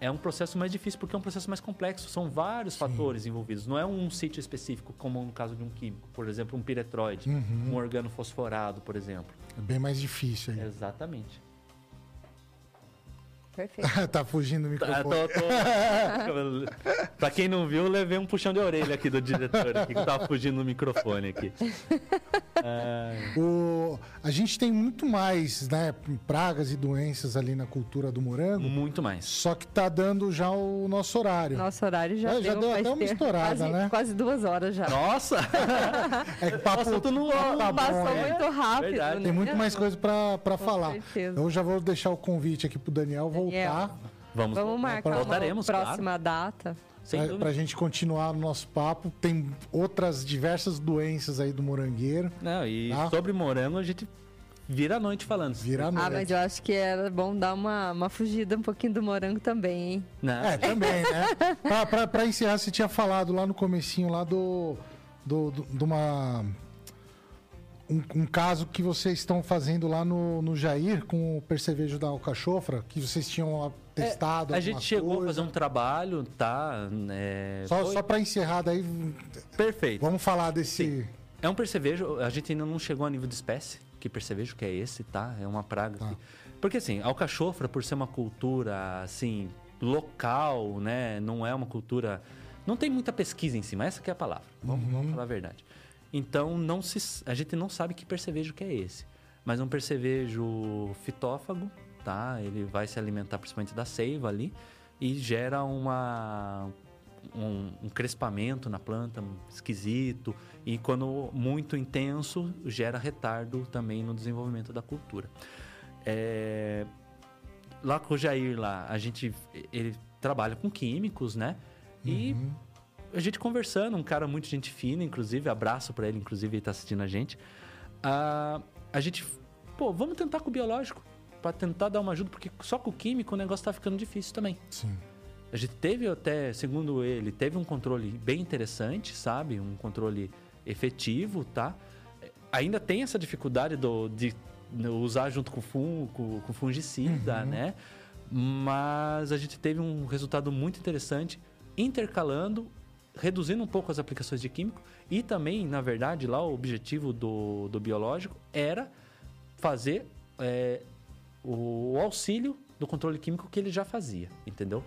é um processo mais difícil porque é um processo mais complexo. São vários Sim. fatores envolvidos. Não é um sítio específico, como no caso de um químico. Por exemplo, um piretroide, Uhum. um organo fosforado, por exemplo. É bem mais difícil aí. Exatamente. Perfeito. tá fugindo do Tá, microfone. tô, tô... pra quem não viu, eu levei um puxão de orelha aqui do diretor aqui, que tava fugindo no microfone aqui. O, a gente tem muito mais, né, pragas e doenças ali na cultura do morango, muito mais. só que tá dando já o nosso horário. Nosso horário já, É, já deu, até uma estourada, quase, né? Quase duas horas já. Nossa! É que o papo Nossa, tu não- tá bom, Passou né? muito rápido, Verdade. né? Tem muito mais coisa pra, pra Com falar. certeza. Então eu já vou deixar o convite aqui pro Daniel voltar Daniel. Vamos, Vamos marcar uma Voltaremos, próxima data. Sem pra, dúvida. pra gente continuar o nosso papo. Tem outras diversas doenças aí do morangueiro. Não, e Tá. sobre morango a gente vira a noite falando. Vira a noite. Ah, mas eu acho que era bom dar uma, uma fugida um pouquinho do morango também, hein? Não, É, também, né? pra, pra, pra encerrar, você tinha falado lá no comecinho lá do... do, do- de uma... Um, um caso que vocês estão fazendo lá no, no Jair com o percevejo da alcachofra, que vocês tinham testado É, a gente chegou a coisa. fazer um trabalho, tá? É, Só, foi só pra encerrar daí, perfeito. vamos falar desse... É um percevejo, a gente ainda não chegou a nível de espécie. Que percevejo que é esse, tá? É uma praga. Tá. que- Porque assim, a alcachofra, por ser uma cultura, assim, local, né? Não é uma cultura... Não tem muita pesquisa em cima, essa que é a palavra. Vamos, vamos falar a verdade. Então, não se, a gente não sabe que percevejo que é esse. Mas um percevejo fitófago, tá? Ele vai se alimentar principalmente da seiva ali e gera uma, um, um crespamento na planta esquisito e quando muito intenso gera retardo também no desenvolvimento da cultura. É, lá com o Jair lá, a gente ele trabalha com químicos, né? E a gente conversando, um cara muito gente fina, inclusive, abraço pra ele, inclusive, ele tá assistindo a gente. Ah, a gente, pô, vamos tentar com o biológico, pra tentar dar uma ajuda, porque só com o químico o negócio tá ficando difícil também. Sim. A gente teve até, segundo ele, teve um controle bem interessante, sabe? Um controle efetivo, tá? Ainda tem essa dificuldade do, de usar junto com, fun, com, com fungicida, né? Mas a gente teve um resultado muito interessante intercalando, reduzindo um pouco as aplicações de químico e também, na verdade, lá o objetivo do, do biológico era fazer é, o auxílio do controle químico que ele já fazia, entendeu?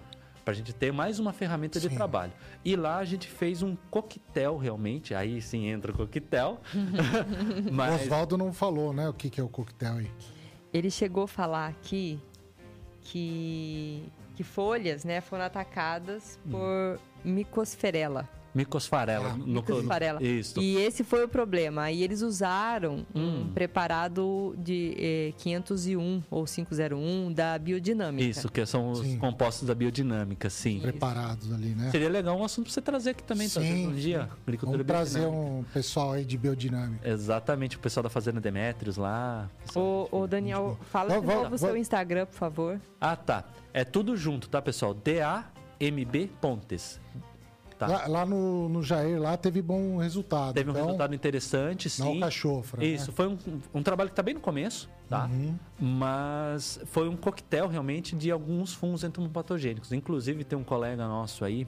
Pra gente ter mais uma ferramenta de Sim. trabalho. E lá a gente fez um coquetel realmente, aí sim entra o coquetel. O Mas Oswaldo não falou, né? O que, que é o coquetel aí. Ele chegou a falar aqui que, que folhas né, foram atacadas por micosferela. micosfarela. Ah, no- Micosfarela. Isso. E esse foi o problema. Aí eles usaram um Hum. preparado de eh, 501 ou 501 da biodinâmica. Isso, que são os Sim. compostos da biodinâmica, sim. Preparados ali, né? Seria legal um assunto pra você trazer aqui também, talvez Sim, um dia. sim. Agricultura Vamos trazer um pessoal aí de biodinâmica. Exatamente, o pessoal da Fazenda Demetrios lá. Ô, ô, Daniel, fala Vamos- de novo o seu Instagram, por favor. Ah, tá. É tudo junto, tá, pessoal? D-A-M-B Pontes. Tá. Lá, lá no, no Jair, lá teve bom resultado. Teve um então, resultado interessante, sim. Não cachofra. Isso, Né? foi um, um trabalho que tá bem no começo, tá? Uhum. Mas foi um coquetel realmente de alguns fungos entomopatogênicos. Inclusive tem um colega nosso aí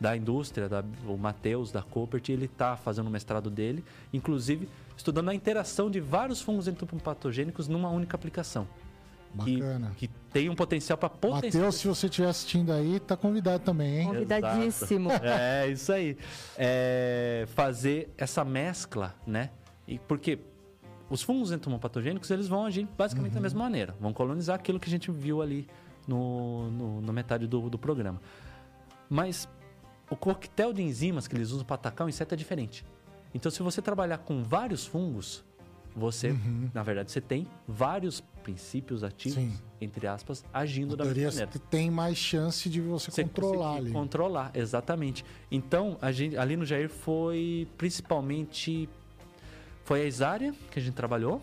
da indústria, da- o Matheus da Coopert, ele tá fazendo o mestrado dele, inclusive estudando a interação de vários fungos entomopatogênicos numa única aplicação. Que, Bacana. que tem um potencial para potencializar. Matheus, se você estiver assistindo aí, tá convidado também, hein? Convidadíssimo. É, isso aí. É, fazer essa mescla, né? E porque os fungos entomopatogênicos, eles vão agir basicamente da mesma maneira. Vão colonizar aquilo que a gente viu ali no, no, na metade do, do programa. Mas o coquetel de enzimas que eles usam para atacar o inseto é diferente. Então, se você trabalhar com vários fungos, você, na verdade, você tem vários princípios ativos, Sim. entre aspas, agindo da mesma maneira. tem mais chance de você, Você controlar ali. Controlar, exatamente. Então, a gente, ali no Jair foi principalmente. Foi a Isária que a gente trabalhou,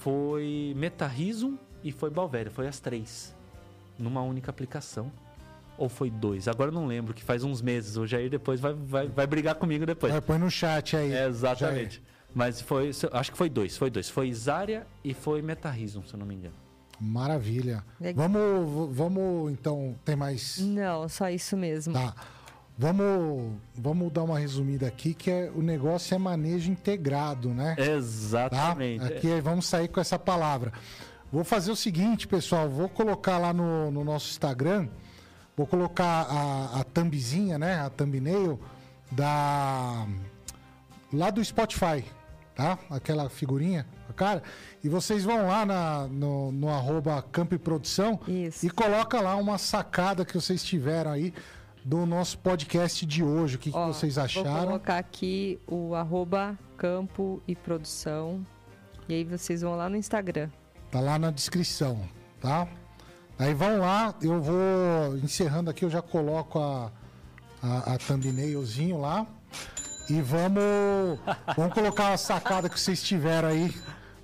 foi Metarrhizoom e foi Balvéria. Foi as três. Numa única aplicação. Ou foi dois? Agora eu não lembro, que faz uns meses. O Jair depois vai, vai, vai brigar comigo depois. Vai, põe no chat aí. É, exatamente. Mas foi. Acho que foi dois, foi dois. Foi Isária e foi Metarrhizoom, se eu não me engano. Maravilha. Legal. Vamos, vamos, então, tem mais... Não, só isso mesmo. Tá. Vamos, vamos dar uma resumida aqui, que é, o negócio é manejo integrado, né? Tá? Exatamente. Aqui vamos sair com essa palavra. Vou fazer o seguinte, pessoal. Vou colocar lá no, no nosso Instagram. Vou colocar a, a thumbzinha, né? A thumbnail da lá do Spotify, tá? Aquela figurinha, a cara. E vocês vão lá na, no, no arroba Campo e Produção Isso. e coloca lá uma sacada que vocês tiveram aí do nosso podcast de hoje. O que, que Ó, vocês Vou acharam? colocar aqui o arroba campo e produção. E aí vocês vão lá no Instagram. Tá lá na descrição, tá? Aí vão lá, eu vou encerrando aqui, eu já coloco a, a, a thumbnailzinho lá. E vamos, vamos colocar a sacada que vocês tiveram aí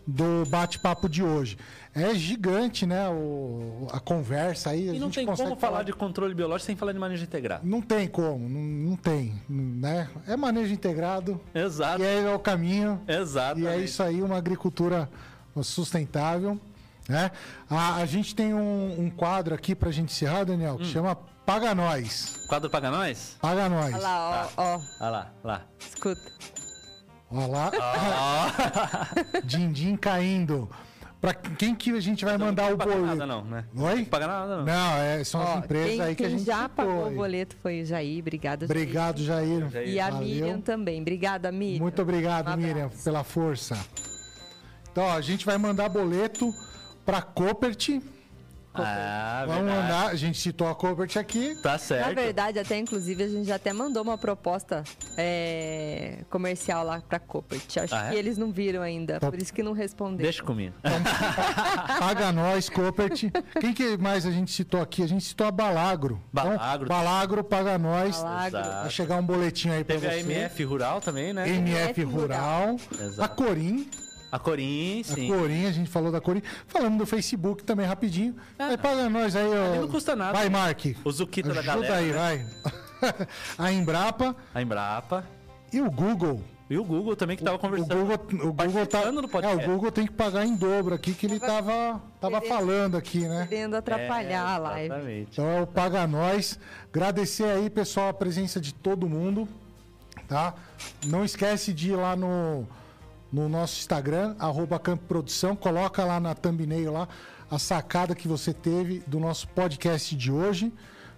do bate-papo de hoje. É gigante, né? O, a conversa aí. a E não tem como falar de controle biológico sem falar de manejo integrado. Não tem como, não, não tem, né? É manejo integrado Exato. e aí é o caminho. Exato. E é isso aí, uma agricultura sustentável. Né? A, a gente tem um, um quadro aqui pra gente encerrar, Daniel, Hum. que chama Paga Nós. Quadro paga nós? Paga Nós. Olha lá, ó, ó. Olha lá, lá. Escuta. Olha lá, din-din caindo. Pra quem que a gente vai mandar o Não paga boleto? nada não, né? Oi? Não paga nada não. Não, é, são as empresas quem, aí que a quem gente já citou pagou aí. o boleto foi o Jair. Obrigada, Jair. Obrigado, Jair. Jair. E a Valeu. Miriam também. Obrigada, Miriam. Muito obrigado, Um. Miriam, pela força. Então, ó, a gente vai mandar boleto para Copert. Ah, Vamos verdade. mandar. A gente citou a Cobert aqui. Tá Na certo. verdade, até inclusive, a gente já até mandou uma proposta é, comercial lá pra Copert. Acho Ah, é? que eles não viram ainda, Tá. por isso que não responderam. Deixa comigo. Paga nós, Copert. Quem que mais a gente citou aqui? A gente citou a Balagro. Balagro. Então, Balagro paga nós. Balagro. Exato. Vai chegar um boletim aí pra Teve você. a MF Rural também, né? MF MF Rural. Exato. A Corim. A Corim, sim. A Corim, a gente falou da Corim. Falando do Facebook também, rapidinho. Vai paga nós aí, ó. Não custa nada. Vai, Mark. O Zuquita da galera. aí, né? vai. a Embrapa A Embrapa. e o Google. E o Google também que tava O conversando. Google, o Google tá, é, podcast. o Google tem que pagar em dobro aqui, que ele tava, tava falando aqui, né? Querendo atrapalhar a live. Exatamente. Então é o Paga Nós. Agradecer aí, pessoal, a presença de todo mundo, tá? Não esquece de ir lá no, no nosso Instagram, arroba Campo Produção, coloca lá na thumbnail lá a sacada que você teve do nosso podcast de hoje.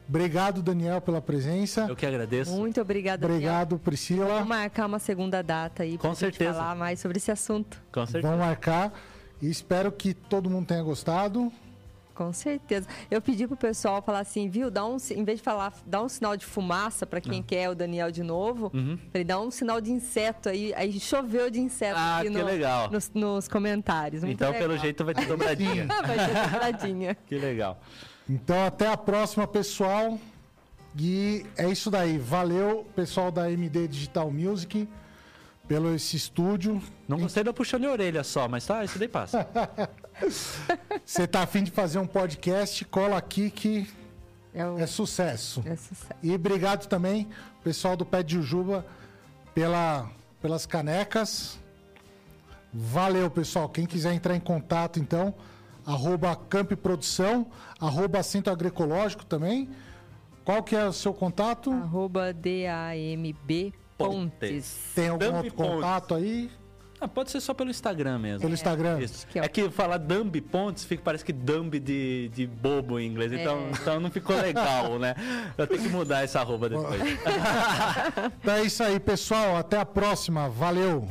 Obrigado, Daniel, pela presença. Eu que agradeço. Muito obrigada, Daniel. Obrigado, Priscila. Vamos marcar uma segunda data aí certeza. falar mais sobre esse assunto. Com certeza. Vamos marcar. E espero que todo mundo tenha gostado. Com certeza. Eu pedi pro pessoal falar assim, viu? Dá um, em vez de falar, dá um sinal de fumaça pra Ah. quem quer o Daniel de novo. Uhum. Falei, dá um sinal de inseto aí. Aí choveu de inseto Ah, aqui que no- legal. Nos, nos comentários. Muito Então, pelo legal. jeito, vai ter dobradinha. Vai ter dobradinha. que legal. Então, até a próxima, pessoal. E é isso daí. Valeu, pessoal da MD Digital Music, pelo esse estúdio. Não gostei da puxão de orelha só, mas tá, isso daí passa. Você tá afim de fazer um podcast? Cola aqui que É, o, é sucesso. é sucesso. E obrigado também, pessoal do Pé de Jujuba, pela, pelas canecas. Valeu, pessoal. Quem quiser entrar em contato, então, arroba Camp Produção, arroba Centro Agroecológico também. Qual que é o seu contato? Arroba D-A-M-B Pontes. Tem algum Dumb outro Pontes. contato aí? Ah, pode ser só pelo Instagram mesmo. Pelo Instagram? Isso. que é o- É que falar dumb pontes fica, parece que dumb de, de bobo em inglês. Então, então não ficou legal, né? Eu tenho que mudar essa arroba depois. Então é isso aí, pessoal. Até a próxima. Valeu!